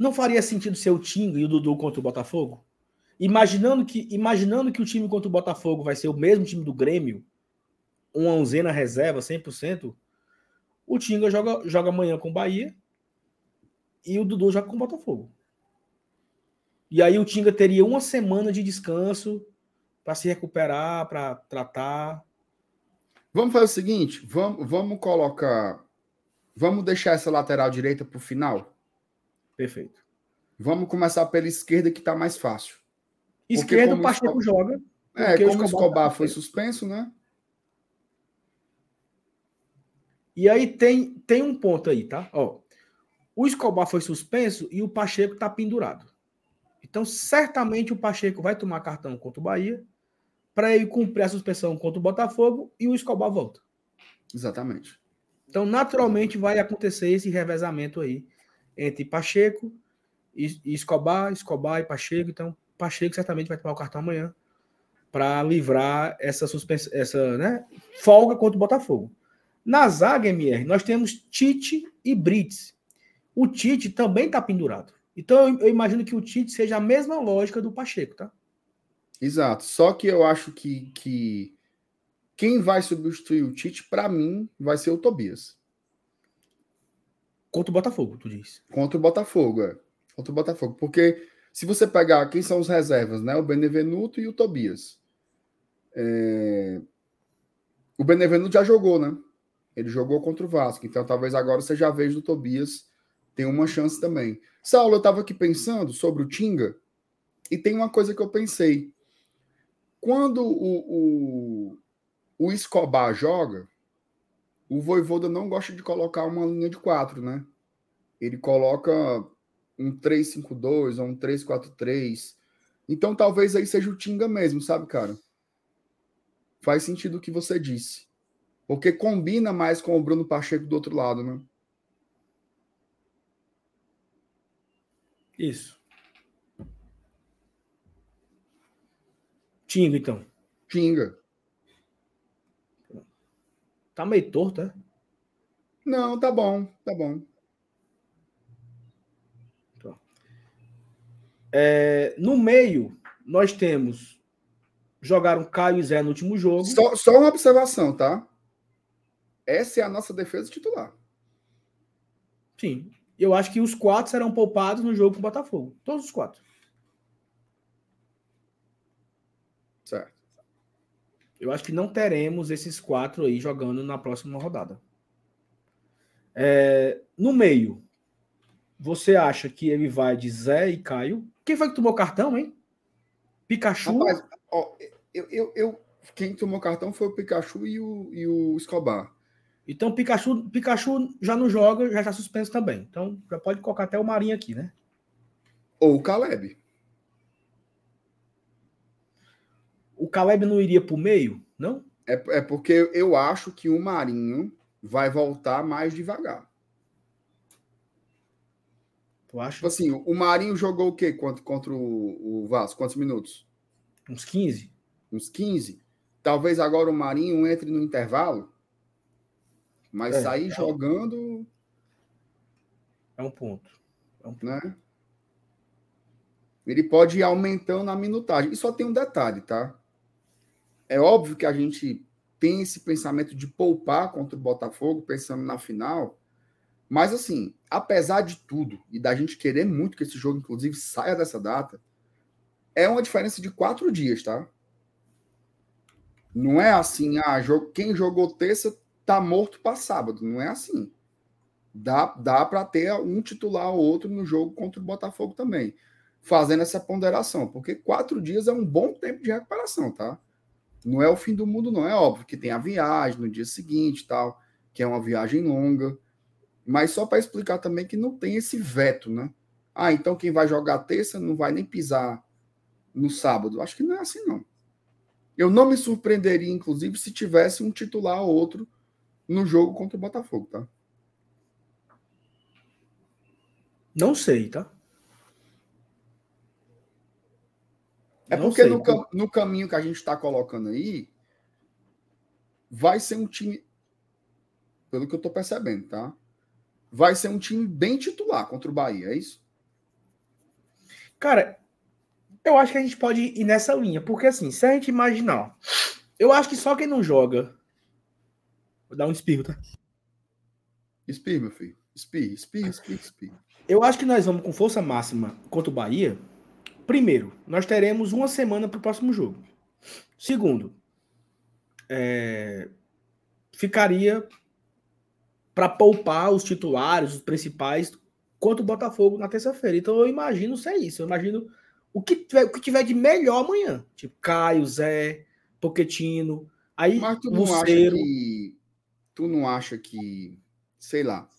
Não faria sentido ser o Tinga e o Dudu contra o Botafogo? Imaginando que, imaginando que o time contra o Botafogo vai ser o mesmo time do Grêmio, uma onzena reserva 100%, o Tinga joga, joga amanhã com o Bahia e o Dudu joga com o Botafogo. E aí o Tinga teria uma semana de descanso para se recuperar, para tratar. Vamos fazer o seguinte: vamos, vamos colocar. Vamos deixar essa lateral direita para o final? Perfeito. Vamos começar pela esquerda, que está mais fácil. Esquerda, o Pacheco joga. É, como o Escobar, Escobar tá foi suspenso, né? E aí tem, tem um ponto aí, tá? Ó, o Escobar foi suspenso e o Pacheco está pendurado. Então, certamente o Pacheco vai tomar cartão contra o Bahia para ele cumprir a suspensão contra o Botafogo e o Escobar volta. Exatamente. Então, naturalmente, vai acontecer esse revezamento aí entre Pacheco e Escobar, Escobar e Pacheco. Então, Pacheco certamente vai tomar o cartão amanhã para livrar essa suspensão, essa né, folga contra o Botafogo. Na zaga, MR, nós temos Tite e Brits. O Tite também está pendurado. Então, eu, eu imagino que o Tite seja a mesma lógica do Pacheco, tá? Exato. Só que eu acho que, que quem vai substituir o Tite, para mim, vai ser o Tobias. Contra o Botafogo, tu diz. Contra o Botafogo, é. Contra o Botafogo. Porque se você pegar quem são os reservas, né? O Benevenuto e o Tobias. É... O Benevenuto já jogou, né? Ele jogou contra o Vasco. Então talvez agora seja a vez do Tobias ter uma chance também. Saulo, eu estava aqui pensando sobre o Tinga. E tem uma coisa que eu pensei. Quando o, o, o Escobar joga, o Voivoda não gosta de colocar uma linha de quatro, né? Ele coloca um 3-5-2 ou um 3-4-3. Então talvez aí seja o Tinga mesmo, sabe, cara? Faz sentido o que você disse. Porque combina mais com o Bruno Pacheco do outro lado, né? Isso. Tinga, então. Tinga. Tá meio torto, é? Não, tá bom, tá bom. Tá. É, no meio, nós temos. Jogaram Caio e Zé no último jogo. Só, só uma observação, tá? Essa é a nossa defesa titular. Sim. Eu acho que os quatro serão poupados no jogo com o Botafogo. Todos os quatro. Eu acho que não teremos esses quatro aí jogando na próxima rodada. É, no meio, você acha que ele vai de Zé e Caio? Quem foi que tomou cartão, hein? Pikachu? Rapaz, ó, eu, eu, eu, quem tomou cartão foi o Pikachu e o, e o Escobar. Então, Pikachu, Pikachu já não joga, já está suspenso também. Então, já pode colocar até o Marinho aqui, né? Ou o Caleb. Caleb não iria para o meio, não? É, é porque eu acho que o Marinho vai voltar mais devagar. Tu acha? Tipo assim, o Marinho jogou o quê contra, contra o, o Vasco? Quantos minutos? Uns 15. Uns 15. Talvez agora o Marinho entre no intervalo mas é, sair é jogando. É um ponto. É um ponto. Né? Ele pode ir aumentando a minutagem. E só tem um detalhe, tá? É óbvio que a gente tem esse pensamento de poupar contra o Botafogo, pensando na final. Mas, assim, apesar de tudo, e da gente querer muito que esse jogo, inclusive, saia dessa data, é uma diferença de quatro dias, tá? Não é assim, ah, quem jogou terça tá morto para sábado. Não é assim. Dá, dá para ter um titular ou outro no jogo contra o Botafogo também. Fazendo essa ponderação. Porque quatro dias é um bom tempo de recuperação, tá? Não é o fim do mundo, não. É óbvio que tem a viagem no dia seguinte tal, que é uma viagem longa. Mas só para explicar também que não tem esse veto, né? Ah, então quem vai jogar terça não vai nem pisar no sábado. Acho que não é assim, não. Eu não me surpreenderia, inclusive, se tivesse um titular ou outro no jogo contra o Botafogo, tá? Não sei, tá? É Não porque sei, no, no caminho que a gente está colocando aí, vai ser um time, pelo que eu estou percebendo, tá? Vai ser um time bem titular contra o Bahia, é isso? Cara, eu acho que a gente pode ir nessa linha, porque assim, se a gente imaginar, eu acho que só quem não joga Vou dar um espirro, tá? Espirro, meu filho. Espirro, espirro, espirro, espirro. Eu acho que nós vamos com força máxima contra o Bahia. Primeiro, nós teremos uma semana para o próximo jogo. Segundo, é... ficaria para poupar os titulares, os principais, contra o Botafogo na terça-feira. Então eu imagino ser isso. Eu imagino o que tiver, o que tiver de melhor amanhã. Tipo, Caio, Zé, Poquetino. Aí, Mas tu não acha que tu não acha que, sei lá,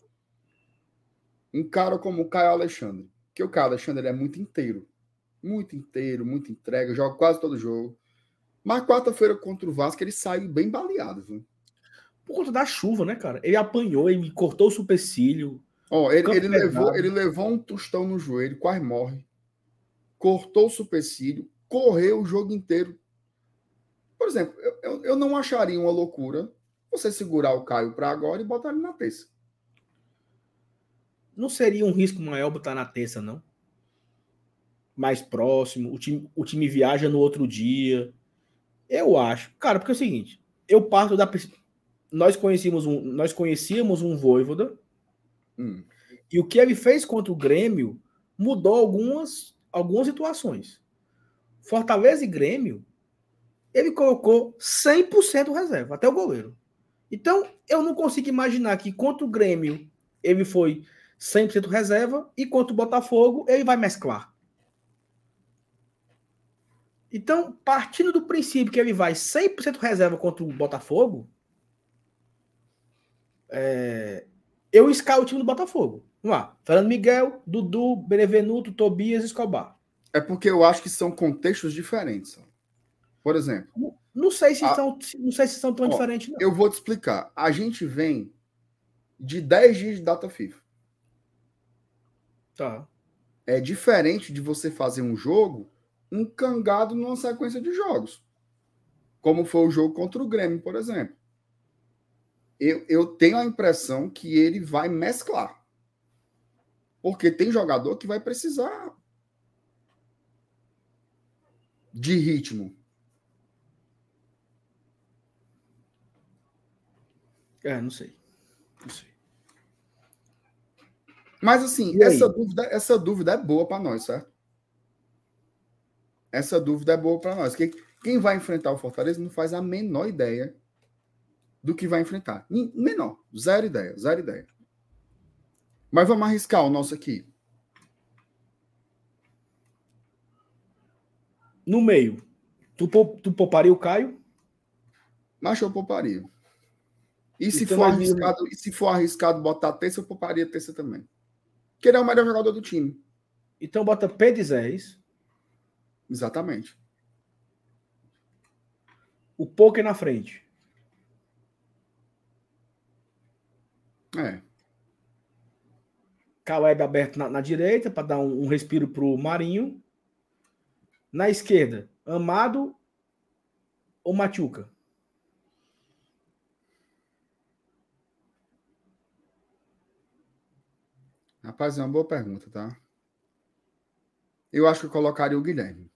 um cara como o Caio Alexandre, que o Caio Alexandre é muito inteiro, muito inteiro, muito entrega, joga quase todo jogo. Mas quarta-feira contra o Vasco ele saiu bem baleado, viu? Por conta da chuva, né, cara? Ele apanhou, ele cortou o supercílio. Ó, ele, ele levou, ele levou um tostão no joelho, quase morre. Cortou o supercílio, correu o jogo inteiro. Por exemplo, eu, eu, eu não acharia uma loucura você segurar o Caio para agora e botar ele na terça. Não seria um risco maior botar na terça, não? Mais próximo, o time, o time viaja no outro dia. Eu acho. Cara, porque é o seguinte, eu parto da nós conhecíamos um, nós conhecíamos um Voivoda. Hum. E o que ele fez contra o Grêmio mudou algumas algumas situações. Fortaleza e Grêmio, ele colocou 100% reserva, até o goleiro. Então, eu não consigo imaginar que contra o Grêmio ele foi 100% reserva e contra o Botafogo ele vai mesclar. Então, partindo do princípio que ele vai 100% reserva contra o Botafogo, é, eu escalo o time do Botafogo. Vamos lá. Fernando Miguel, Dudu, Benevenuto, Tobias, Escobar. É porque eu acho que são contextos diferentes. Por exemplo, não sei se, a... são, não sei se são tão Ó, diferentes. Não. Eu vou te explicar. A gente vem de 10 dias de data FIFA. Tá. É diferente de você fazer um jogo um cangado numa sequência de jogos. Como foi o jogo contra o Grêmio, por exemplo. Eu, eu tenho a impressão que ele vai mesclar. Porque tem jogador que vai precisar de ritmo. É, não sei. Não sei. Mas assim, essa dúvida, essa dúvida é boa para nós, certo? Essa dúvida é boa para nós. Que, Quem vai enfrentar o Fortaleza não faz a menor ideia do que vai enfrentar. Menor. Zero ideia. Zero ideia. Mas vamos arriscar o nosso aqui. No meio, tu, tu pouparia o Caio? Mas eu pouparia. E se, então, for arriscado, e se for arriscado botar terça, eu pouparia terça também. Porque ele é o melhor jogador do time. Então bota P de Zé, é isso? Exatamente. O poker na frente. É. Caleb aberto na, na direita para dar um, um respiro pro Marinho. Na esquerda, Amado ou Machuca? Rapaz, é uma boa pergunta, tá? Eu acho que eu colocaria o Guilherme.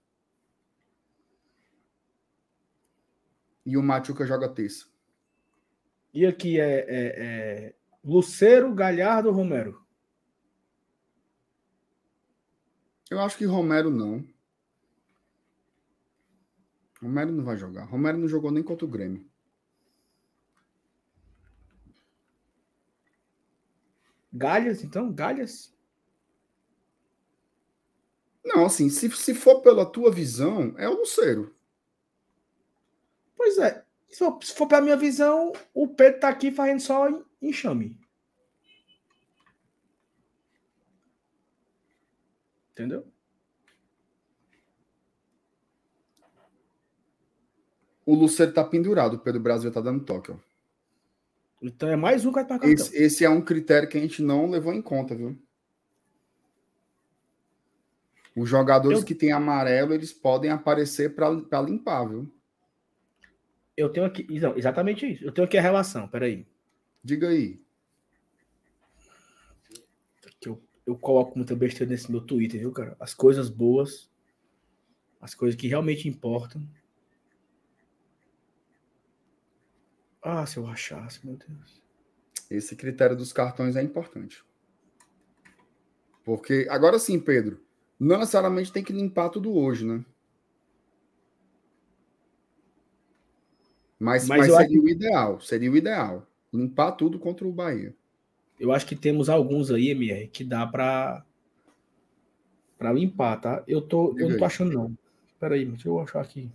E o Machuca joga terça. E aqui é, é, é Luceiro, Galhardo, Romero. Eu acho que Romero não. Romero não vai jogar. Romero não jogou nem contra o Grêmio. Galhas, então? Galhas? Não, assim, se, se for pela tua visão, é o Luceiro. Pois é. Se for, se for pela minha visão, o Pedro tá aqui fazendo só enxame. Entendeu? O Luceiro tá pendurado, o Pedro Brasil tá dando toque, ó. Então é mais um cartão. Esse, esse é um critério que a gente não levou em conta, viu? Os jogadores eu... que têm amarelo, eles podem aparecer para limpar, viu? Eu tenho aqui. Não, exatamente isso. Eu tenho aqui a relação, peraí. Diga aí. Eu, eu coloco muita besteira nesse meu Twitter, viu, cara? As coisas boas, as coisas que realmente importam. Ah, se eu achasse, meu Deus. Esse critério dos cartões é importante. Porque, agora sim, Pedro, não necessariamente tem que limpar tudo hoje, né? Mas, mas, mas seria acho... o ideal, seria o ideal. Limpar tudo contra o Bahia. Eu acho que temos alguns aí, MR, que dá para para limpar, tá? Eu tô, eu não tô achando não. Espera aí, deixa eu achar aqui.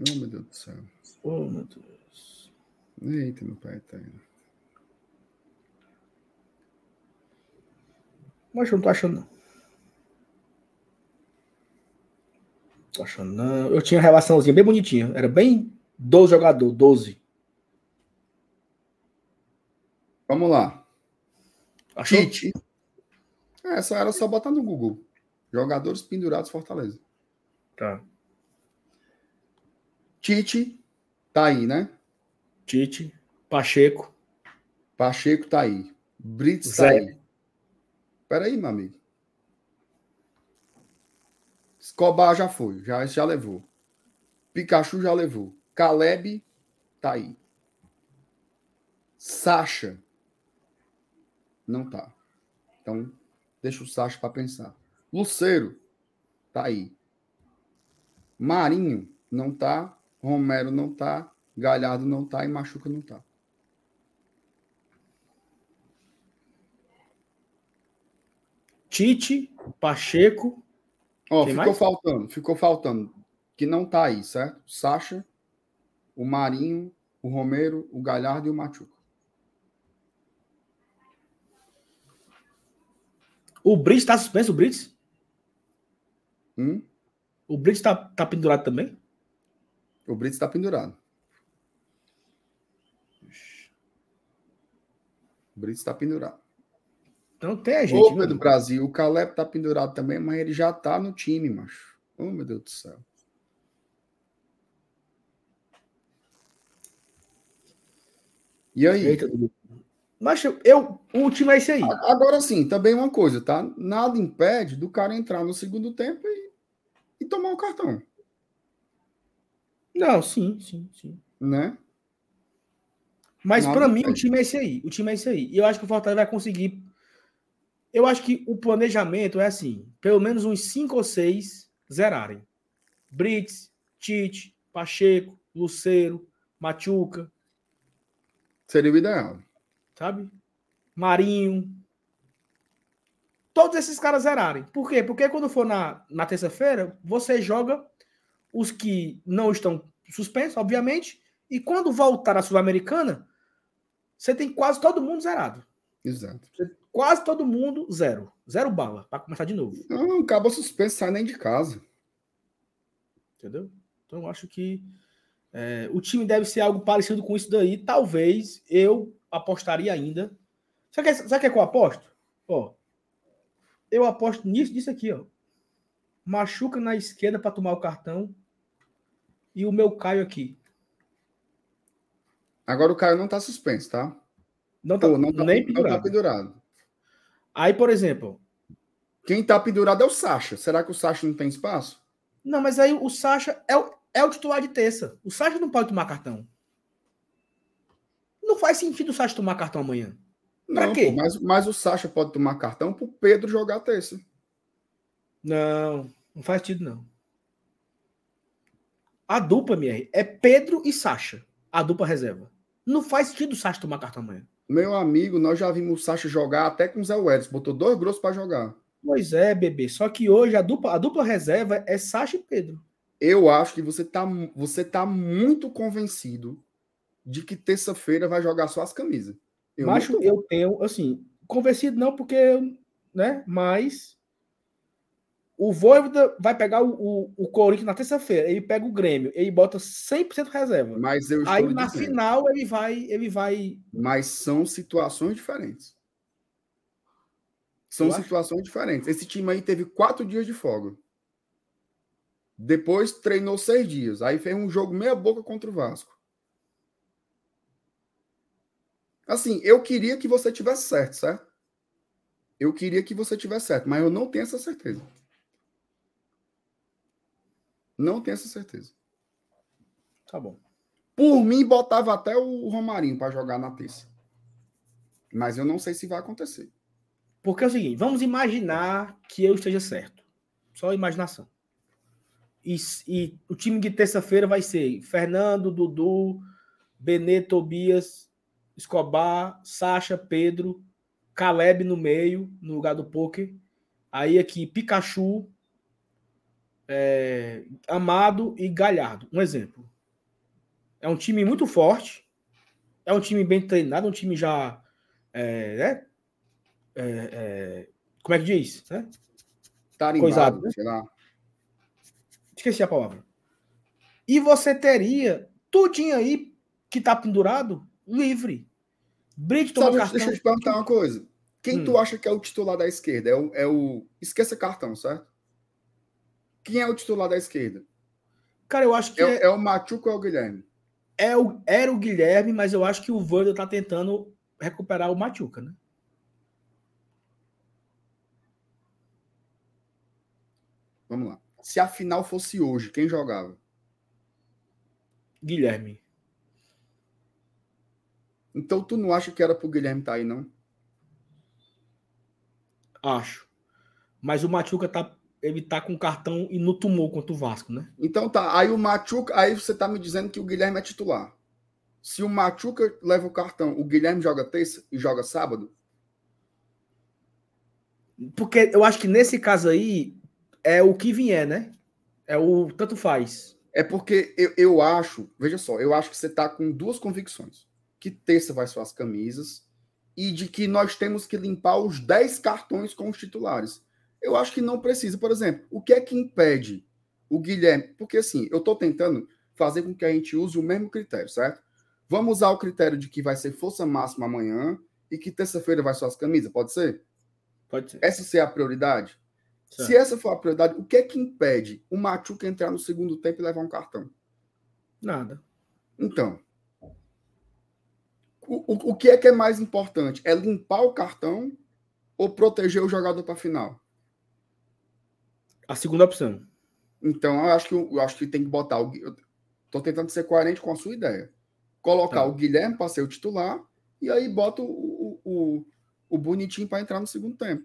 Oh, meu Deus do céu. Oh, meu Deus. Eita, meu pai tá indo. Mas eu não tô achando, não. Tô achando, não. Eu tinha uma relaçãozinha bem bonitinha. Era bem 12 jogador, 12. Vamos lá. Achou? Tite. Essa era só botar no Google. Jogadores pendurados Fortaleza. Tá. Tite tá aí, né? Tite, Pacheco. Pacheco tá aí. Brits tá aí. Peraí, meu amigo. Escobar já foi, já, já levou. Pikachu já levou. Caleb tá aí. Sacha não tá. Então, deixa o Sacha para pensar. Luceiro tá aí. Marinho não tá. Romero não tá. Galhardo não tá e Machuca não tá. Tite, Pacheco. Ó, ficou mais? faltando, ficou faltando. Que não tá aí, certo? Sacha, o Marinho, o Romero, o Galhardo e o Machuca. O Brits tá suspenso, o Brits? Hum? O Brits tá, tá pendurado também? O Brits tá pendurado. O Brits está pendurado. Então tem a gente. Do Brasil, o Caleb tá pendurado também, mas ele já tá no time, macho. Oh, meu Deus do céu. E aí? Eita, mas eu, o time é esse aí. Agora sim, também uma coisa, tá? Nada impede do cara entrar no segundo tempo e, e tomar o cartão. Não, sim, sim, sim. Né? Mas para mim o time é esse aí. O time é esse aí. E eu acho que o Fortaleza vai conseguir. Eu acho que o planejamento é assim: pelo menos uns cinco ou seis zerarem. Brits, Tite, Pacheco, Luceiro, Machuca. Seria o ideal. Sabe? Marinho. Todos esses caras zerarem. Por quê? Porque quando for na, na terça-feira, você joga os que não estão suspensos, obviamente, e quando voltar à Sul-Americana, você tem quase todo mundo zerado. Exato. Quase todo mundo zero. Zero bala, para começar de novo. Não, acaba suspenso, sai nem de casa. Entendeu? Então eu acho que é, o time deve ser algo parecido com isso daí. Talvez eu apostaria ainda. Sabe o que, sabe que, é que eu aposto? Ó, eu aposto nisso, disso aqui, ó. Machuca na esquerda para tomar o cartão. E o meu Caio aqui. Agora o Caio não tá suspenso, tá? Não tá, Pô, não tá, nem não pendurado. tá pendurado. Aí, por exemplo. Quem tá pendurado é o Sacha. Será que o Sacha não tem espaço? Não, mas aí o Sacha é o, é o titular de terça. O Sacha não pode tomar cartão. Não faz sentido o Sacha tomar cartão amanhã. Pra não, quê? pô, mas, mas o Sacha pode tomar cartão pro Pedro jogar terça. Não, não faz sentido, não. A dupla, MR, é Pedro e Sacha. A dupla reserva. Não faz sentido o Sacha tomar cartão amanhã. Meu amigo, nós já vimos o Sacha jogar até com o Zé Welles. Botou dois grossos para jogar. Pois é, bebê. Só que hoje a dupla, a dupla reserva é Sacha e Pedro. Eu acho que você tá, você tá muito convencido de que terça-feira vai jogar só as camisas. Eu Macho, eu tenho, assim, convencido não, porque, né? Mas o Voivoda vai pegar o, o, o Corinthians na terça-feira. Ele pega o Grêmio, ele bota 100% reserva. Mas eu Aí na dizendo. final ele vai, ele vai. Mas são situações diferentes. São Eu acho. situações diferentes. Esse time aí teve quatro dias de folga. Depois treinou seis dias. Aí fez um jogo meia boca contra o Vasco. Assim, eu queria que você tivesse certo, certo? Eu queria que você tivesse certo, mas eu não tenho essa certeza. Não tenho essa certeza. Tá bom. Por mim, botava até o Romarinho para jogar na terça. Mas eu não sei se vai acontecer. Porque é o seguinte, vamos imaginar que eu esteja certo. Só imaginação. E, e o time de terça-feira vai ser Fernando, Dudu, Benê, Tobias, Escobar, Sacha, Pedro, Caleb no meio, no lugar do poker. Aí aqui, Pikachu, é, Amado e Galhardo. Um exemplo. É um time muito forte. É um time bem treinado, um time já. É, né? É, é, como é que diz? Né? Tarimbado, Coisado, né? sei lá. Esqueci a palavra. E você teria tudinho aí que tá pendurado livre. Brito toma Sabe, cartão. deixa eu te perguntar uma coisa. Quem Hum. tu acha que é o titular da esquerda? É o, é o. Esqueça cartão, certo? Quem é o titular da esquerda? Cara, eu acho que É, o- é, é o Machuca ou é o Guilherme? é o, era o Guilherme, mas eu acho que o Wanda tá tentando recuperar o Machuca, né? Vamos lá. Se a final fosse hoje, quem jogava? Guilherme. Então tu não acha que era pro Guilherme tá aí, não? Acho. Mas o Machuca tá. Ele tá com cartão e no tumor contra o Vasco, né? Então tá. Aí o Machuca. Aí você tá me dizendo que o Guilherme é titular. Se o Machuca leva o cartão, o Guilherme joga terça e joga sábado? Porque eu acho que nesse caso aí é o que vier, né? É o tanto faz. É porque eu, eu acho, veja só, eu acho que você tá com duas convicções. Que terça vai ser as camisas e de que nós temos que limpar os 10 cartões com os titulares. Eu acho que não precisa. Por exemplo, o que é que impede o Guilherme? Porque assim, eu tô tentando fazer com que a gente use o mesmo critério, certo? Vamos usar o critério de que vai ser força máxima amanhã e que terça-feira vai ser as camisas, pode ser? Pode ser. Essa ser a prioridade? Certo. Se essa for a prioridade, o que é que impede o Machuca entrar no segundo tempo e levar um cartão? Nada. Então, o, o, que é que é mais importante? É limpar o cartão ou proteger o jogador para a final? A segunda opção. Então, eu acho que, eu acho que tem que botar. O, tô tentando ser coerente com a sua ideia. Colocar Tá. o Guilherme para ser o titular e aí bota o, o, o, o bonitinho para entrar no segundo tempo.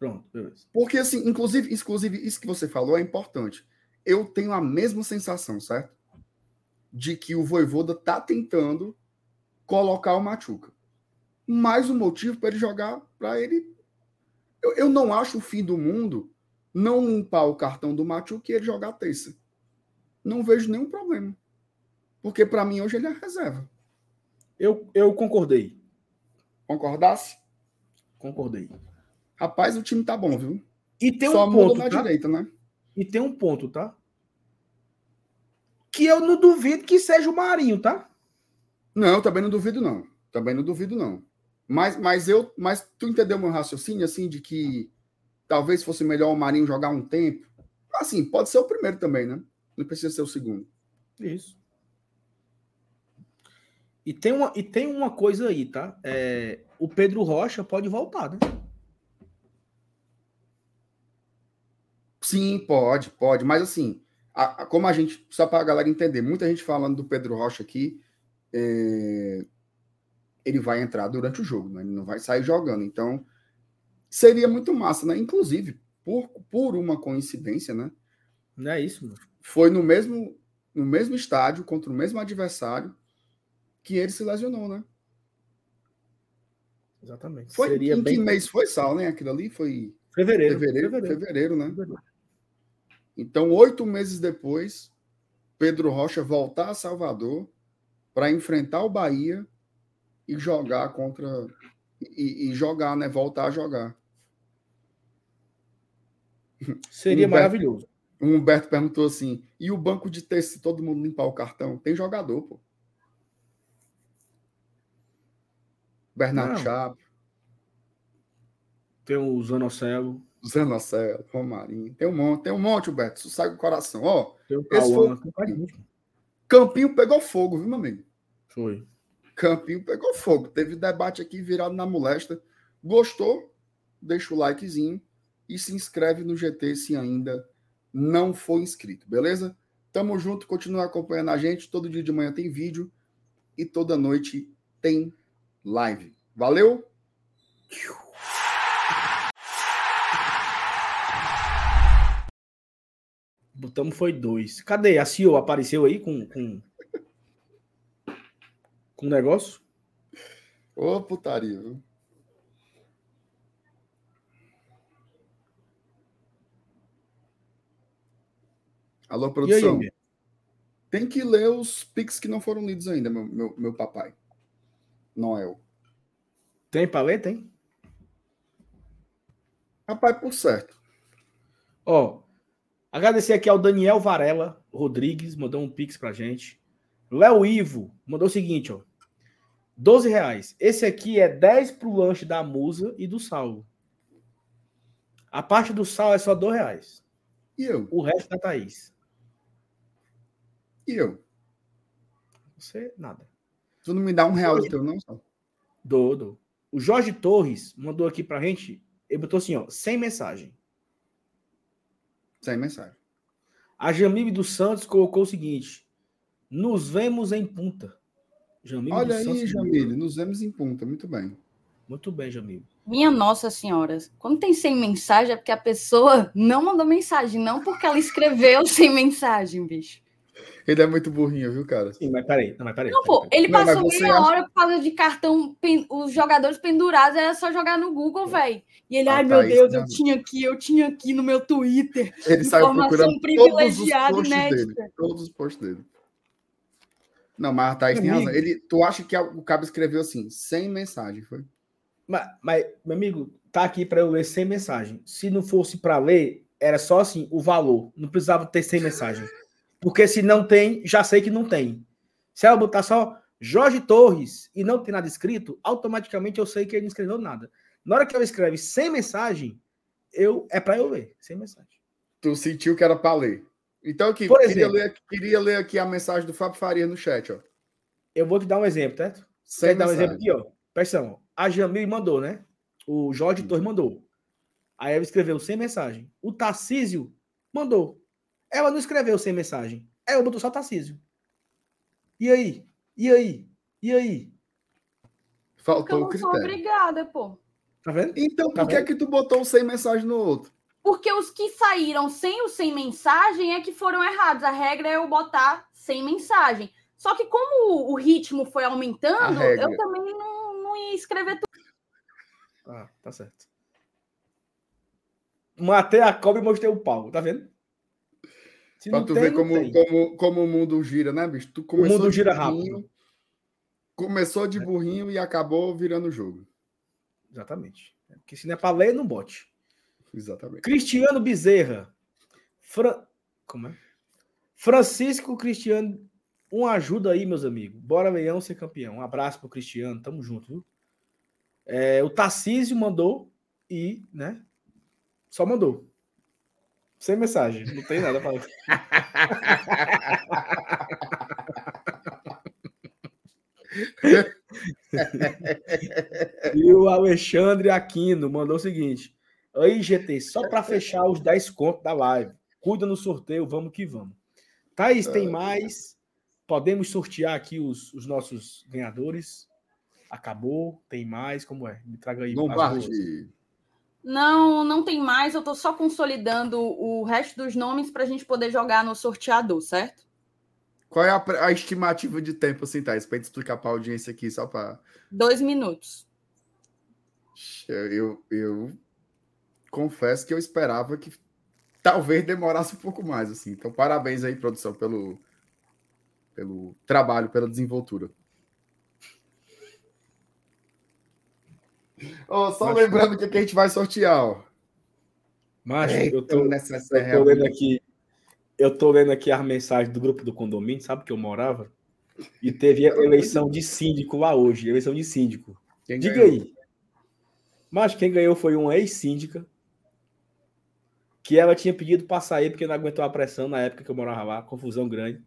Pronto, beleza. Porque, assim, inclusive, inclusive, isso que você falou é importante. eu tenho a mesma sensação, certo? De que o Voivoda tá tentando colocar o Machuca. Mais um motivo para ele jogar, para ele. Eu, eu, não acho o fim do mundo não limpar o cartão do Machuca e ele jogar terça. Não vejo nenhum problema. Porque para mim hoje ele é reserva. Eu, eu concordei. Concordasse? Concordei. Rapaz, o time tá bom, viu? E tem Só um ponto na tá? direita, né? E tem um ponto, tá? Que eu não duvido que seja o Marinho, tá? Não, também não duvido não. Também não duvido não. Mas, mas eu, mas tu entendeu meu raciocínio assim de que talvez fosse melhor o Marinho jogar um tempo? Assim, pode ser o primeiro também, né? Não precisa ser o segundo. Isso. E tem uma, e tem uma coisa aí, tá? É, o Pedro Rocha pode voltar, né? Sim, pode, pode. Mas assim, a, a, como a gente, só para a galera entender, muita gente falando do Pedro Rocha aqui, é, ele vai entrar durante o jogo, né? ele não vai sair jogando. Então, seria muito massa, né? Inclusive, por, por uma coincidência, né? Não é isso, mano. Foi no mesmo, no mesmo estádio, contra o mesmo adversário, que ele se lesionou, né? Exatamente. Foi, Seria em bem... que mês foi, Sal, né? Aquilo ali foi. Fevereiro. Fevereiro, fevereiro, fevereiro né? Fevereiro. Então, oito meses depois, Pedro Rocha voltar a Salvador para enfrentar o Bahia e jogar contra. E, e, jogar, né? Voltar a jogar. Seria Humberto, maravilhoso. O Humberto perguntou assim: e o banco de texto, se todo mundo limpar o cartão? Tem jogador, pô. Bernardo Chapo. Tem o Zanocelo. Zanocelo, Romarinho. Tem um monte, tem um monte, Beto. Isso sai do coração. Ó, Cauã, foi... Campinho pegou fogo, viu, meu amigo? Foi. Campinho pegou fogo. Teve debate aqui virado na molesta. Gostou? Deixa o likezinho e se inscreve no GT se ainda não for inscrito, beleza? Tamo junto, continua acompanhando a gente. Todo dia de manhã tem vídeo e toda noite tem live. Valeu! Botamos foi dois. Cadê? A CEO apareceu aí com com, com negócio? Ô, putaria, viu? Alô, produção. Aí, Tem que ler os pics que não foram lidos ainda, meu, meu, meu papai. Noel. Tem para ler? Tem? Rapaz, por certo. Ó, agradecer aqui ao Daniel Varela Rodrigues, mandou um pix pra gente. Léo Ivo mandou o seguinte, ó. 12 reais. Esse aqui é 10 pro lanche da Musa e do Saulo. A parte do sal é só 2 reais. E eu? O resto da Thaís. E eu? Você, nada. Tu não me dá um real do teu, não? Dou, dou. O Jorge Torres mandou aqui pra gente. Ele botou assim, ó, sem mensagem. Sem mensagem. A Jamile dos Santos colocou o seguinte: nos vemos em punta. Jamile Olha aí, Santos Jamile, nos vemos em punta. Muito bem. Muito bem, Jamile. Minha Nossa Senhora, quando tem sem mensagem é porque a pessoa não mandou mensagem, não porque ela escreveu sem mensagem, bicho. Ele é muito burrinho, viu, cara? Sim, mas peraí. Não, mas peraí. Não, pô, ele não, passou meia acha... hora por causa de cartão, os jogadores pendurados, era só jogar no Google, velho. E ele, ah, ai, tá, meu Deus, eu tinha aqui, eu tinha aqui no meu Twitter. Ele saiu procurando privilegiada todos os posts dele. Todos os posts dele. Não, mas a Thaís tem razão. Ele, tu acha que o Cabo escreveu assim, sem mensagem, foi? Mas, mas meu amigo, tá aqui para eu ler sem mensagem. Se não fosse para ler, era só assim, o valor. Não precisava ter sem mensagem. Porque se não tem, já sei que não tem. Se ela botar só Jorge Torres e não tem nada escrito, automaticamente eu sei que ele não escreveu nada. Na hora que ela escreve sem mensagem, eu é para eu ler, sem mensagem. Tu sentiu que era para ler. Então, aqui, Por queria, ler, queria ler aqui a mensagem do Fábio Faria no chat, ó. Eu vou te dar um exemplo, certo? Sem dar um exemplo aqui, ó. Presta A Jamil mandou, né? O Jorge Torres mandou. Aí ela escreveu sem mensagem. O Tarcísio mandou. Ela não escreveu sem mensagem. Ela botou só Tarcísio. E aí? E aí? E aí? Faltou o critério. obrigada, pô. Tá vendo? Então, tá por que é que tu botou sem mensagem no outro? Porque os que saíram sem o sem mensagem é que foram errados. A regra é eu botar sem mensagem. Só que como o ritmo foi aumentando, eu também não, não ia escrever tudo. Ah, tá certo. Matei a cobra e mostrei o pau, tá vendo? Se pra tu tem, ver como, como, como o mundo gira, né, bicho? Tu começou o mundo gira burrinho, rápido. Começou de é. burrinho e acabou virando o jogo. Exatamente. Porque se não é pra ler, não bote. Exatamente. Cristiano Bezerra. Fran... Como é? Francisco Cristiano. Um ajuda aí, meus amigos. Bora Leão ser campeão. Um abraço pro Cristiano. Tamo junto, viu? É, o Tarcísio mandou e, né? Só mandou. Sem mensagem, não tem nada para E o Alexandre Aquino mandou o seguinte: Aí, GT, só para fechar os 10 contos da live. Cuida no sorteio, vamos que vamos. Thaís, tem mais? Podemos sortear aqui os, os nossos ganhadores? Acabou? Tem mais? Como é? Me traga aí. Lombardi. Não, não tem mais. Eu estou só consolidando o resto dos nomes para a gente poder jogar no sorteador, certo? Qual é a, a estimativa de tempo, assim, Thais? Para explicar para a audiência aqui, só para. Dois minutos. Eu, eu confesso que eu esperava que talvez demorasse um pouco mais, assim. Então, parabéns aí, produção, pelo, pelo trabalho, pela desenvoltura. Oh, só Mas, lembrando que, que a gente vai sortear, ó. Mas eu tô, nessa eu tô lendo aqui. Eu tô lendo aqui as mensagens do grupo do condomínio, sabe que eu morava? E teve a eleição de síndico lá hoje, eleição de síndico. Quem Diga ganhou? aí. Mas quem ganhou foi uma ex-síndica que ela tinha pedido para sair porque não aguentou a pressão na época que eu morava lá, confusão grande.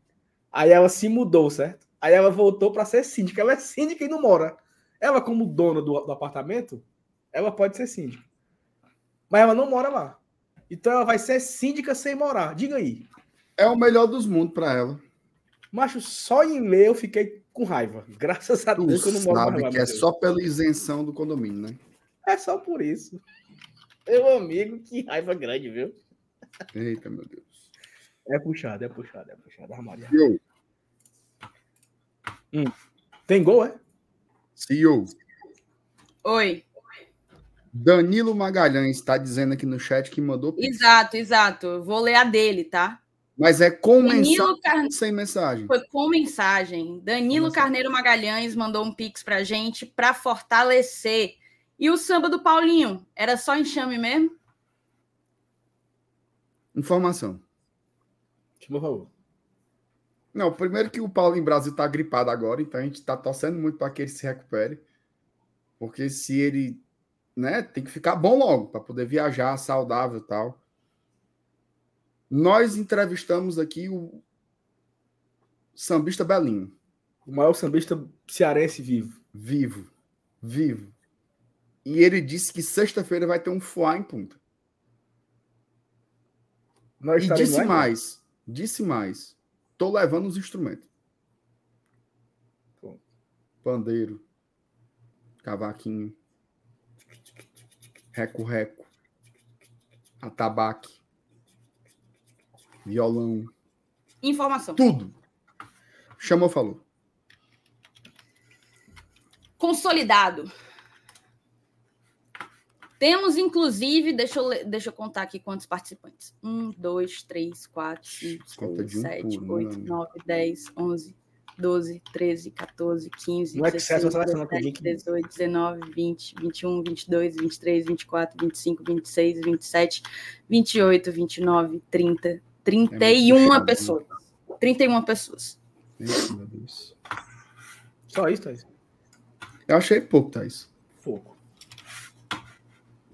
Aí ela se mudou, certo? Aí ela voltou para ser síndica. Ela é síndica e não mora. Ela, como dona do, do apartamento, ela pode ser síndica. Mas ela não mora lá. Então ela vai ser síndica sem morar. Diga aí. É o melhor dos mundos para ela. Macho, só em ler eu fiquei com raiva. Graças a tu Deus que eu não moro sabe lá, que é só pela isenção do condomínio, né? É só por isso. Meu amigo, que raiva grande, viu? Eita, meu Deus. É puxado, é puxado, é puxado. Armário. Hum. Tem gol, é? CEO. Oi. Danilo Magalhães está dizendo aqui no chat que mandou. Exato, exato. vou ler a dele, tá? Mas é com Danilo mensagem sem mensagem? Foi com mensagem. Danilo com Carneiro Magalhães mandou um pix pra gente para fortalecer. E o samba do Paulinho? Era só enxame mesmo? Informação. Por favor. Não, primeiro que o Paulo em Brasil está gripado agora, então a gente está torcendo muito para que ele se recupere. Porque se ele, né, tem que ficar bom logo para poder viajar saudável e tal. Nós entrevistamos aqui o sambista Belinho. O maior sambista cearense vivo. Vivo. Vivo. E ele disse que sexta-feira vai ter um fuá em punta. Nós e disse mais. Disse mais Estou levando os instrumentos. Pandeiro, cavaquinho, reco-reco, atabaque, violão. Informação. Tudo. Chamou, falou. Consolidado. Temos, inclusive, deixa eu, deixa eu contar aqui quantos participantes. Um, dois, três, quatro, cinco, seis, sete, um oito, nove, dez, onze, doze, treze, 14, 15, 16, 17, 18, 19, 20, 21, 22, 23, 24, 25, 26, 27, 28, 29, 30, 31 é pessoas. 31 pessoas. Isso, meu Deus. Só isso, Thaís? Eu achei pouco, Thaís. Pouco.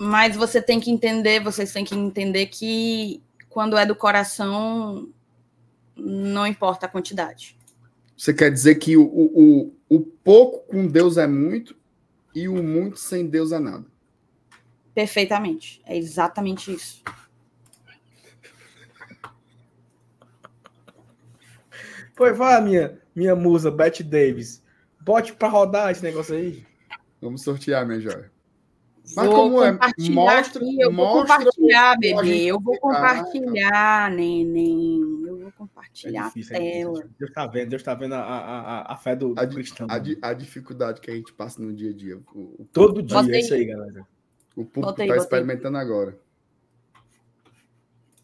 Mas você tem que entender, vocês têm que entender que quando é do coração, não importa a quantidade. Você quer dizer que o, o, o pouco com Deus é muito e o muito sem Deus é nada. Perfeitamente. É exatamente isso. Foi, vai, minha, minha musa, Beth Davis. Bote para rodar esse negócio aí. Vamos sortear, minha joia. Mas vou como é? compartilhar Mostra- aqui, eu vou mostra compartilhar, o que a bebê. Eu vou explicar, compartilhar, neném. Eu vou É compartilhar difícil, a é tela. Deus tá vendo, Deus tá vendo a, a, a, a fé do, do A, di- cristão. a di- a dificuldade que a gente passa no dia a dia. O, o- Todo dia, Bota é aí. isso aí, galera. o público está experimentando agora.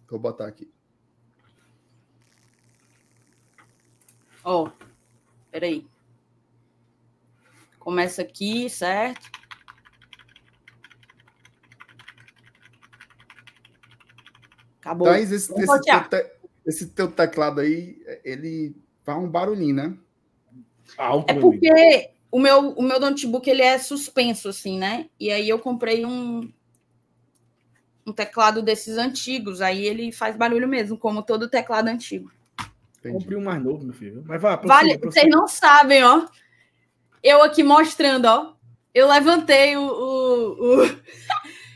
Vou botar aqui. Ó, peraí. Começa aqui, certo? Acabou. Thaís, esse, esse, teu esse teu teclado aí, ele faz um barulhinho, né? Alto, É meu amigo. porque o meu, o meu notebook ele é suspenso, assim, né? E aí eu comprei um, um teclado desses antigos. Aí ele faz barulho mesmo, como todo teclado antigo. Entendi. Comprei um mais novo, meu filho. Mas vai, Vale, prossiga, vocês não sabem, ó. Eu aqui mostrando, ó. Eu levantei o. o- o-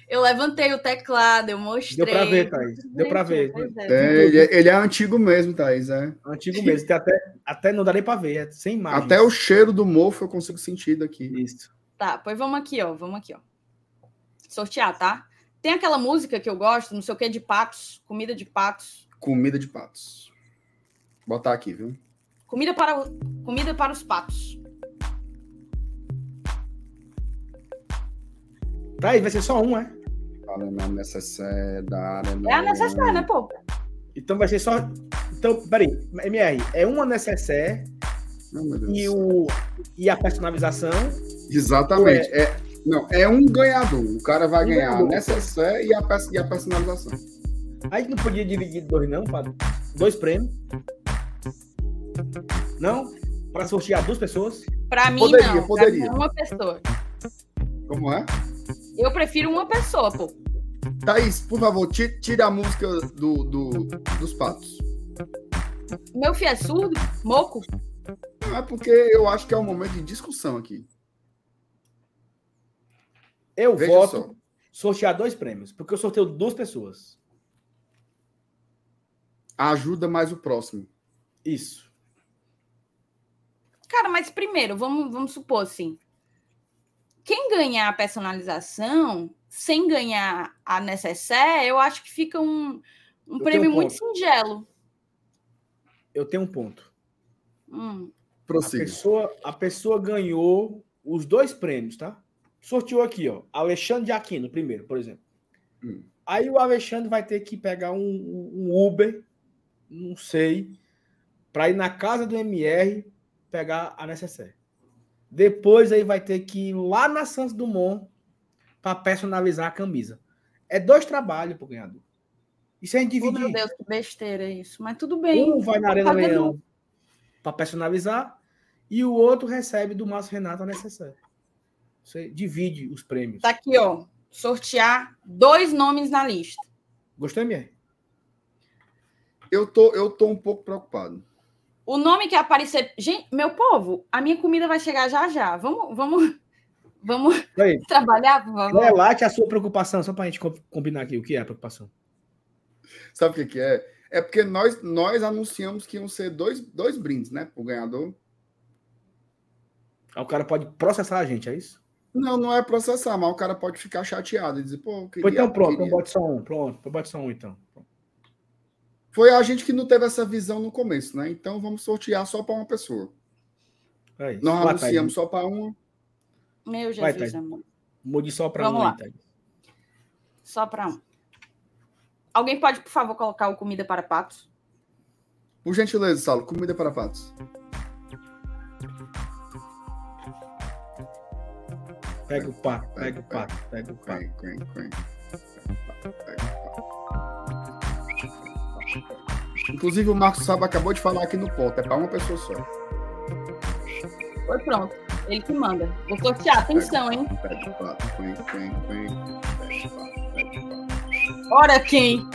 eu levantei o teclado, eu mostrei. Deu pra ver, Thaís. Deu pra ver. É. Ele, é- ele é antigo mesmo, Thaís. É. Antigo mesmo. Tem até, até não dá nem pra ver, é sem imagem. Até o cheiro do mofo eu consigo sentir daqui. Isso. Tá, pois vamos aqui, ó. Vamos aqui, ó. Sortear, tá? Tem aquela música que eu gosto, não sei o que, de patos, comida de patos. Comida de patos. Botar aqui, viu? Comida para, comida para os patos. Tá aí, vai ser só um, é? Fala na. É a necessária, né, pô? Então vai ser só. Então, peraí, MR, é uma necessaire Não, meu Deus. e, o, e a personalização. Exatamente. É, não, é um ganhador. O cara vai Um ganhar a ganhador. necessaire e a, pers- e a personalização. A gente não podia dividir dois, não, para dois prêmios. Não? Para sortear duas pessoas. Pra mim, Poderia, não. Pra poderia. mim é uma pessoa. Como é? Eu prefiro uma pessoa, pô. Thaís, por favor, ti- tire a música do, do- dos patos. Meu filho é surdo? Moco? Não é porque eu acho que é um momento de discussão aqui. Eu Veja voto só. sortear dois prêmios, porque eu sorteio duas pessoas. Ajuda mais o próximo. Isso. Cara, mas primeiro, vamos, vamos supor assim. Quem ganhar a personalização, sem ganhar a necessaire, eu acho que fica um, um Eu prêmio um muito singelo. Eu tenho um ponto. Hum. A pessoa, a pessoa ganhou os dois prêmios, tá? Sorteou aqui, ó. Alexandre de Aquino, primeiro, por exemplo. Hum. Aí o Alexandre vai ter que pegar um, um Uber, não sei, para ir na casa do MR pegar a necessaire. Depois aí vai ter que ir lá na Santos Dumont para personalizar a camisa. É dois trabalhos pro ganhador. E se a gente Oh, dividir, meu Deus, que besteira isso. Mas tudo bem. um vai na Arena Leão para personalizar e o outro recebe do Márcio Renato a necessária. Você divide os prêmios. Tá aqui, ó. Sortear dois nomes na lista. Gostou, MR? Eu tô, eu tô um pouco preocupado. O nome que aparecer. Gente, meu povo, a minha comida vai chegar já já. Vamos, vamos, vamos Aí, trabalhar, por favor. relate a sua preocupação, só para a gente co- combinar aqui o que é a preocupação. Sabe o que, que é? É porque nós, nós anunciamos que iam ser dois, dois brindes, né? Pro ganhador. Aí o cara pode processar a gente, é isso? Não, não é processar, mas o cara pode ficar chateado e dizer, pô, queria, então pronto, queria. então bote só um. Pronto, bote só um então. Foi a gente que não teve essa visão no começo, né? Então vamos sortear só para uma pessoa. É. Nós Lá, anunciamos Thaís. só para uma. Meu Vai, Jesus, Thaís. amor. Mude só para Vamos um lá. aí, Thaís. Só para um. Alguém pode, por favor, colocar o comida para patos? Por gentileza, Saulo, comida para patos. Pega o pato, pega o pato, pega o pato. Pega o pato. Inclusive, o Marcos Saba acabou de falar aqui no ponto. É para uma pessoa só. Foi pronto. Ele que manda. Vou sortear. Atenção, hein? Pega o pato. Quen, quen. Pega o pato, pega o pato. Ora quem?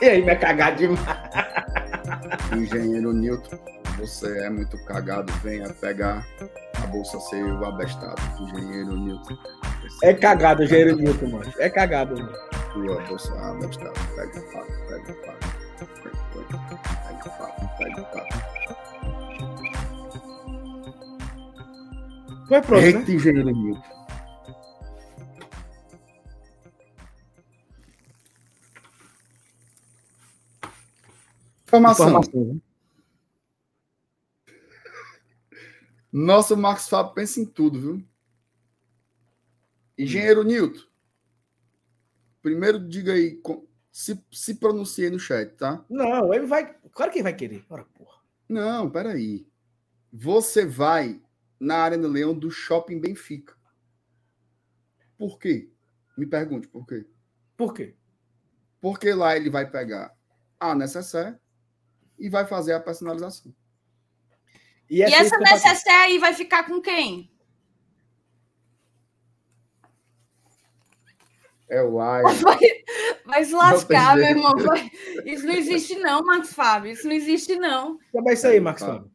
E aí, vai cagar demais. Engenheiro Newton, você é muito cagado. Venha pegar a bolsa seu abestado. Engenheiro Newton. É cagado, Jair Newton, mano. É cagado, mano. Tua bolsa abestado. Pega o pato, pega o pato. Sai de papo, de. Vai pronto, né? engenheiro Nilton. Informação. Informação. Né? Nossa, o Max Fábio pensa em tudo, viu? Engenheiro hum. Nilton, primeiro diga aí se, se pronuncie no chat, tá? Não, ele vai. Claro que ele vai querer. Ora, porra. Não, peraí. Você vai na Arena Leão do Shopping Benfica. Por quê? Me pergunte por quê. Por quê? Porque lá ele vai pegar a necessaire e vai fazer a personalização. E essa essa necessaire aí vai ficar com quem? É o Ai. Vai, vai se lascar, meu irmão. Vai- Isso não existe, não, Marcos Fábio. Isso não existe, não. Também isso aí, Marcos Fábio.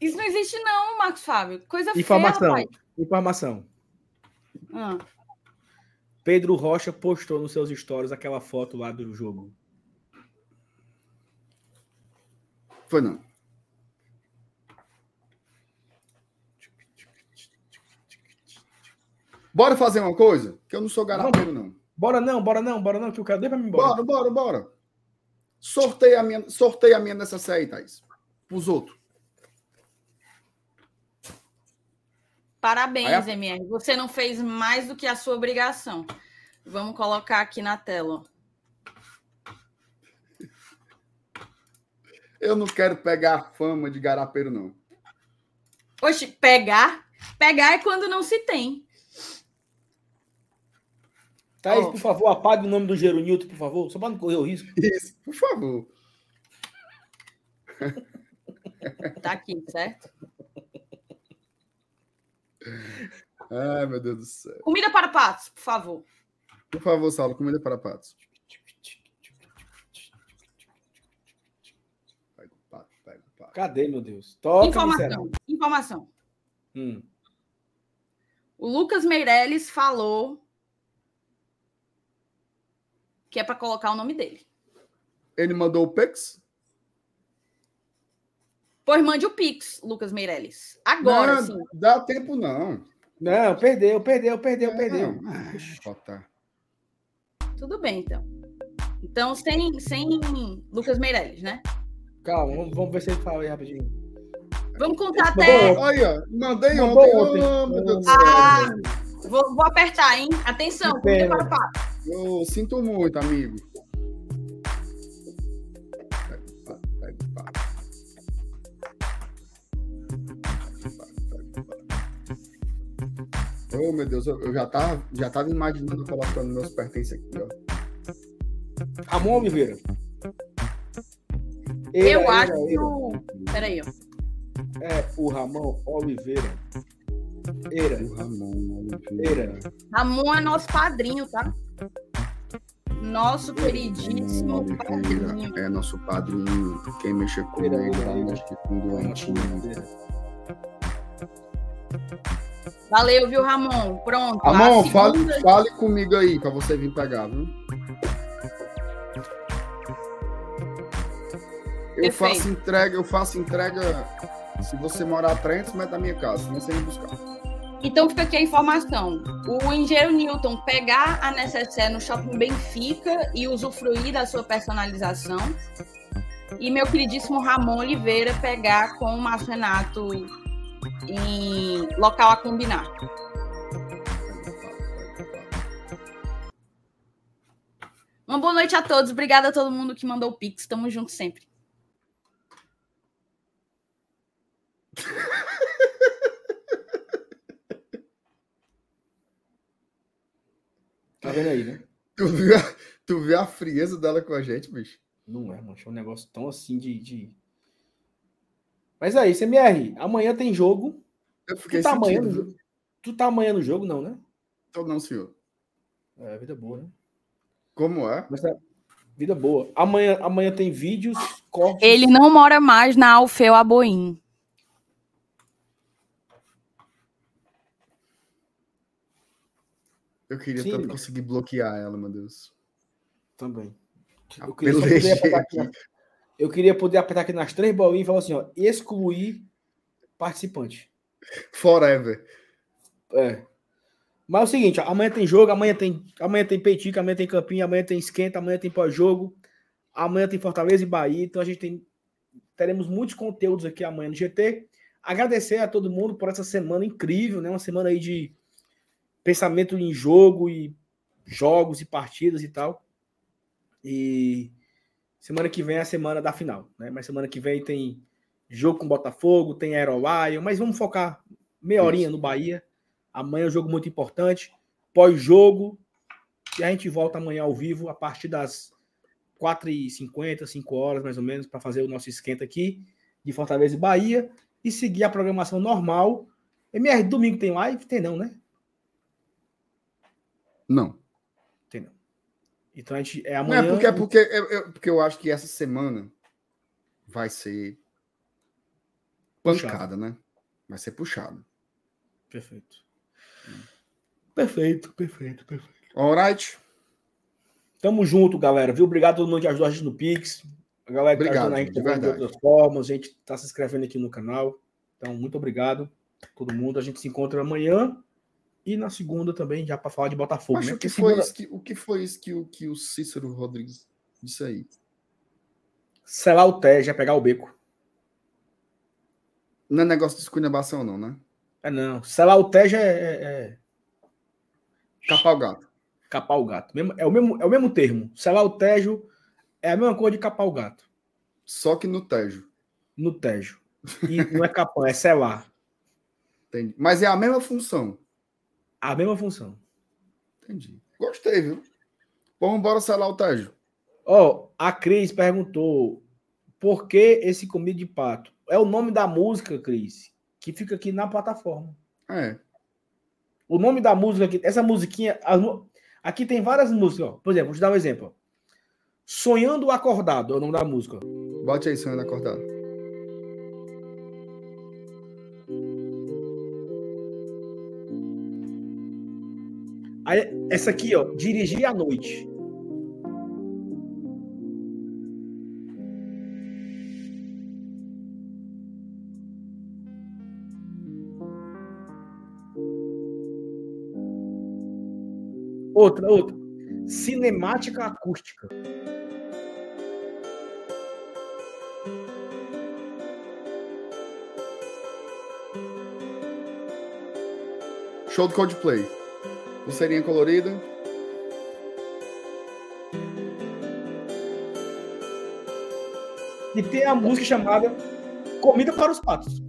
Isso não existe, não, Marcos Fábio. Coisa Informação. feia, rapaz. Informação. Ah, Pedro Rocha postou nos seus stories aquela foto lá do jogo. Foi não. Bora fazer uma coisa? Que eu não sou garapeiro, não. Bora não, bora não, bora não, que eu quero nem pra mim embora. Bora, bora, bora. Sorteia a minha, sorteia a minha nessa aí, Thaís. Pros outros. parabéns, Aí MR. Você não fez mais do que a sua obrigação. Vamos colocar aqui na tela. Eu não quero pegar a fama de garapeiro, não. Oxe, pegar. Pegar é quando não se tem. Thaís, Ó. por favor, apague o nome do Gero Newton, por favor, só para não correr o risco. Isso, por favor. Tá aqui, certo? Ai, meu Deus do céu. Comida para patos, por favor. Por favor, Saulo, comida para patos. Pega o pato, pega o pato. Cadê, meu Deus? Toca, informação. Informação. Hum. O Lucas Meirelles falou que é para colocar o nome dele. Ele mandou o Pix? Pois mande o Pix, Lucas Meirelles. Agora, não, sim. dá tempo não. Não, perdeu, perdeu, perdeu, perdeu. Não. Ah, botar. Tudo bem, então. Então, sem, sem Lucas Meirelles, né? Calma, vamos, vamos ver se ele fala aí rapidinho. Vamos contar até. ó. Mandei ontem. ontem. Oh, céu. Ah, vou, vou apertar, hein? Atenção, Que comida pena. Eu sinto muito, amigo. Oh, meu Deus, eu já tava, já tava imaginando colocando meus pertences aqui, ó. Ramon Oliveira. Eu Eira, acho eira, que o. Peraí, ó. É o Ramon Oliveira. Eira. O Ramon Oliveira. Eira. Ramon é nosso padrinho, tá? Nosso queridíssimo padrinho. É nosso padrinho. Quem mexer com ele mexer com um doentinho. Valeu, viu, Ramon? Pronto. Ramon, a fale, segunda- fale comigo aí pra você vir pegar, viu? Eu Perfeito. faço entrega, eu faço entrega. Se você morar a 300 metros da minha casa, não sei me buscar. Então fica aqui a informação. O engenheiro Newton pegar a necessaire no shopping Benfica e usufruir da sua personalização. E meu queridíssimo Ramon Oliveira pegar com o Márcio Renato em local a combinar. Uma boa noite a todos. Obrigada a todo mundo que mandou o Pix. Tamo junto sempre. Tá vendo aí, né? Tu viu, a, tu viu a frieza dela com a gente, bicho? Não é, mano. É um negócio tão assim de. de... Mas é isso, MR. Amanhã tem jogo. Eu fiquei Tu tá amanhã no jogo? Tu tá amanhã no jogo, não, né? Tô não, senhor. É, vida boa, né? Como é? Mas é vida boa. Amanhã, amanhã tem vídeos, cortes. Ele não mora mais na Alfeu Aboim. Eu queria Sim, tanto conseguir bloquear ela, meu Deus. Também. Ah, Eu queria, poder apertar aqui, aqui. eu queria poder apertar aqui nas três bolinhas e falar assim, ó, excluir participante. Forever. É. Mas é o seguinte, ó, amanhã tem jogo, amanhã tem, amanhã tem peitica, amanhã tem campinho, amanhã tem esquenta, amanhã tem pós-jogo, amanhã tem Fortaleza e Bahia. Então a gente tem teremos muitos conteúdos aqui amanhã no GT. Agradecer a todo mundo por essa semana incrível, né? Uma semana aí de pensamento em jogo e jogos e partidas e tal. E semana que vem é a semana da final, né? Mas semana que vem tem jogo com Botafogo, tem Aerolion, mas vamos focar meia horinha no Bahia. Amanhã é um jogo muito importante. Pós-jogo, e a gente volta amanhã ao vivo a partir das 4h50, 5 horas mais ou menos, para fazer o nosso esquenta aqui de Fortaleza e Bahia e seguir a programação normal. MR, domingo tem live? Tem não, né? Não. Tem não. Então a gente é amanhã. Não, é porque, é porque, é, é, porque eu acho que essa semana vai ser pancada, né? Vai ser puxado. Perfeito. Perfeito, perfeito, perfeito. Alright. Tamo junto, galera. Viu? Obrigado a todo mundo que ajudou a gente no Pix. A galera que Obrigado, tá ajudando a gente de de outras formas. A gente tá se inscrevendo aqui no canal. Então, muito obrigado a todo mundo. A gente se encontra amanhã e na segunda também, já para falar de Botafogo. Mas né? o, que foi segunda- isso que, o que foi isso que, que o Cícero Rodrigues disse aí? Selar o é pegar o beco. Não é negócio de esculhambação, não, né? É não. Selar o Té já é, é, é Capar o gato. capar o gato. Mesmo- É o, mesmo, é o mesmo termo. Selar o Tejo é a mesma coisa de capar o gato. Só que no Tejo. No Tejo. E não é capão, é selar. Entendi. Mas é a mesma função. A mesma função. Entendi. Gostei, viu? Vamos embora selar o Tejo. Ó, a Cris perguntou por que esse comida de pato? É o nome da música, Cris, que fica aqui na plataforma. É. O nome da música aqui, essa musiquinha, as aqui tem várias músicas, ó. Por exemplo, vou te dar um exemplo. Sonhando Acordado é o nome da música. Bote aí, sonhando acordado. Aí, essa aqui, ó, Dirigir à Noite. Outra, outra. Cinemática acústica. Show do Coldplay. Pulseirinha colorida. E tem a música chamada Comida para os Patos.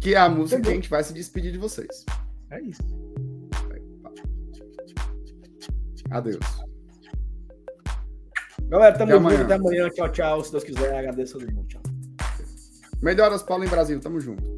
Que é a música que Entendeu? a gente vai se despedir de vocês. É isso. Adeus. Galera, tamo junto. Até amanhã. Tchau, tchau. Se Deus quiser, agradeço a todo mundo. Tchau. Melhoras, Paulo, em Brasil. Tamo junto.